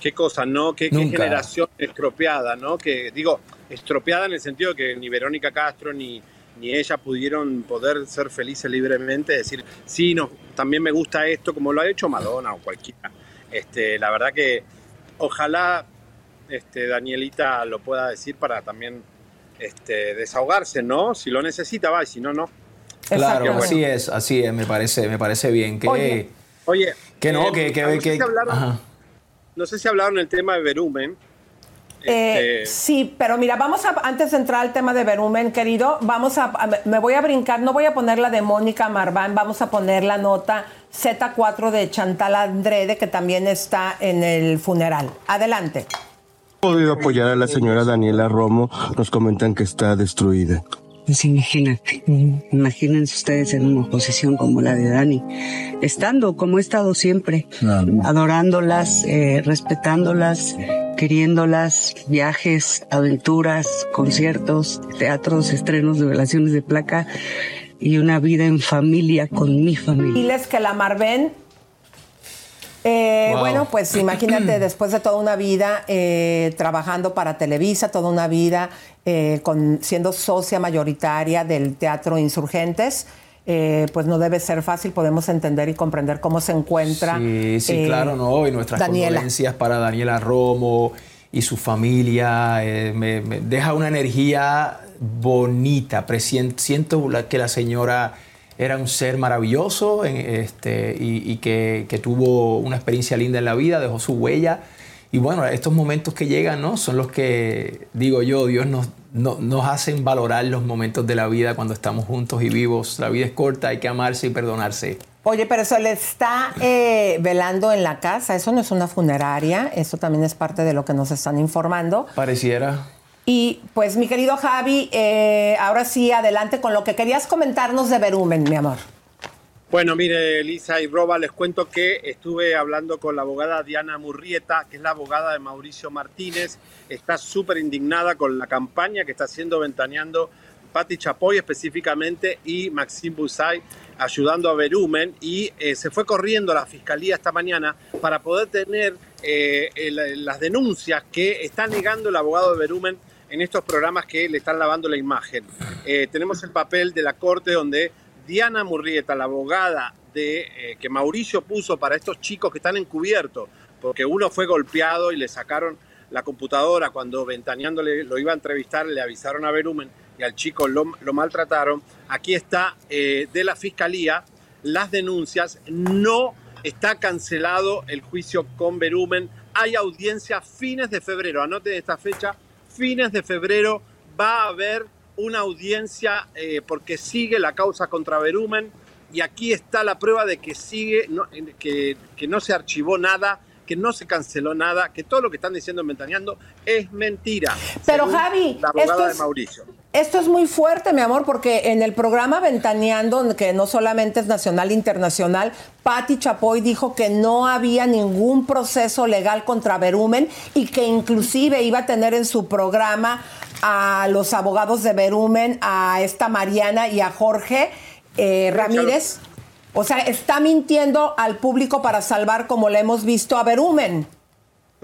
qué cosa, ¿no? Qué, generación estropeada, ¿no? Que digo, estropeada en el sentido de que ni Verónica Castro ni, ni ella pudieron poder ser felices libremente, decir, sí, no, también me gusta esto, como lo ha hecho Madonna o cualquiera. Este, la verdad que ojalá este, Danielita lo pueda decir para también este, desahogarse, ¿no? Si lo necesita, va, y si no, no. Claro, así es, así es, me parece, me parece bien. Que, Oye, Oye, que no, eh, que, que, no sé que- si hablaron-. No sé si hablaron el tema de Verumen. Eh, Este, sí, pero mira, vamos a, antes de entrar al tema de Verumen, querido, vamos a, a- me voy a brincar, no voy a poner la de Mónica Marván, vamos a poner la nota Z4 de Chantal Andrede, que también está en el funeral. Adelante. Podido apoyar a la señora Daniela Romo, nos comentan que está destruida. Pues imagínate, imagínense ustedes en una posición como la de Dani, estando como he estado siempre, adorándolas, eh, respetándolas, queriéndolas, viajes, aventuras, conciertos, teatros, estrenos de relaciones de placa y una vida en familia con mi familia. Diles que la Marven, eh, Wow. bueno, pues imagínate después de toda una vida eh, trabajando para Televisa, toda una vida eh, con, siendo socia mayoritaria del Teatro Insurgentes, eh, pues no debe ser fácil, podemos entender y comprender cómo se encuentra. Sí, sí, eh, claro, ¿no? Y nuestras Daniela. condolencias para Daniela Romo y su familia. eh, me, me deja una energía bonita. Presien- Siento que la señora era un ser maravilloso este, y, y que, que tuvo una experiencia linda en la vida, dejó su huella. Y bueno, estos momentos que llegan, ¿no? Son los que, digo yo, Dios nos, no- nos hacen valorar los momentos de la vida cuando estamos juntos y vivos. La vida es corta, hay que amarse y perdonarse. Oye, pero eso le está eh, velando en la casa, eso no es una funeraria, eso también es parte de lo que nos están informando. Pareciera. Y pues mi querido Javi, eh, ahora sí, adelante con lo que querías comentarnos de Verumen, mi amor. Bueno, mire, Lisa y Roba, les cuento que estuve hablando con la abogada Diana Murrieta, que es la abogada de Mauricio Martínez. Está súper indignada con la campaña que está haciendo ventaneando Patti Chapoy específicamente y Maxime Busay ayudando a Verumen. Y eh, se fue corriendo a la fiscalía esta mañana para poder tener eh, las denuncias que está negando el abogado de Verumen en estos programas que le están lavando la imagen. Eh, tenemos el papel de la corte donde Diana Murrieta, la abogada de, eh, que Mauricio puso para estos chicos que están encubiertos, porque uno fue golpeado y le sacaron la computadora cuando ventaneándole lo iba a entrevistar, le avisaron a Verumen y al chico lo, maltrataron. Aquí está eh, de la fiscalía las denuncias. No está cancelado el juicio con Verumen. Hay audiencia fines de febrero. Anoten esta fecha, fines de febrero va a haber una audiencia eh, porque sigue la causa contra Berumen y aquí está la prueba de que sigue, no- que, que no se archivó nada, que no se canceló nada, que todo lo que están diciendo en Ventaneando es mentira. Pero, Javi, la abogada esto de Mauricio. Esto es muy fuerte, mi amor, porque en el programa Ventaneando, que no solamente es nacional internacional, Patti Chapoy dijo que no había ningún proceso legal contra Berumen y que inclusive iba a tener en su programa a los abogados de Berumen, a esta Mariana y a Jorge eh, Ramírez. O sea, está mintiendo al público para salvar, como le hemos visto a Berumen.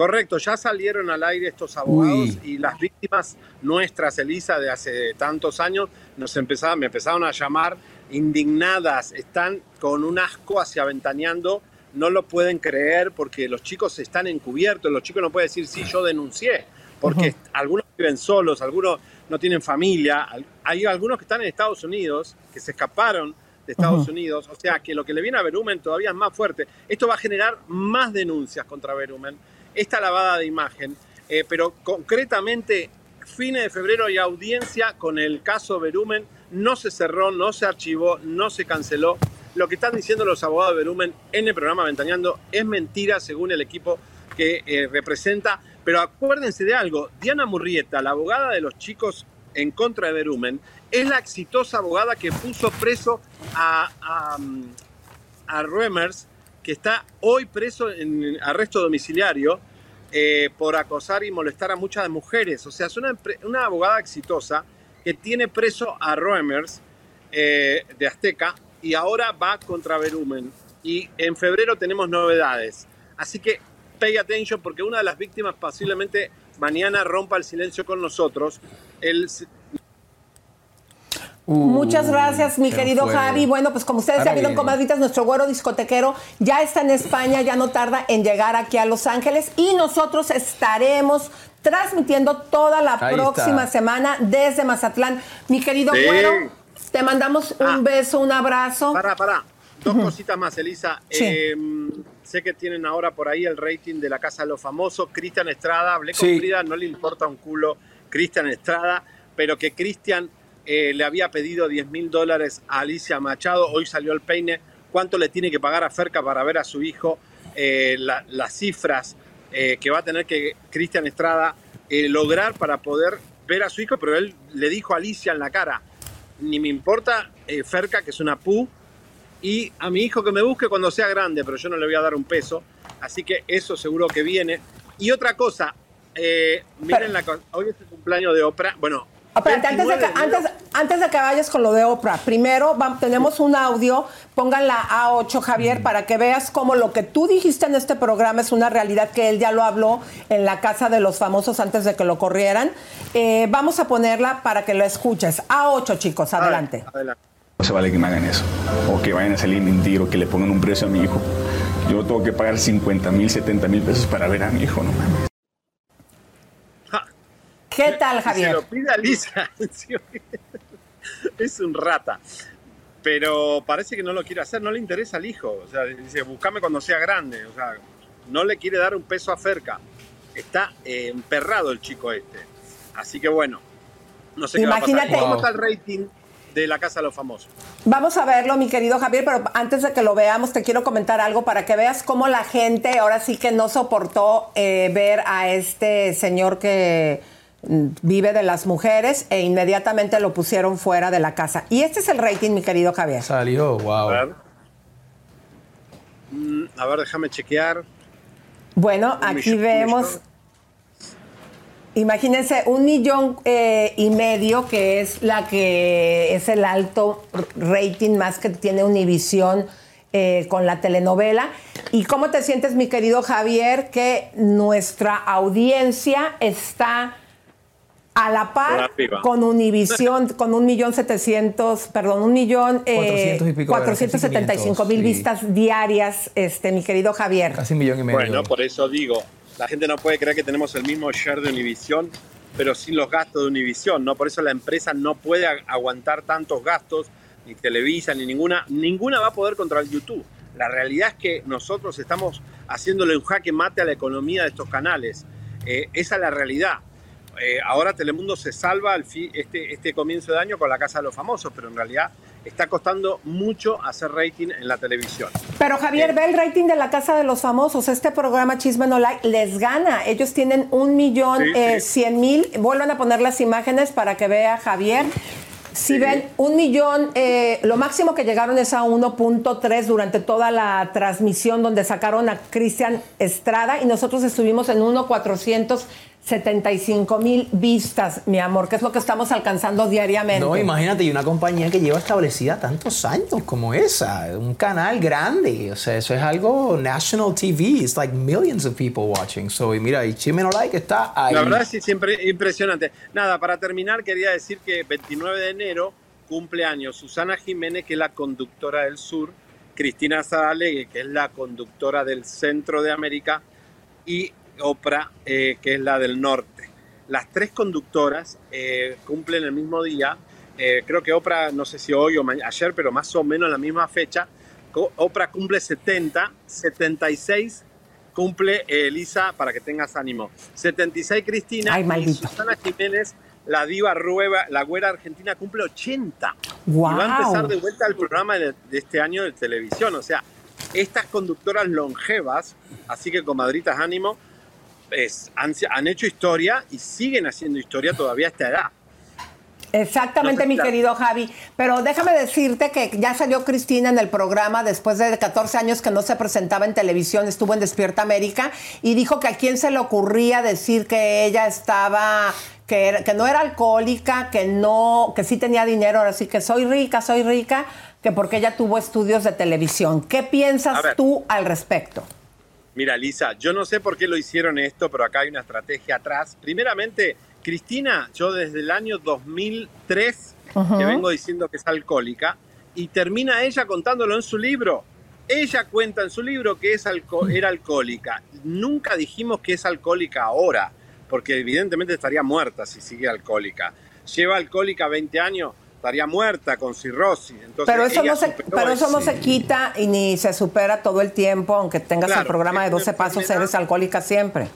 Correcto, ya salieron al aire estos abogados y las víctimas nuestras, Elisa, de hace tantos años, nos empezaban, me empezaron a llamar indignadas, están con un asco hacia Ventaneando, no lo pueden creer porque los chicos están encubiertos, los chicos no pueden decir, sí, yo denuncié, porque algunos viven solos, algunos no tienen familia, hay algunos que están en Estados Unidos, que se escaparon de Estados. Unidos, o sea que lo que le viene a Berumen todavía es más fuerte. Esto va a generar más denuncias contra Berumen, esta lavada de imagen, eh, pero concretamente, fines de febrero hay audiencia con el caso Berumen, no se cerró, no se archivó, no se canceló. Lo que están diciendo los abogados de Berumen en el programa Ventaneando es mentira según el equipo que eh, representa, pero acuérdense de algo, Diana Murrieta, la abogada de los chicos en contra de Berumen, es la exitosa abogada que puso preso a, a, mm, a que está hoy preso en arresto domiciliario eh, por acosar y molestar a muchas mujeres. O sea, es una, una abogada exitosa que tiene preso a Reimers eh, de Azteca y ahora va contra Berumen. Y en febrero tenemos novedades. Así que pay attention porque una de las víctimas posiblemente mañana rompa el silencio con nosotros. El, Muchas gracias, mi querido fue. Javi. Bueno, pues como ustedes Ahora ya vieron, comadritas, nuestro güero discotequero ya está en España, ya no tarda en llegar aquí a Los Ángeles y nosotros estaremos transmitiendo toda la Ahí próxima está. semana desde Mazatlán. Mi querido Sí. güero, te mandamos un beso, un abrazo. Para, para. Dos cositas más, Elisa. Sí. Eh, sé que tienen ahora por ahí el rating de la Casa de los Famosos. Cristian Estrada, hablé con Sí. Frida, no le importa un culo Cristian Estrada, pero que Cristian eh, le había pedido 10 mil dólares a Alicia Machado. Hoy salió el peine. ¿Cuánto le tiene que pagar a Ferca para ver a su hijo? Eh, la- las cifras eh, que va a tener que Cristian Estrada lograr para poder ver a su hijo, pero él le dijo a Alicia en la cara, ni me importa Ferca, que es una pu, y a mi hijo que me busque cuando sea grande, pero yo no le voy a dar un peso. Así que eso seguro que viene. Y otra cosa, miren, la, co- hoy es el cumpleaños de Oprah. Bueno, Espérate, antes de, que, 29 de enero. antes, antes de que vayas con lo de Oprah, primero tenemos un audio, pongan la A8 Javier para que veas cómo lo que tú dijiste en este programa es una realidad que él ya lo habló en la casa de los famosos antes de que lo corrieran. Eh, vamos a ponerla para que lo escuches. A8 chicos, adelante. No se vale que me hagan eso. O que vayan a salir mentir o que le pongan un precio a mi hijo. Yo tengo que pagar 50 mil, 70 mil pesos para ver a mi hijo, no mames. ¿Qué tal, Se Javier? lo pide a Lisa. es un rata. Pero parece que no lo quiere hacer, no le interesa al hijo. O sea, dice, buscame cuando sea grande. O sea, no le quiere dar un peso a Ferca. Está eh, emperrado el chico este. Así que bueno, no sé qué va a pasar. ¿Cómo está el rating de la Casa de los Famosos? Vamos a verlo, mi querido Javier, pero antes de que lo veamos, te quiero comentar algo para que veas cómo la gente ahora sí que no soportó eh, ver a este señor que vive de las mujeres e inmediatamente lo pusieron fuera de la casa. Y este es el rating, mi querido Javier. Salió, wow. A ver. Mm, a ver, déjame chequear. Bueno, Un aquí millón, vemos, millón. imagínense, un millón eh, y medio, que es la que es el alto rating más que tiene Univisión eh, con la telenovela. ¿Y cómo te sientes, mi querido Javier, que nuestra audiencia está a la par con Univisión, con un millón setecientos, perdón, un millón eh, 400 y pico, cuatrocientos setenta y cinco mil 500, sí. vistas diarias, este, mi querido Javier. Casi un millón y medio. Bueno, por eso digo, la gente no puede creer que tenemos el mismo share de Univision, pero sin los gastos de Univision, ¿no? Por eso la empresa no puede ag- aguantar tantos gastos, ni Televisa, ni ninguna, ninguna va a poder contra el YouTube. La realidad es que nosotros estamos haciéndole un jaque mate a la economía de estos canales. Eh, esa es la realidad. Eh, ahora Telemundo se salva al fi- este, este comienzo de año con la Casa de los Famosos, pero en realidad está costando mucho hacer rating en la televisión. Pero Javier, ve el rating de la Casa de los Famosos. Este programa Chisme No Like les gana. Ellos tienen un millón Sí, eh, sí. cien mil. Vuelvan a poner las imágenes para que vea Javier. Si ven un millón, eh, lo máximo que llegaron es a 1.3 durante toda la transmisión donde sacaron a Cristian Estrada y nosotros estuvimos en 1.475 mil vistas, mi amor, que es lo que estamos alcanzando diariamente. No, imagínate, y una compañía que lleva establecida tantos años como esa, un canal grande, o sea, eso es algo national TV, it's like millions of people watching. So, y mira, y Chisme No Like está ahí. La verdad sí, siempre impresionante. Nada, para terminar quería decir que 29 de enero cumple años Susana Jiménez, que es la conductora del sur, Cristina Saralegui, que es la conductora del centro de América, y Oprah, eh, que es la del norte. Las tres conductoras eh, cumplen el mismo día. Eh, creo que Oprah, no sé si hoy o ayer, pero más o menos la misma fecha. Oprah cumple 70, 76 cumple Elisa, para que tengas ánimo. 76 Cristina Ay, y. Susana Jiménez, la diva rueva, la güera argentina, cumple 80. ¡Guau! Y va a empezar de vuelta el programa de, de este año de televisión. O sea, estas conductoras longevas, así que comadritas ánimo, es- han, han hecho historia y siguen haciendo historia todavía a esta edad. Exactamente, No sé mi querido Javi. Pero déjame decirte que ya salió Cristina en el programa después de 14 años que no se presentaba en televisión, estuvo en Despierta América y dijo que a quién se le ocurría decir que ella estaba, que, era- que no era alcohólica, que no, que sí tenía dinero, ahora sí que soy rica, soy rica, que porque ella tuvo estudios de televisión. ¿Qué piensas tú al respecto? Mira, Lisa, yo no sé por qué lo hicieron esto, pero acá hay una estrategia atrás. Primeramente, Cristina, yo desde el año 2003 Ujú. que vengo diciendo que es alcohólica y termina ella contándolo en su libro. Ella cuenta en su libro que es alco- era alcohólica. Nunca dijimos que es alcohólica ahora, porque evidentemente estaría muerta si sigue alcohólica. Lleva alcohólica 20 años, estaría muerta con cirrosis. Entonces, Pero eso, no se, pero eso no se quita y ni se supera todo el tiempo, aunque tengas el programa de es una 12 pasos, eres alcohólica siempre.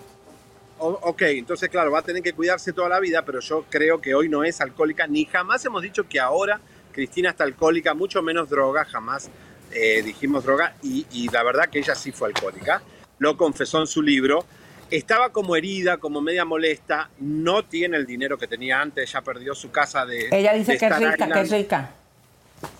O- ok, entonces claro, va a tener que cuidarse toda la vida, pero yo creo que hoy no es alcohólica, ni jamás hemos dicho que ahora Cristina está alcohólica, mucho menos droga, jamás eh, dijimos droga, y, y la verdad que ella sí fue alcohólica, lo confesó en su libro, estaba como herida, como media molesta, no tiene el dinero que tenía antes, ya perdió su casa de... Ella dice de que es rica, que es rica.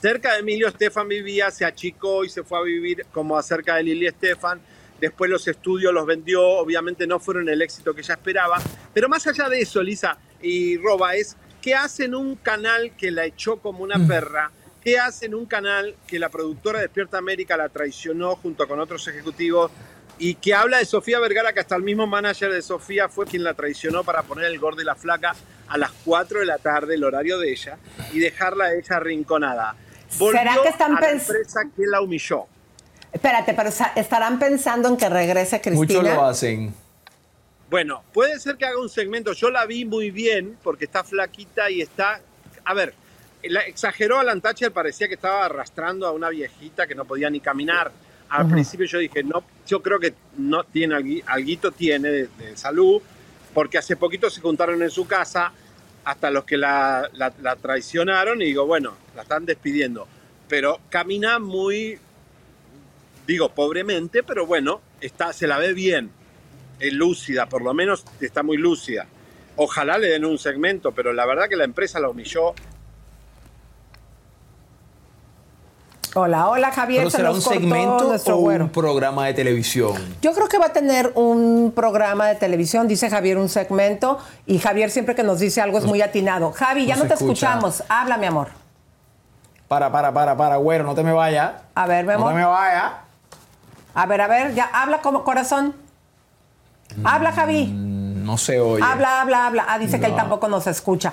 Cerca de Emilio Estefan vivía, se achicó y se fue a vivir como cerca de Lili Estefan. Después los estudios los vendió, obviamente no fueron el éxito que ella esperaba. Pero más allá de eso, Lisa y Roba, es que hacen un canal que la echó como una perra, que hacen un canal que la productora de Despierta América la traicionó junto con otros ejecutivos y que habla de Sofía Vergara, que hasta el mismo manager de Sofía fue quien la traicionó para poner el gordo y la flaca a las 4 de la tarde, el horario de ella, y dejarla a ella arrinconada. Volvió ¿Será que están a la empresa que la humilló. Espérate, pero estarán pensando en que regrese Cristina. Muchos lo hacen. Bueno, puede ser que haga un segmento. Yo la vi muy bien porque está flaquita y está. A ver, la- exageró a Lantacher, parecía que estaba arrastrando a una viejita que no podía ni caminar. Al principio yo dije, no, yo creo que no tiene, algui- alguito tiene de, de salud, porque hace poquito se juntaron en su casa hasta los que la, la- la traicionaron y digo, bueno, la están despidiendo. Pero camina muy, digo, pobremente, pero bueno, está, se la ve bien es lúcida, por lo menos está muy lúcida. Ojalá le den un segmento, pero la verdad que la empresa la humilló. Hola, hola Javier. ¿Pero se será nos un segmento o güero. un programa de televisión? Yo creo que va a tener un programa de televisión, dice Javier, un segmento, y Javier siempre que nos dice algo es muy atinado. Javi, ya no no, se te escucha. escuchamos. Habla, mi amor. Para, para, para, para, güero, no te me vayas. A ver, mi No amor. te me vayas. A ver, a ver, ya habla como corazón. Habla, Javi. No se oye. Habla, habla, habla. Ah, dice que él No. tampoco nos escucha.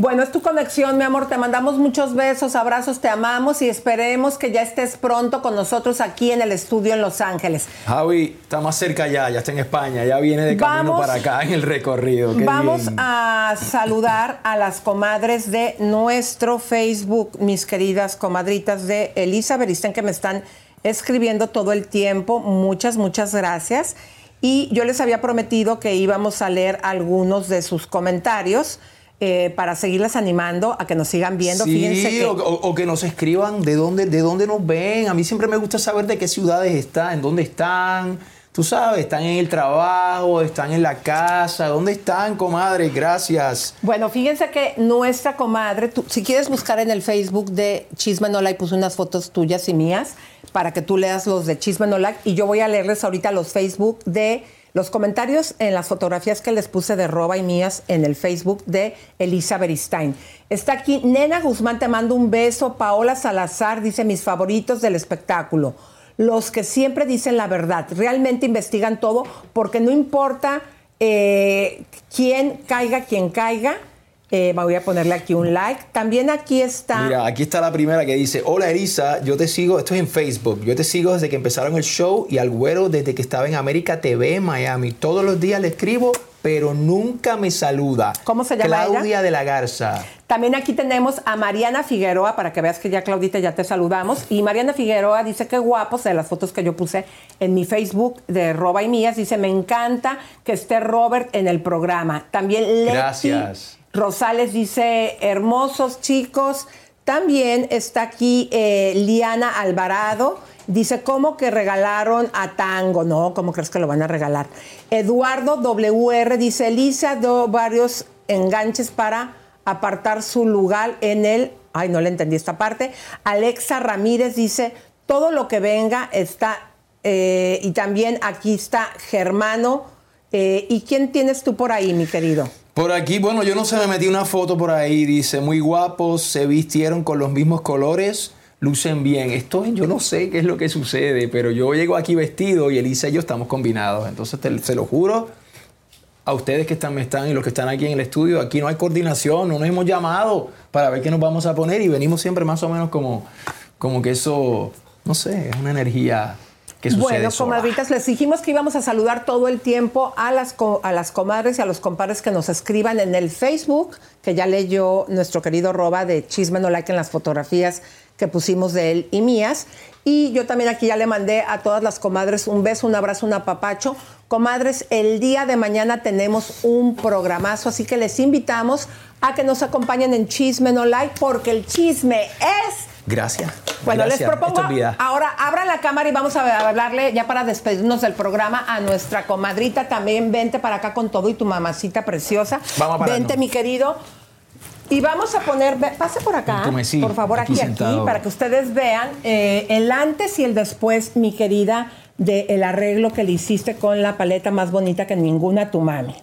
Bueno, es tu conexión, mi amor. Te mandamos muchos besos, abrazos, te amamos y esperemos que ya estés pronto con nosotros aquí en el estudio en Los Ángeles. Javi, está más cerca ya, ya está en España, ya viene de camino Vamos- para acá en el recorrido. Qué Vamos bien. a saludar a las comadres de nuestro Facebook, mis queridas comadritas de Elisa Beristén, que me están escribiendo todo el tiempo. Muchas, muchas gracias. y yo les había prometido que íbamos a leer algunos de sus comentarios. Eh, para seguirles animando a que nos sigan viendo. Sí, Fíjense que o, o- o que nos escriban de dónde, de dónde nos ven. A mí siempre me gusta saber de qué ciudades están, en dónde están. Tú sabes, están en el trabajo, están en la casa. ¿Dónde están, comadre? Gracias. Bueno, fíjense que nuestra comadre, tú- si quieres buscar en el Facebook de Chisme No Like, puse unas fotos tuyas y mías para que tú leas los de Chisme No Like y yo voy a leerles ahorita los Facebook de los comentarios en las fotografías que les puse de Roba y mías en el Facebook de Elisa Beristain. Está aquí Nena Guzmán, te mando un beso. Paola Salazar dice mis favoritos del espectáculo. Los que siempre dicen la verdad, realmente investigan todo porque no importa eh, quién caiga, quien caiga. Eh, voy a ponerle aquí un like. También aquí está. Mira, aquí está la primera que dice, hola Erisa, yo te sigo, esto es en Facebook, yo te sigo desde que empezaron el show y al güero desde que estaba en América TV en Miami. Todos los días le escribo, pero nunca me saluda. ¿Cómo se llama ella? Claudia de la Garza. También aquí tenemos a Mariana Figueroa, para que veas que ya Claudita ya te saludamos. Y Mariana Figueroa dice que guapos de las fotos que yo puse en mi Facebook de Roba y Mías. Dice, me encanta que esté Robert en el programa. También Leti Gracias. Rosales dice, hermosos chicos. También está aquí eh, Liana Alvarado. Dice, ¿cómo que regalaron a Tango? No, ¿cómo crees que lo van a regalar? Eduardo WR dice, Elisa dio varios enganches para apartar su lugar en el... Ay, no le entendí esta parte. Alexa Ramírez dice, todo lo que venga está... eh, y también aquí está Germano. Eh, ¿Y quién tienes tú por ahí, mi querido? Por aquí, bueno, yo no sé, me metí una foto por ahí, dice, muy guapos, se vistieron con los mismos colores, lucen bien. Esto yo no sé qué es lo que sucede, pero yo llego aquí vestido y Elisa y yo estamos combinados. Entonces, te- se lo juro a ustedes que están, están y los que están aquí en el estudio, aquí no hay coordinación, no nos hemos llamado para ver qué nos vamos a poner y venimos siempre más o menos como, como que eso, no sé, es una energía que sucede Bueno, sola. comadritas, les dijimos que íbamos a saludar todo el tiempo a las, a las comadres y a los compadres que nos escriban en el Facebook, que ya leyó nuestro querido Roba de Chisme No Like en las fotografías que pusimos de él y mías. Y yo también aquí ya le mandé a todas las comadres un beso, un abrazo, un apapacho. Comadres, el día de mañana tenemos un programazo, así que les invitamos a que nos acompañen en Chisme No Like, porque el chisme es Gracias. bueno, Gracias. les propongo es ahora abran la cámara y vamos a hablarle ya para despedirnos del programa a nuestra comadrita también. Vente para acá con todo y tu mamacita preciosa. Vamos a pararnos. Vente, mi querido. Y vamos a poner, pase por acá, por favor, aquí aquí, aquí, sentado. para que ustedes vean eh, el antes y el después, mi querida, del arreglo que le hiciste con la paleta más bonita que ninguna tu mami.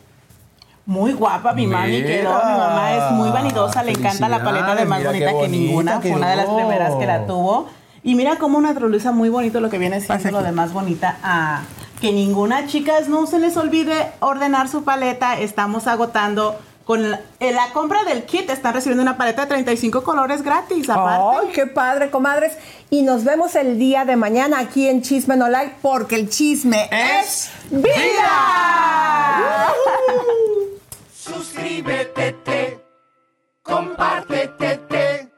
Muy guapa mi mami Mira. quedó. Mi mamá es muy vanidosa, le encanta la paleta de más bonita que ninguna. Fue una de las primeras que la tuvo. Y mira cómo naturaliza muy bonito lo que viene siendo lo de más bonita a que ninguna. Chicas, no se les olvide ordenar su paleta. Estamos agotando. Con la, en la compra del kit están recibiendo una paleta de 35 colores gratis. Aparte. ¡Ay, qué padre, comadres! Y nos vemos el día de mañana aquí en Chisme No Like, porque el chisme es vida. Suscríbete, te, compártete, te,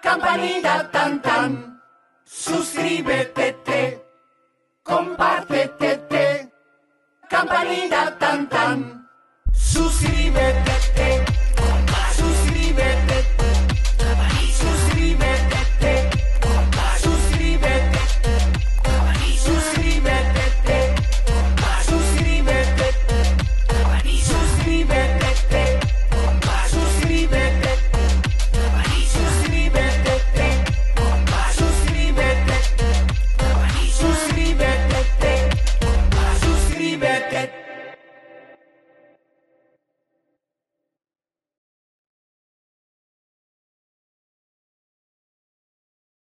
campanita tan tan. Suscríbete, te, compártete, te, campanita tan tan. Suscríbete, te, suscríbete,